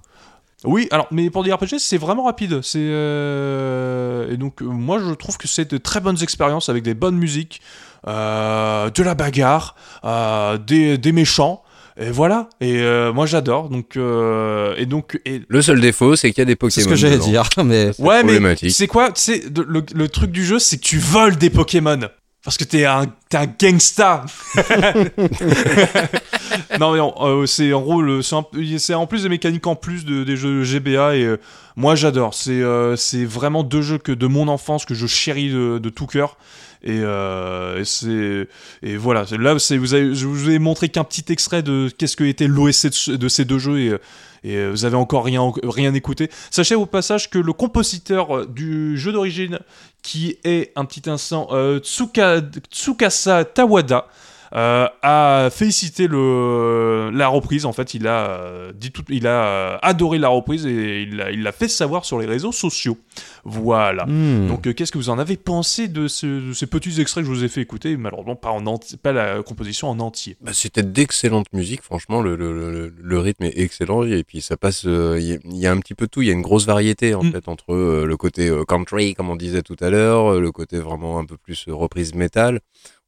Oui, alors mais pour des RPG, c'est vraiment rapide. C'est euh, et donc euh, moi je trouve que c'est de très bonnes expériences avec des bonnes musiques, euh, de la bagarre, euh, des, des méchants. Et voilà. Et euh, moi j'adore. Donc euh, et donc et Le seul défaut, c'est qu'il y a des Pokémon. C'est ce que j'allais dire, mais C'est Ouais, mais problématique. c'est quoi C'est le, le truc du jeu, c'est que tu voles des Pokémon. Parce que t'es un, t'es un gangsta. non mais en- euh, c'est en gros, c'est en plus des mécaniques en plus de, des jeux GBA et euh, moi j'adore. C'est euh, c'est vraiment deux jeux que de mon enfance que je chéris de, de tout cœur. Et, euh, et voilà. Là, vous avez, je vous ai montré qu'un petit extrait de qu'est-ce que était l'OSC de, ce- de ces deux jeux et euh, vous avez encore rien, rien écouté. Sachez au passage que le compositeur euh, du jeu d'origine, qui est un petit instant Tsuka- Tsukasa Tawada, euh, a félicité le, la reprise. En fait, il a, euh, dit tout, il a euh, adoré la reprise et il l'a fait savoir sur les réseaux sociaux. Voilà. Hmm. Donc, euh, qu'est-ce que vous en avez pensé de, ce- de ces petits extraits que je vous ai fait écouter Malheureusement, pas, en pas la composition en entier? Bah, C'était d'excellente musique, franchement, le, le, le, le rythme est excellent et puis ça passe, euh, il y, a- il y a un petit peu tout, il y a une grosse variété en Mm. fait entre le côté country, comme on disait tout à l'heure, le côté vraiment un peu plus reprise métal.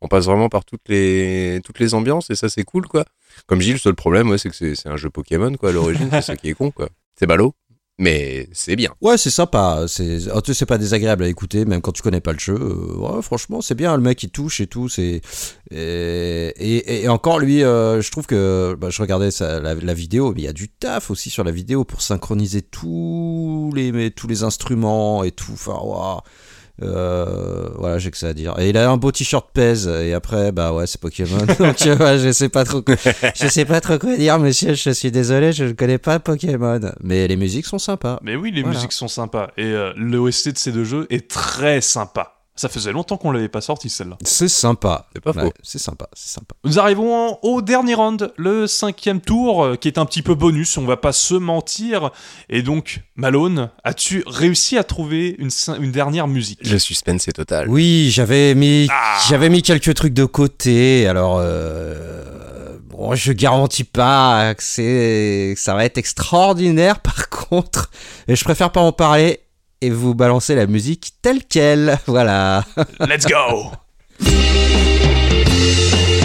On passe vraiment par toutes les, toutes les ambiances et ça c'est cool quoi. Comme Gilles, le seul problème c'est que c'est un jeu Pokémon quoi à l'origine, c'est ça qui est con quoi. C'est ballot, mais c'est bien. Ouais, c'est sympa. C'est, c'est pas désagréable à écouter, même quand tu connais pas le jeu. Euh, franchement, c'est bien. Le mec, il touche et tout. Et, et, encore lui, euh, je trouve que bah, je regardais la, vidéo, mais il y a du taf aussi sur la vidéo pour synchroniser tous les tous les instruments et tout. Enfin. Euh, voilà, j'ai que ça à dire. Et il a un beau t-shirt pèse et après, bah ouais, c'est Pokémon. Donc tu vois, je sais pas trop, quoi- je sais pas trop quoi dire, monsieur. Je suis désolé, je ne connais pas Pokémon. Mais les musiques sont sympas. Mais oui, les Voilà. musiques sont sympas. Et euh, l'OST de ces deux jeux est très sympa. Ça faisait longtemps qu'on l'avait pas sorti celle-là. C'est sympa. C'est pas Ouais, c'est sympa, c'est sympa. Nous arrivons au dernier round, le cinquième tour, euh, qui est un petit peu bonus, on va pas se mentir. Et donc, Malone, as-tu réussi à trouver une, dernière musique? Le suspense est total. Oui, j'avais mis, Ah. j'avais mis quelques trucs de côté. Alors, euh, bon, je garantis pas que c'est, que ça va être extraordinaire. Par contre, et je préfère pas en parler et vous balancer la musique telle quelle. Voilà. Let's go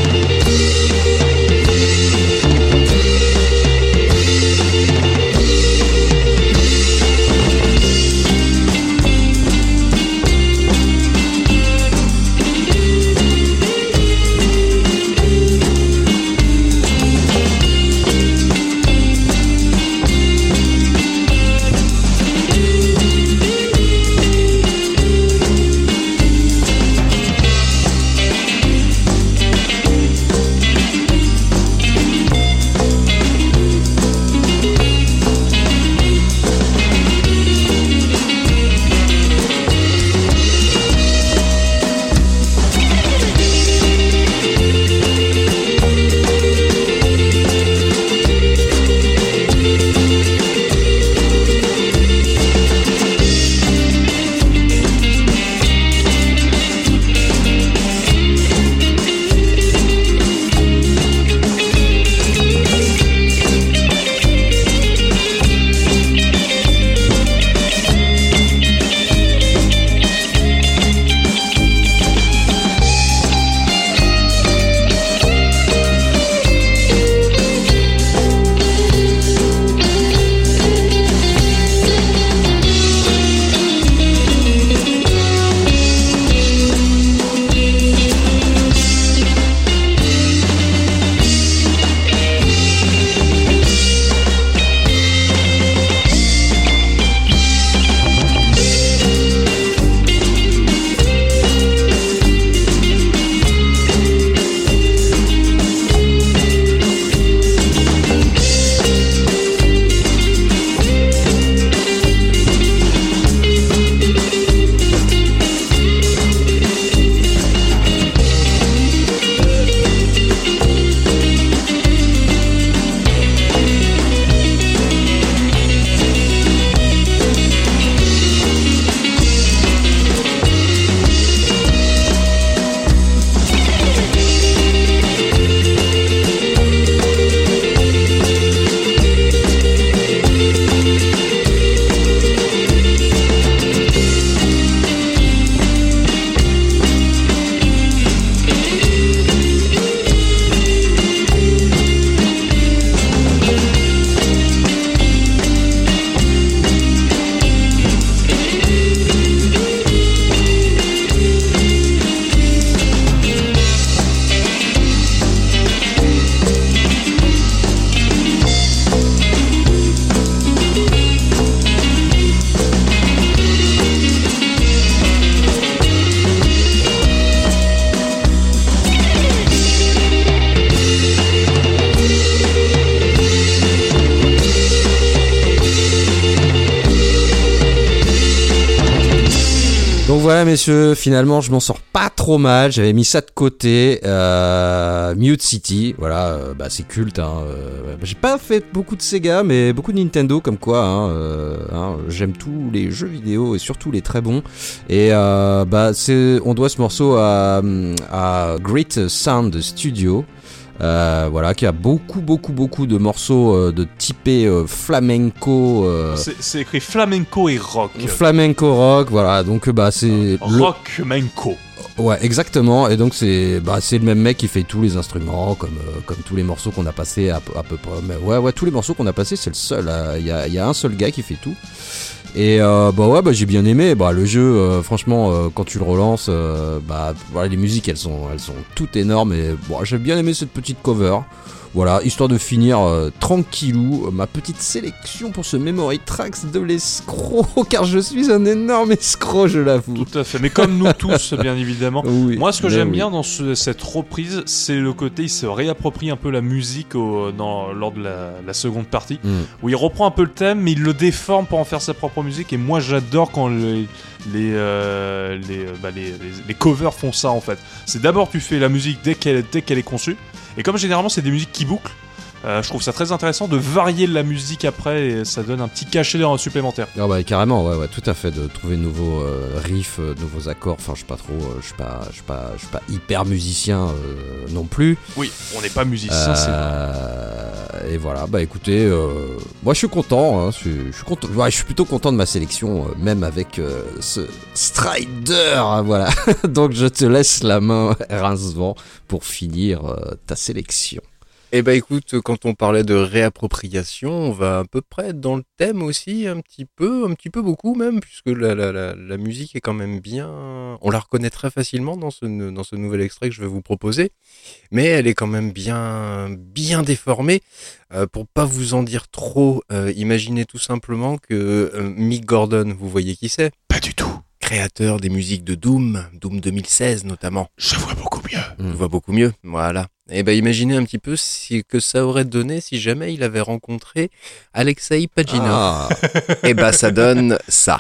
finalement, je m'en sors pas trop mal. J'avais mis ça de côté. Euh, Mute City, voilà, euh, bah, c'est culte. Hein, euh, j'ai pas fait beaucoup de Sega, mais beaucoup de Nintendo, comme quoi. Hein, hein, J'aime tous les jeux vidéo et surtout les très bons. Et bah, on doit ce morceau à, à Great Sound Studio. Euh, voilà, qui a beaucoup, beaucoup, beaucoup de morceaux euh, de typé euh, flamenco, euh, C'est écrit flamenco et rock. flamenco rock, voilà. Donc bah c'est le- Rockmenco. Ouais, exactement. Et donc c'est bah c'est le même mec qui fait tous les instruments, comme euh, comme tous les morceaux qu'on a passés à, peu- près. Mais ouais, ouais, tous les morceaux qu'on a passés, c'est le seul. euh, Il y, a, y a un seul gars qui fait tout. Et euh, bah ouais, bah j'ai bien aimé. Bah le jeu, franchement, quand tu le relances, bah voilà, les musiques, elles sont elles sont toutes énormes. Et bon, j'ai bien aimé cette petite cover. Voilà, histoire de finir euh, tranquillou euh, ma petite sélection pour ce Memory Tracks de l'escroc, car je suis un énorme escroc, je l'avoue. Tout à fait. Mais comme nous tous, bien évidemment. Oui, Moi, ce que mais j'aime oui. bien dans ce- cette reprise, c'est le côté, il se réapproprie un peu la musique au- dans, lors de la, la seconde partie, Mm. où il reprend un peu le thème, mais il le déforme pour en faire sa propre musique. Et moi, j'adore quand les, les, euh, les, euh, bah, les covers font ça, en fait. C'est d'abord, tu fais la musique dès qu'elle dès qu'elle est conçue, et comme généralement, c'est des musiques qui bouclent. Euh, je trouve ça très intéressant de varier la musique après et ça donne un petit cachet supplémentaire. Ah bah carrément, ouais, ouais, tout à fait, de trouver de nouveaux euh, riffs, euh, de nouveaux accords. Enfin, je suis pas trop, euh, je suis pas, je suis pas, je suis pas hyper musicien euh, non plus. Oui, on n'est pas musicien, c'est vrai. Euh, et voilà, bah écoutez, euh, moi je suis content, hein, je, suis- content, je suis plutôt content de ma sélection, euh, même avec euh, ce Strider, hein, voilà. Donc je te laisse la main, Rincevent, pour finir euh, ta sélection. Eh ben écoute, quand on parlait de réappropriation, on va à peu près être dans le thème aussi, un petit peu, un petit peu beaucoup même, puisque la, la, la, la musique est quand même bien... On la reconnaît très facilement dans ce, dans ce nouvel extrait que je vais vous proposer, mais elle est quand même bien, bien déformée. Euh, pour pas vous en dire trop, euh, imaginez tout simplement que euh, Mick Gordon, vous voyez qui c'est? Pas du tout. Créateur des musiques de Doom, Doom 2016 notamment. Je vois beaucoup mieux. On voit beaucoup mieux, voilà. Et ben imaginez un petit peu ce que ça aurait donné si jamais il avait rencontré Alexei Pagina. Ah, Et ben ça donne ça.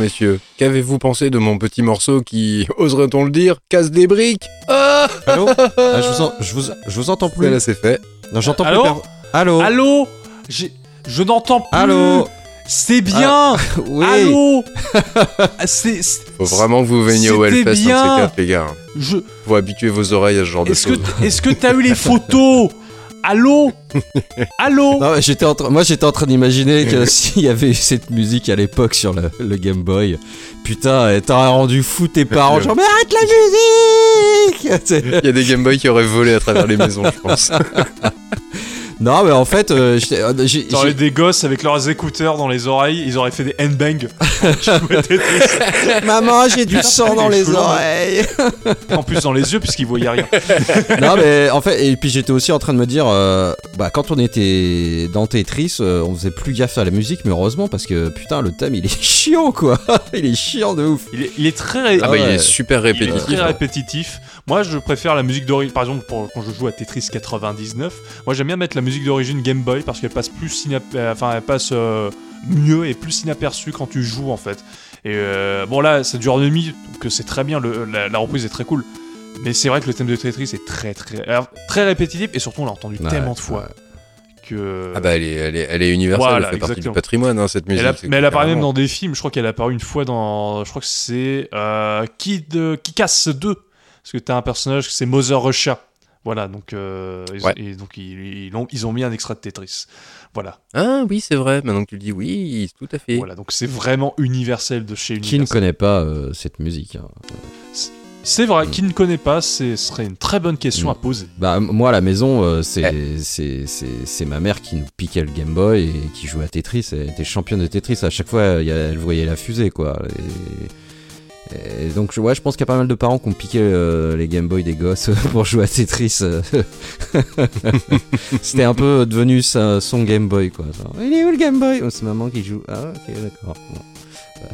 Messieurs, qu'avez-vous pensé de mon petit morceau qui, oserait-on le dire, casse des briques? Ah allô? Ah, je, vous en- je vous, je vous entends plus. Là c'est fait. Non, j'entends Allô? Plus. per- Allô? Allô? J'ai- Je n'entends plus. Allô? C'est bien. Oui. Allô? C'est. c'est- Faut vraiment que vous veniez au Hellfest, un de bien. ces quatre, les gars. Je. Faut habituer vos oreilles à ce genre de Est-ce que choses. est-ce que t'as eu les photos? Allô Allô Non, mais j'étais en train- moi j'étais en train d'imaginer que s'il y avait eu cette musique à l'époque sur le, le Game Boy, putain, t'aurais rendu fou tes parents, genre mais arrête la musique Il y a des Game Boy qui auraient volé à travers les maisons, je pense. Non mais en fait, euh, euh, j'ai- des gosses avec leurs écouteurs dans les oreilles, ils auraient fait des handbang. maman j'ai du sang dans les oreilles. en plus dans les yeux puisqu'ils voyaient rien. non mais en fait et puis j'étais aussi en train de me dire euh, bah quand on était dans Tetris euh, on faisait plus gaffe à la musique mais heureusement parce que putain le thème il est chiant quoi il est chiant de ouf Il est, il est très, ré- Ah bah, il ouais. est super il est répétitif. très hein. répétitif. Moi, je préfère la musique d'origine. Par exemple, pour- quand je joue à Tetris 99, moi j'aime bien mettre la musique d'origine Game Boy parce qu'elle passe plus euh, enfin elle passe euh, mieux et plus inaperçue quand tu joues en fait. Et euh, bon là, ça dure une demi, donc c'est très bien. Le, la, la reprise est très cool. Mais c'est vrai que le thème de Tetris est très très très répétitif et surtout on l'a entendu Ouais, tellement de fois ouais. que. Ah bah elle est, elle est, elle est universelle, Voilà, elle fait partie du patrimoine hein, cette musique. Elle a- c'est mais elle apparaît même dans des films. Je crois qu'elle a apparu une fois dans. Je crois que c'est euh, Kid euh, Kick-Ass 2. Parce que t'as un personnage, c'est Mother Russia. Voilà, donc, euh, ils, Ouais. et donc ils, ils ont, ils ont mis un extrait de Tetris. Voilà, Ah oui, c'est vrai, maintenant que tu le dis, oui, tout à fait. voilà donc c'est vraiment universel de chez qui ne Universal. connaît pas euh, cette musique hein C'est vrai, qui ne connaît pas, ce serait une très bonne question Mm. à poser. Bah moi à la maison euh, c'est Eh. c'est ma mère qui nous piquait le Game Boy et qui jouait à Tetris. Elle était championne de Tetris. À chaque fois elle voyait la fusée quoi. Et, et donc ouais je pense qu'il y a pas mal de parents qui ont piqué euh, les Game Boy des gosses pour jouer à Tetris. euh. C'était un peu devenu son Game Boy quoi. Il est où le Game Boy? Oh, C'est maman qui joue. Ah ok d'accord. Bon.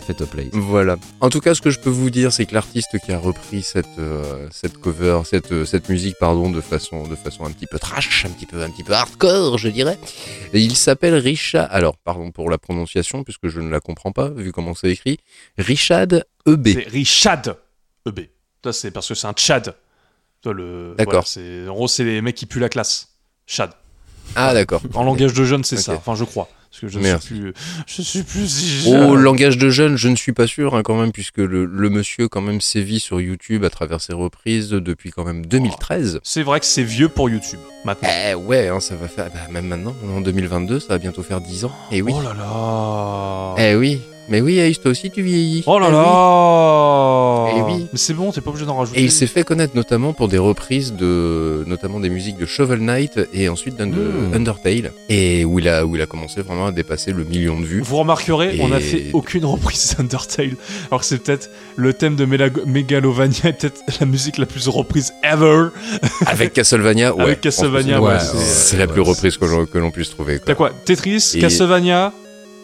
Faites play. Voilà. En tout cas, ce que je peux vous dire, c'est que l'artiste qui a repris cette euh, cette cover, cette euh, cette musique, pardon, de façon de façon un petit peu trash, un petit peu un petit peu hardcore, je dirais. Et il s'appelle Richard. Alors, pardon pour la prononciation, puisque je ne la comprends pas vu comment c'est écrit. Richard EB. C'est Richad EB. Ça, c'est parce que c'est un Tchad. Toi, le. D'accord. voilà, en gros, c'est les mecs qui puent la classe. Chad. Ah d'accord. En langage de jeunes, c'est ça. Enfin, je crois. Parce que je suis plus. Je suis plus. si Au jeune. langage de jeune, je ne suis pas sûr hein, quand même, puisque le, le monsieur quand même sévit sur YouTube à travers ses reprises depuis quand même 2013. C'est vrai que c'est vieux pour YouTube maintenant. Eh ouais, hein, ça va faire, bah, même maintenant, en 2022, ça va bientôt faire 10 ans. Et oui. Oh là là. Eh oui. Mais oui, Ace, toi aussi tu vieillis. Oh là Eh là. Eh oui. Mais c'est bon, t'es pas obligé d'en rajouter. Et il s'est fait connaître notamment pour des reprises de, notamment des musiques de Shovel Knight et ensuite d'un de Mm. Undertale. Et où il a, où il a commencé vraiment à dépasser le million de vues. Vous remarquerez, Et- on a fait aucune reprise d'Undertale. Alors que c'est peut-être le thème de Megalovania est peut-être la musique la plus reprise ever. Avec Castlevania, ouais. Avec Castlevania, ouais, c'est- ouais, c'est ouais, la plus reprise que l'on puisse trouver. T'as quoi? Tetris, Et- Castlevania,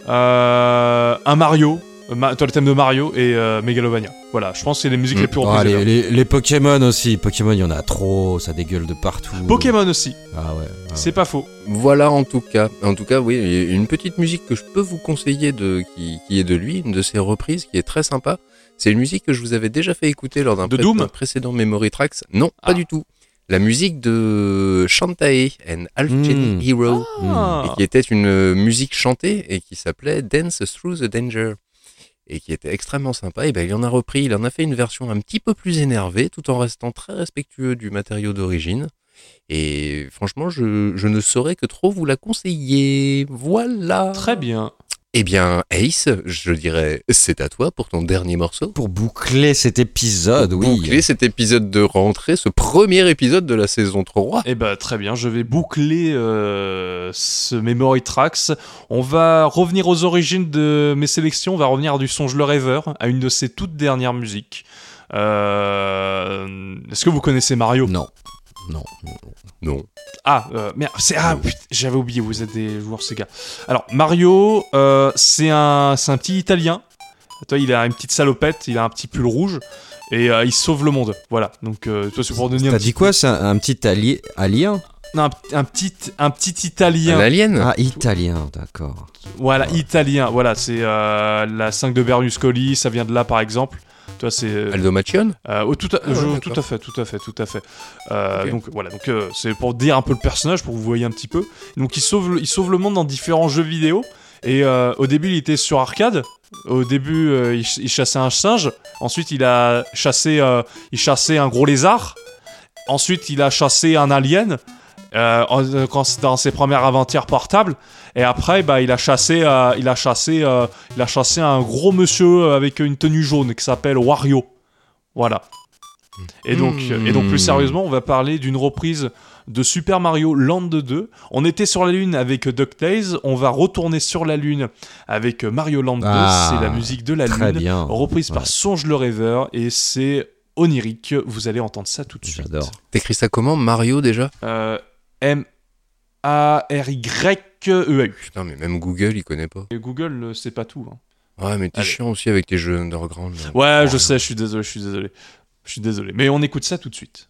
un Mario. euh, Ma- toi, le thème de Mario et euh, Megalovania. Voilà, je pense que c'est les musiques Mm. les plus Ah, reprises. les, les- les Pokémon aussi. Pokémon il y en a trop. Ça dégueule de partout. Pokémon aussi, Ah ouais. ah c'est pas faux. Voilà en tout cas. En tout cas, oui, une petite musique que je peux vous conseiller de qui, qui est de lui, une de ses reprises qui est très sympa. C'est une musique que je vous avais déjà fait écouter lors d'un De pré- précédent Memory Tracks. Non, Ah. pas du tout. La musique de Shantae and Alchemy Mm. Hero, Ah. et qui était une musique chantée et qui s'appelait Dance Through the Danger. Et qui était extrêmement sympa. Et ben, il en a repris, il en a fait une version un petit peu plus énervée, tout en restant très respectueux du matériau d'origine. Et franchement, je, je ne saurais que trop vous la conseiller. Voilà. Très bien. Eh bien, Ace, je dirais, c'est à toi pour ton dernier morceau. Pour boucler cet épisode, oui. Boucler cet épisode de rentrée, ce premier épisode de la saison 3. Eh ben très bien, je vais boucler euh, ce Memory Tracks. On va revenir aux origines de mes sélections, on va revenir du Songe le rêveur, à une de ses toutes dernières musiques. Euh, Est-ce que vous connaissez Mario? Non. Non. Non. Ah, euh, merde, c'est ah, putain, j'avais oublié, vous êtes des joueurs Sega. Alors Mario, euh, c'est un, c'est un petit Italien. Toi, il a une petite salopette, il a un petit pull rouge et euh, il sauve le monde. Voilà. Donc, euh, toi, c'est pour donner un T'as dit quoi C'est un, un petit alien? Non, un, un petit, un petit Italien. Un alien? Ah, italien, d'accord. Voilà, italien. Voilà, c'est euh, la 5 de Berlusconi, ça vient de là par exemple. Toi, c'est. euh, Aldo Machion euh, oh, tout, à, Ah je- tout à fait, tout à fait, tout à fait. Euh. Donc voilà, donc euh, c'est pour dire un peu le personnage, pour que vous voyez un petit peu. Donc il sauve, le- il sauve le monde dans différents jeux vidéo. Et euh, au début, il était sur arcade. Au début, euh, il, ch- il chassait un singe. Ensuite, il a chassé, euh, il chassait un gros lézard. Ensuite, il a chassé un alien. Euh, c'est dans ses premières aventures portables. Et après, bah, il a chassé, euh, il a chassé, euh, il a chassé un gros monsieur avec une tenue jaune qui s'appelle Wario. Voilà. Et donc, Hmm. et donc plus sérieusement, on va parler d'une reprise de Super Mario Land 2. On était sur la Lune avec DuckTales, on va retourner sur la Lune avec Mario Land 2. Ah, c'est la musique de la Lune, bien. reprise par. Songe le Rêveur, et c'est onirique. Vous allez entendre ça tout de suite. J'adore. T'écris ça comment Mario déjà? Euh, M-A-R-Y-E-A-U. Putain, mais même Google, il connaît pas. Et Google, euh, c'est pas tout. hein. Ouais, mais t'es chiant aussi avec tes jeux underground. là. Ouais, je Oh, sais, je suis désolé, je suis désolé. Je suis désolé. Mais on écoute ça tout de suite.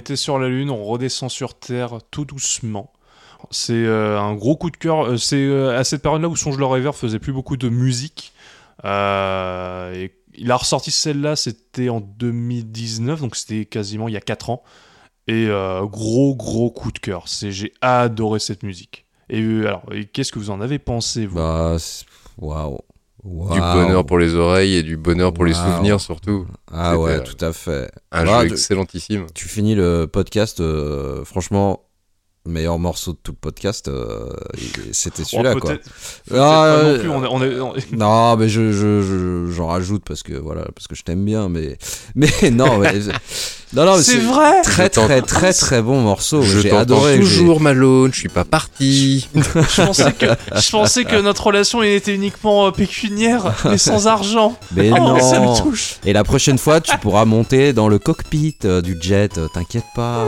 Était sur la Lune, on redescend sur Terre tout doucement. C'est euh, un gros coup de cœur. Euh, C'est euh, à cette période-là où Songe le Rêveur faisait plus beaucoup de musique. Et il a ressorti celle-là, c'était en 2019, donc c'était quasiment il y a 4 ans. Et gros, gros coup de cœur. J'ai adoré cette musique. Et alors, qu'est-ce que vous en avez pensé, vous? Bah, Du bonheur pour les oreilles et du bonheur pour les souvenirs surtout. Ah ouais, euh, tout à fait. Un Bah, jeu excellentissime. Tu finis le podcast, euh, franchement, meilleur morceau de tout le podcast, euh, c'était Oh, celui-là, quoi. Ah, non euh, plus, on est- on est- on est- Non, mais je, je, je- j'en rajoute parce que voilà, parce que je t'aime bien, mais, mais non, mais, non, non, C'est vrai Très, très, très, très bon morceau. je J'ai adoré. toujours, Malone. Je suis pas parti. Je pensais que, je pensais que notre relation était uniquement euh, pécuniaire, mais sans argent. Mais oh, non. ça me touche. Et la prochaine fois, tu pourras monter dans le cockpit euh, du jet. euh, T'inquiète pas.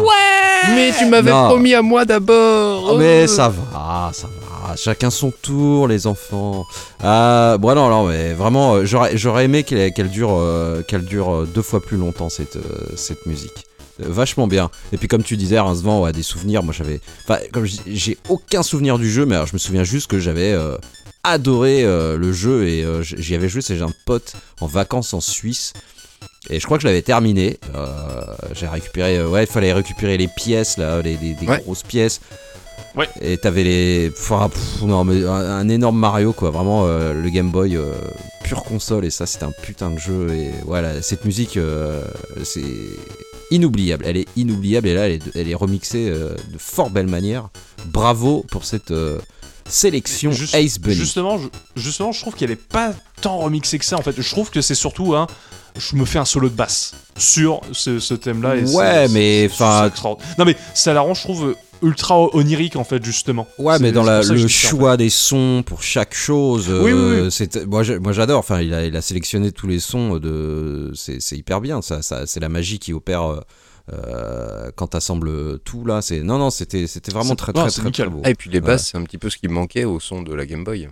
mais tu m'avais promis à moi d'abord. Oh, mais ça va, ça va. Chacun son tour, les enfants. Euh, bon, non, non, mais vraiment, euh, j'aurais, j'aurais aimé qu'elle, qu'elle dure, euh, qu'elle dure euh, deux fois plus longtemps cette, euh, cette musique. Vachement bien. Et puis comme tu disais, Rincevent a des souvenirs. Moi, j'avais, enfin, comme je j'ai aucun souvenir du jeu, mais alors, je me souviens juste que j'avais euh, adoré le jeu et j'y avais joué. C'est j'ai un pote en vacances en Suisse. Et je crois que je l'avais terminé. Euh, j'ai récupéré. euh, ouais, il fallait récupérer les pièces là, les, Ouais. grosses pièces. Ouais. Et t'avais les. Enfin, pff, non, mais un, un énorme Mario quoi. Vraiment euh, le Game Boy euh, pure console et ça c'était un putain de jeu. Et voilà, cette musique euh, c'est inoubliable. Elle est inoubliable et là elle est, elle est remixée de fort belle manière. Bravo pour cette sélection Ace Bunny. Justement, je, justement, je trouve qu'elle est pas tant remixée que ça. En fait, je trouve que c'est surtout un. Je me fais un solo de basse sur ce, ce thème-là. Ouais, mais, enfin. Non, mais ça l'arrange, je trouve. Ultra onirique en fait justement. Ouais, mais dans c'est la- le ça, en fait. choix des sons pour chaque chose, Oui, oui, euh, oui. c'est- moi, j'ai- moi j'adore. Enfin, il a, il a sélectionné tous les sons de, c'est c'est hyper bien. Ça, ça c'est la magie qui opère euh, euh, quand t'assembles tout là. C'est non, non, c'était, c'était vraiment très, non, très, très, beau. Ah, et puis les Ouais. basses, c'est un petit peu ce qui manquait au son de la Game Boy.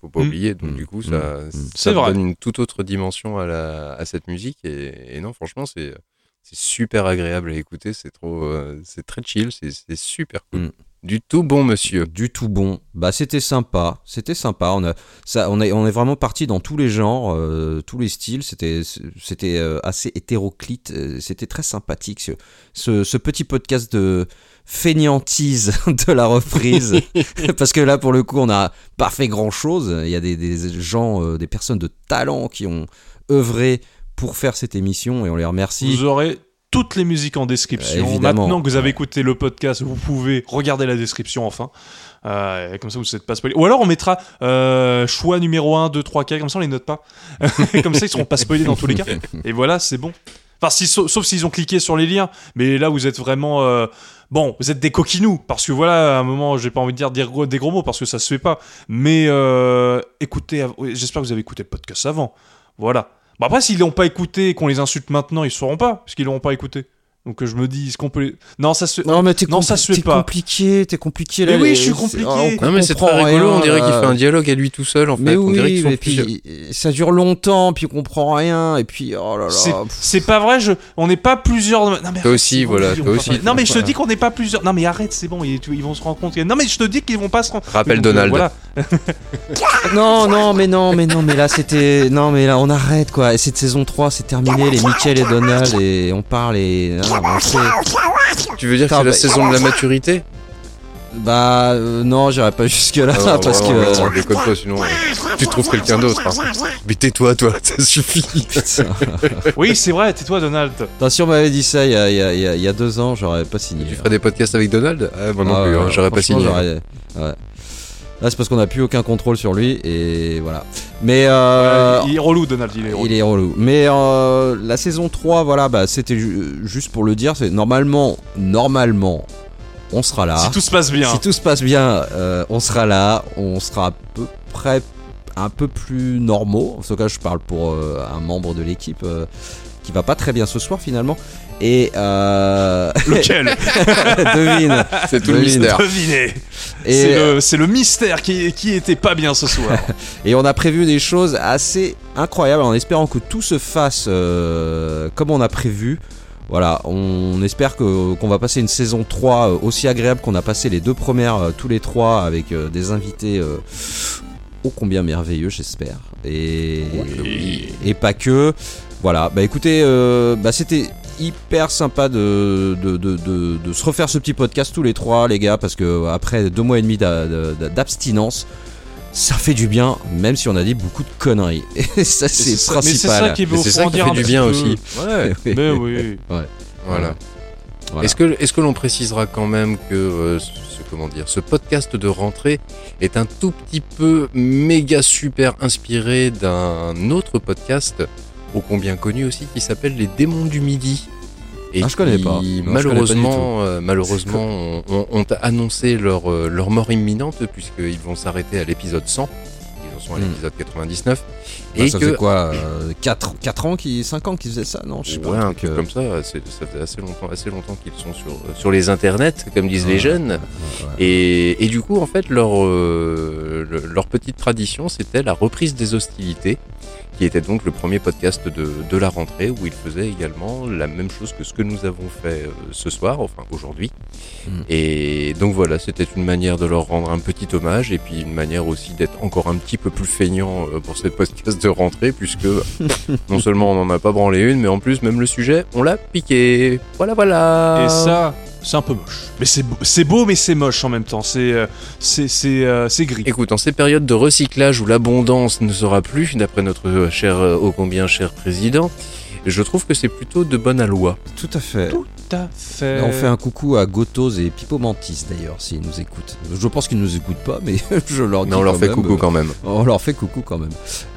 Faut pas Mm. oublier. Donc Mm. du coup, Mm. ça, Mm. ça donne une toute autre dimension à, la, à cette musique. Et, et non, franchement, c'est c'est super agréable à écouter. C'est trop, euh, c'est très chill. C'est super cool. Mm. Du tout bon, monsieur. Du tout bon. Bah c'était sympa, c'était sympa. On a ça, on est, on est vraiment parti dans tous les genres, euh, tous les styles. C'était, c'était euh, assez hétéroclite. euh, C'était très sympathique ce, ce, ce petit podcast de fainéantise de la reprise. Parce que là, pour le coup, on n'a pas fait grand chose. Il y a des, des gens, des personnes de talent qui ont œuvré pour faire cette émission et on les remercie. Vous aurez toutes les musiques en description. Euh. Maintenant que vous avez écouté le podcast, vous pouvez regarder la description enfin. Euh, comme ça, vous n'êtes pas spoilé. Ou alors, on mettra euh, choix numéro 1, 2, 3, 4, comme ça, on les note pas. comme ça, ils seront pas spoilés dans tous les cas. Et voilà, c'est bon. Enfin, si, sauf, sauf s'ils ont cliqué sur les liens. Mais là, vous êtes vraiment. euh, Bon, vous êtes des coquinous, parce que voilà, à un moment, j'ai pas envie de dire, dire gros- des gros mots, parce que ça se fait pas. Mais écoutez, j'espère que vous avez écouté le podcast avant. Voilà. Bon, après, s'ils l'ont pas écouté et qu'on les insulte maintenant, ils sauront pas, parce qu'ils l'auront pas écouté. Donc euh, je me dis, est-ce qu'on peut les... Non, ça se. Non mais t'es Non, ça compli- se fait t'es pas. compliqué, t'es compliqué Mais là. oui, les- je suis c'est- compliqué. on Non, mais c'est très rigolo. rien, on dirait qu'il fait un dialogue à lui tout seul. En Mais fait, on dirait oui, qu'ils sont mais puis ça dure longtemps, puis on comprend rien, et puis oh là C'est- là. C'est pas vrai, je... on n'est pas plusieurs. Non, mais Toi aussi, c'est bon, voilà, toi aussi. Non, mais je te dis qu'on n'est pas plusieurs. Non, mais arrête, c'est bon, ils, ils vont se rendre compte. Non, mais je te dis qu'ils vont pas se rendre. Rappelle Donald. voilà. Non, non, mais non, mais non, mais là c'était. Non, mais là on arrête quoi. Et cette saison 3, c'est terminé, les Michael et Donald, et on parle et. Tu veux dire que Putain, c'est la bah- saison de la maturité? Bah, euh, non, j'irai pas jusque-là, Ah non, parce vraiment, que. non, déconne pas, sinon euh, tu trouves quelqu'un d'autre. hein. Mais tais-toi, toi, ça suffit. Putain. Oui, c'est vrai, tais-toi, Donald. Attends, si on m'avait dit ça il y a, il y a- il y a- il y a deux ans, j'aurais pas signé. Tu ferais des podcasts avec Donald? Ah, Moi non Ah, plus, ouais, hein, j'aurais pas franchement, signé. j'aurais- ouais. Là, c'est parce qu'on n'a plus aucun contrôle sur lui, et voilà. Mais. Euh, il est relou, Donald, il est relou. Il est relou. Mais euh, la saison 3, voilà, bah, c'était ju- juste pour le dire. C'est normalement, normalement, on sera là. Si tout se passe bien. Si tout se passe bien, euh, on sera là. On sera à peu près un peu plus normaux. En tout cas, je parle pour euh, un membre de l'équipe euh, qui va pas très bien ce soir finalement. Et euh... Lequel devine. C'est tout le mystère. Devinez. Et, C'est le, mystère qui, qui était pas bien ce soir. Et on a prévu des choses assez incroyables en espérant que tout se fasse euh, comme on a prévu. Voilà, on espère que- qu'on va passer une saison 3 euh, aussi agréable qu'on a passé les deux premières, euh, tous les trois, avec euh, des invités euh, ô combien merveilleux, j'espère. Et, et pas que. Voilà, bah écoutez, euh, bah c'était hyper sympa de, de, de, de- de se refaire ce petit podcast tous les trois, les gars, parce que après deux mois et demi d'a- d'a- d'abstinence, ça fait du bien, même si on a dit beaucoup de conneries. Et ça, c'est Mais c'est principal. ça qui veut ça qui fait du bien aussi. Ouais. Oui. Mais oui. Voilà. Voilà. Est-ce que, est-ce que l'on précisera quand même que euh, ce, comment dire, ce podcast de rentrée est un tout petit peu méga super inspiré d'un autre podcast ô combien connu aussi qui s'appelle Les Démons du Midi et Ah, je connais qui, pas. Non, je connais pas malheureusement, euh, malheureusement, ont annoncé leur, euh, leur mort imminente puisqu'ils vont s'arrêter à l'épisode 100. Ils en sont à Hmm. l'épisode 99. Bah, et ça que faisait quoi 4, ans, qui, 5 ans qu'ils faisaient ça Non, je sais pas. Ouais, un truc, euh, comme ça, ça fait assez longtemps, assez longtemps qu'ils sont sur, sur les internets, comme disent les jeunes. ouais. Et, et du coup, en fait, leur, euh, le- leur petite tradition, c'était la reprise des hostilités, qui était donc le premier podcast de, de la rentrée, où ils faisaient également la même chose que ce que nous avons fait euh, ce soir, enfin aujourd'hui. Mm. Et donc voilà, c'était une manière de leur rendre un petit hommage, et puis une manière aussi d'être encore un petit peu plus feignant euh, pour cette podcast de rentrée, puisque non seulement on n'en a pas branlé une, mais en plus, même le sujet, on l'a piqué. Voilà, voilà. Et ça, c'est un peu moche. Mais c'est beau, c'est beau, mais c'est moche en même temps. C'est euh, c'est c'est euh, c'est gris. Écoute, en ces périodes de recyclage où l'abondance ne sera plus, d'après notre euh, cher, ô combien cher président, je trouve que c'est plutôt de bonne loi. Tout à fait. Tout à fait. On fait un coucou à Gotos et Pipo Mantis d'ailleurs, s'ils nous écoutent. Je pense qu'ils nous écoutent pas, mais je leur dis Mais on leur fait même, coucou quand même. On leur fait coucou quand même.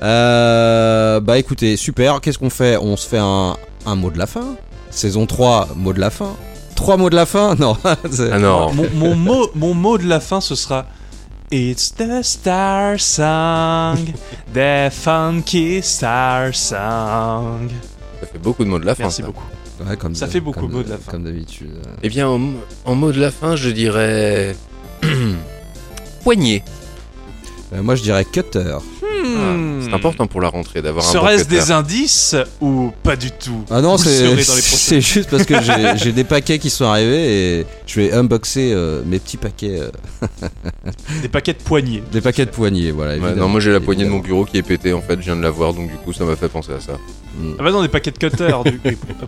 Euh, bah écoutez, super. Qu'est-ce qu'on fait? On se fait un, un mot de la fin? Saison 3, mot de la fin? trois mots de la fin? Non. Ah non. Mon, mon mot, mon mot de la fin, ce sera It's the star song, the funky star song. Ça fait beaucoup de mots de la fin. Merci ça. beaucoup. Ouais, comme Ça de- fait beaucoup comme de mots de la fin. Comme d'habitude. Eh bien, en, en mot de la fin, je dirais. Poignée. Euh, moi, je dirais cutter. Hmm. C'est important pour la rentrée d'avoir un Serait-ce des indices ou pas du tout Ah non, c'est juste parce que j'ai- des paquets qui sont arrivés et je vais unboxer euh, mes petits paquets, euh, Des paquets de poignées. des paquets de poignées, voilà. Ouais, non, moi j'ai la poignée de mon bureau qui est pétée en fait, je viens de la voir donc du coup ça m'a fait penser à ça. Mm. Ah bah non, des paquets de cutters. du-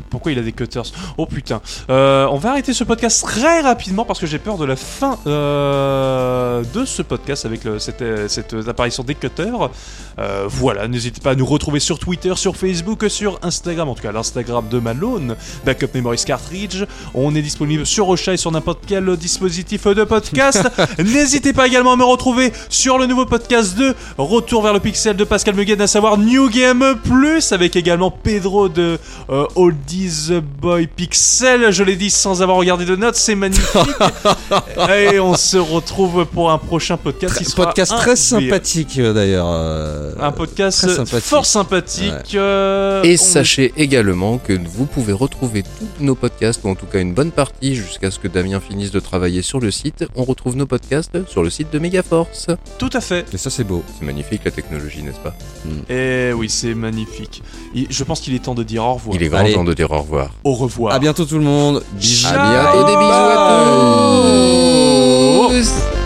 pourquoi il a des cutters? Oh putain. Euh, on va arrêter ce podcast très rapidement parce que j'ai peur de la fin euh, de ce podcast avec le- cette, cette apparition des cutters. Euh, voilà, n'hésitez pas à nous retrouver sur Twitter, sur Facebook, sur Instagram, en tout cas l'Instagram de Malone, Backup Memories Cartridge. On est disponible sur Ocha et sur n'importe quel dispositif de podcast. N'hésitez pas également à me retrouver sur le nouveau podcast de Retour vers le Pixel de Pascal Mugen, à savoir New Game Plus, avec également Pedro de euh, Oldies Boy Pixel. Je l'ai dit sans avoir regardé de notes, c'est magnifique. et on se retrouve pour un prochain podcast. qui sera Podcast très sympathique euh, d'ailleurs. Euh, Un podcast très sympathique. fort sympathique. euh, Et on- sachez également que vous pouvez retrouver tous nos podcasts, ou en tout cas une bonne partie, jusqu'à ce que Damien finisse de travailler sur le site. On retrouve nos podcasts sur le site de Megaforce. Tout à fait. Et ça, c'est beau. C'est magnifique la technologie, n'est-ce pas? Et oui, c'est magnifique. Je pense qu'il est temps de dire au revoir. Il est grand Allez. temps de dire au revoir. Au revoir. À bientôt tout le monde. Bisous. À bientôt, des bisous à tous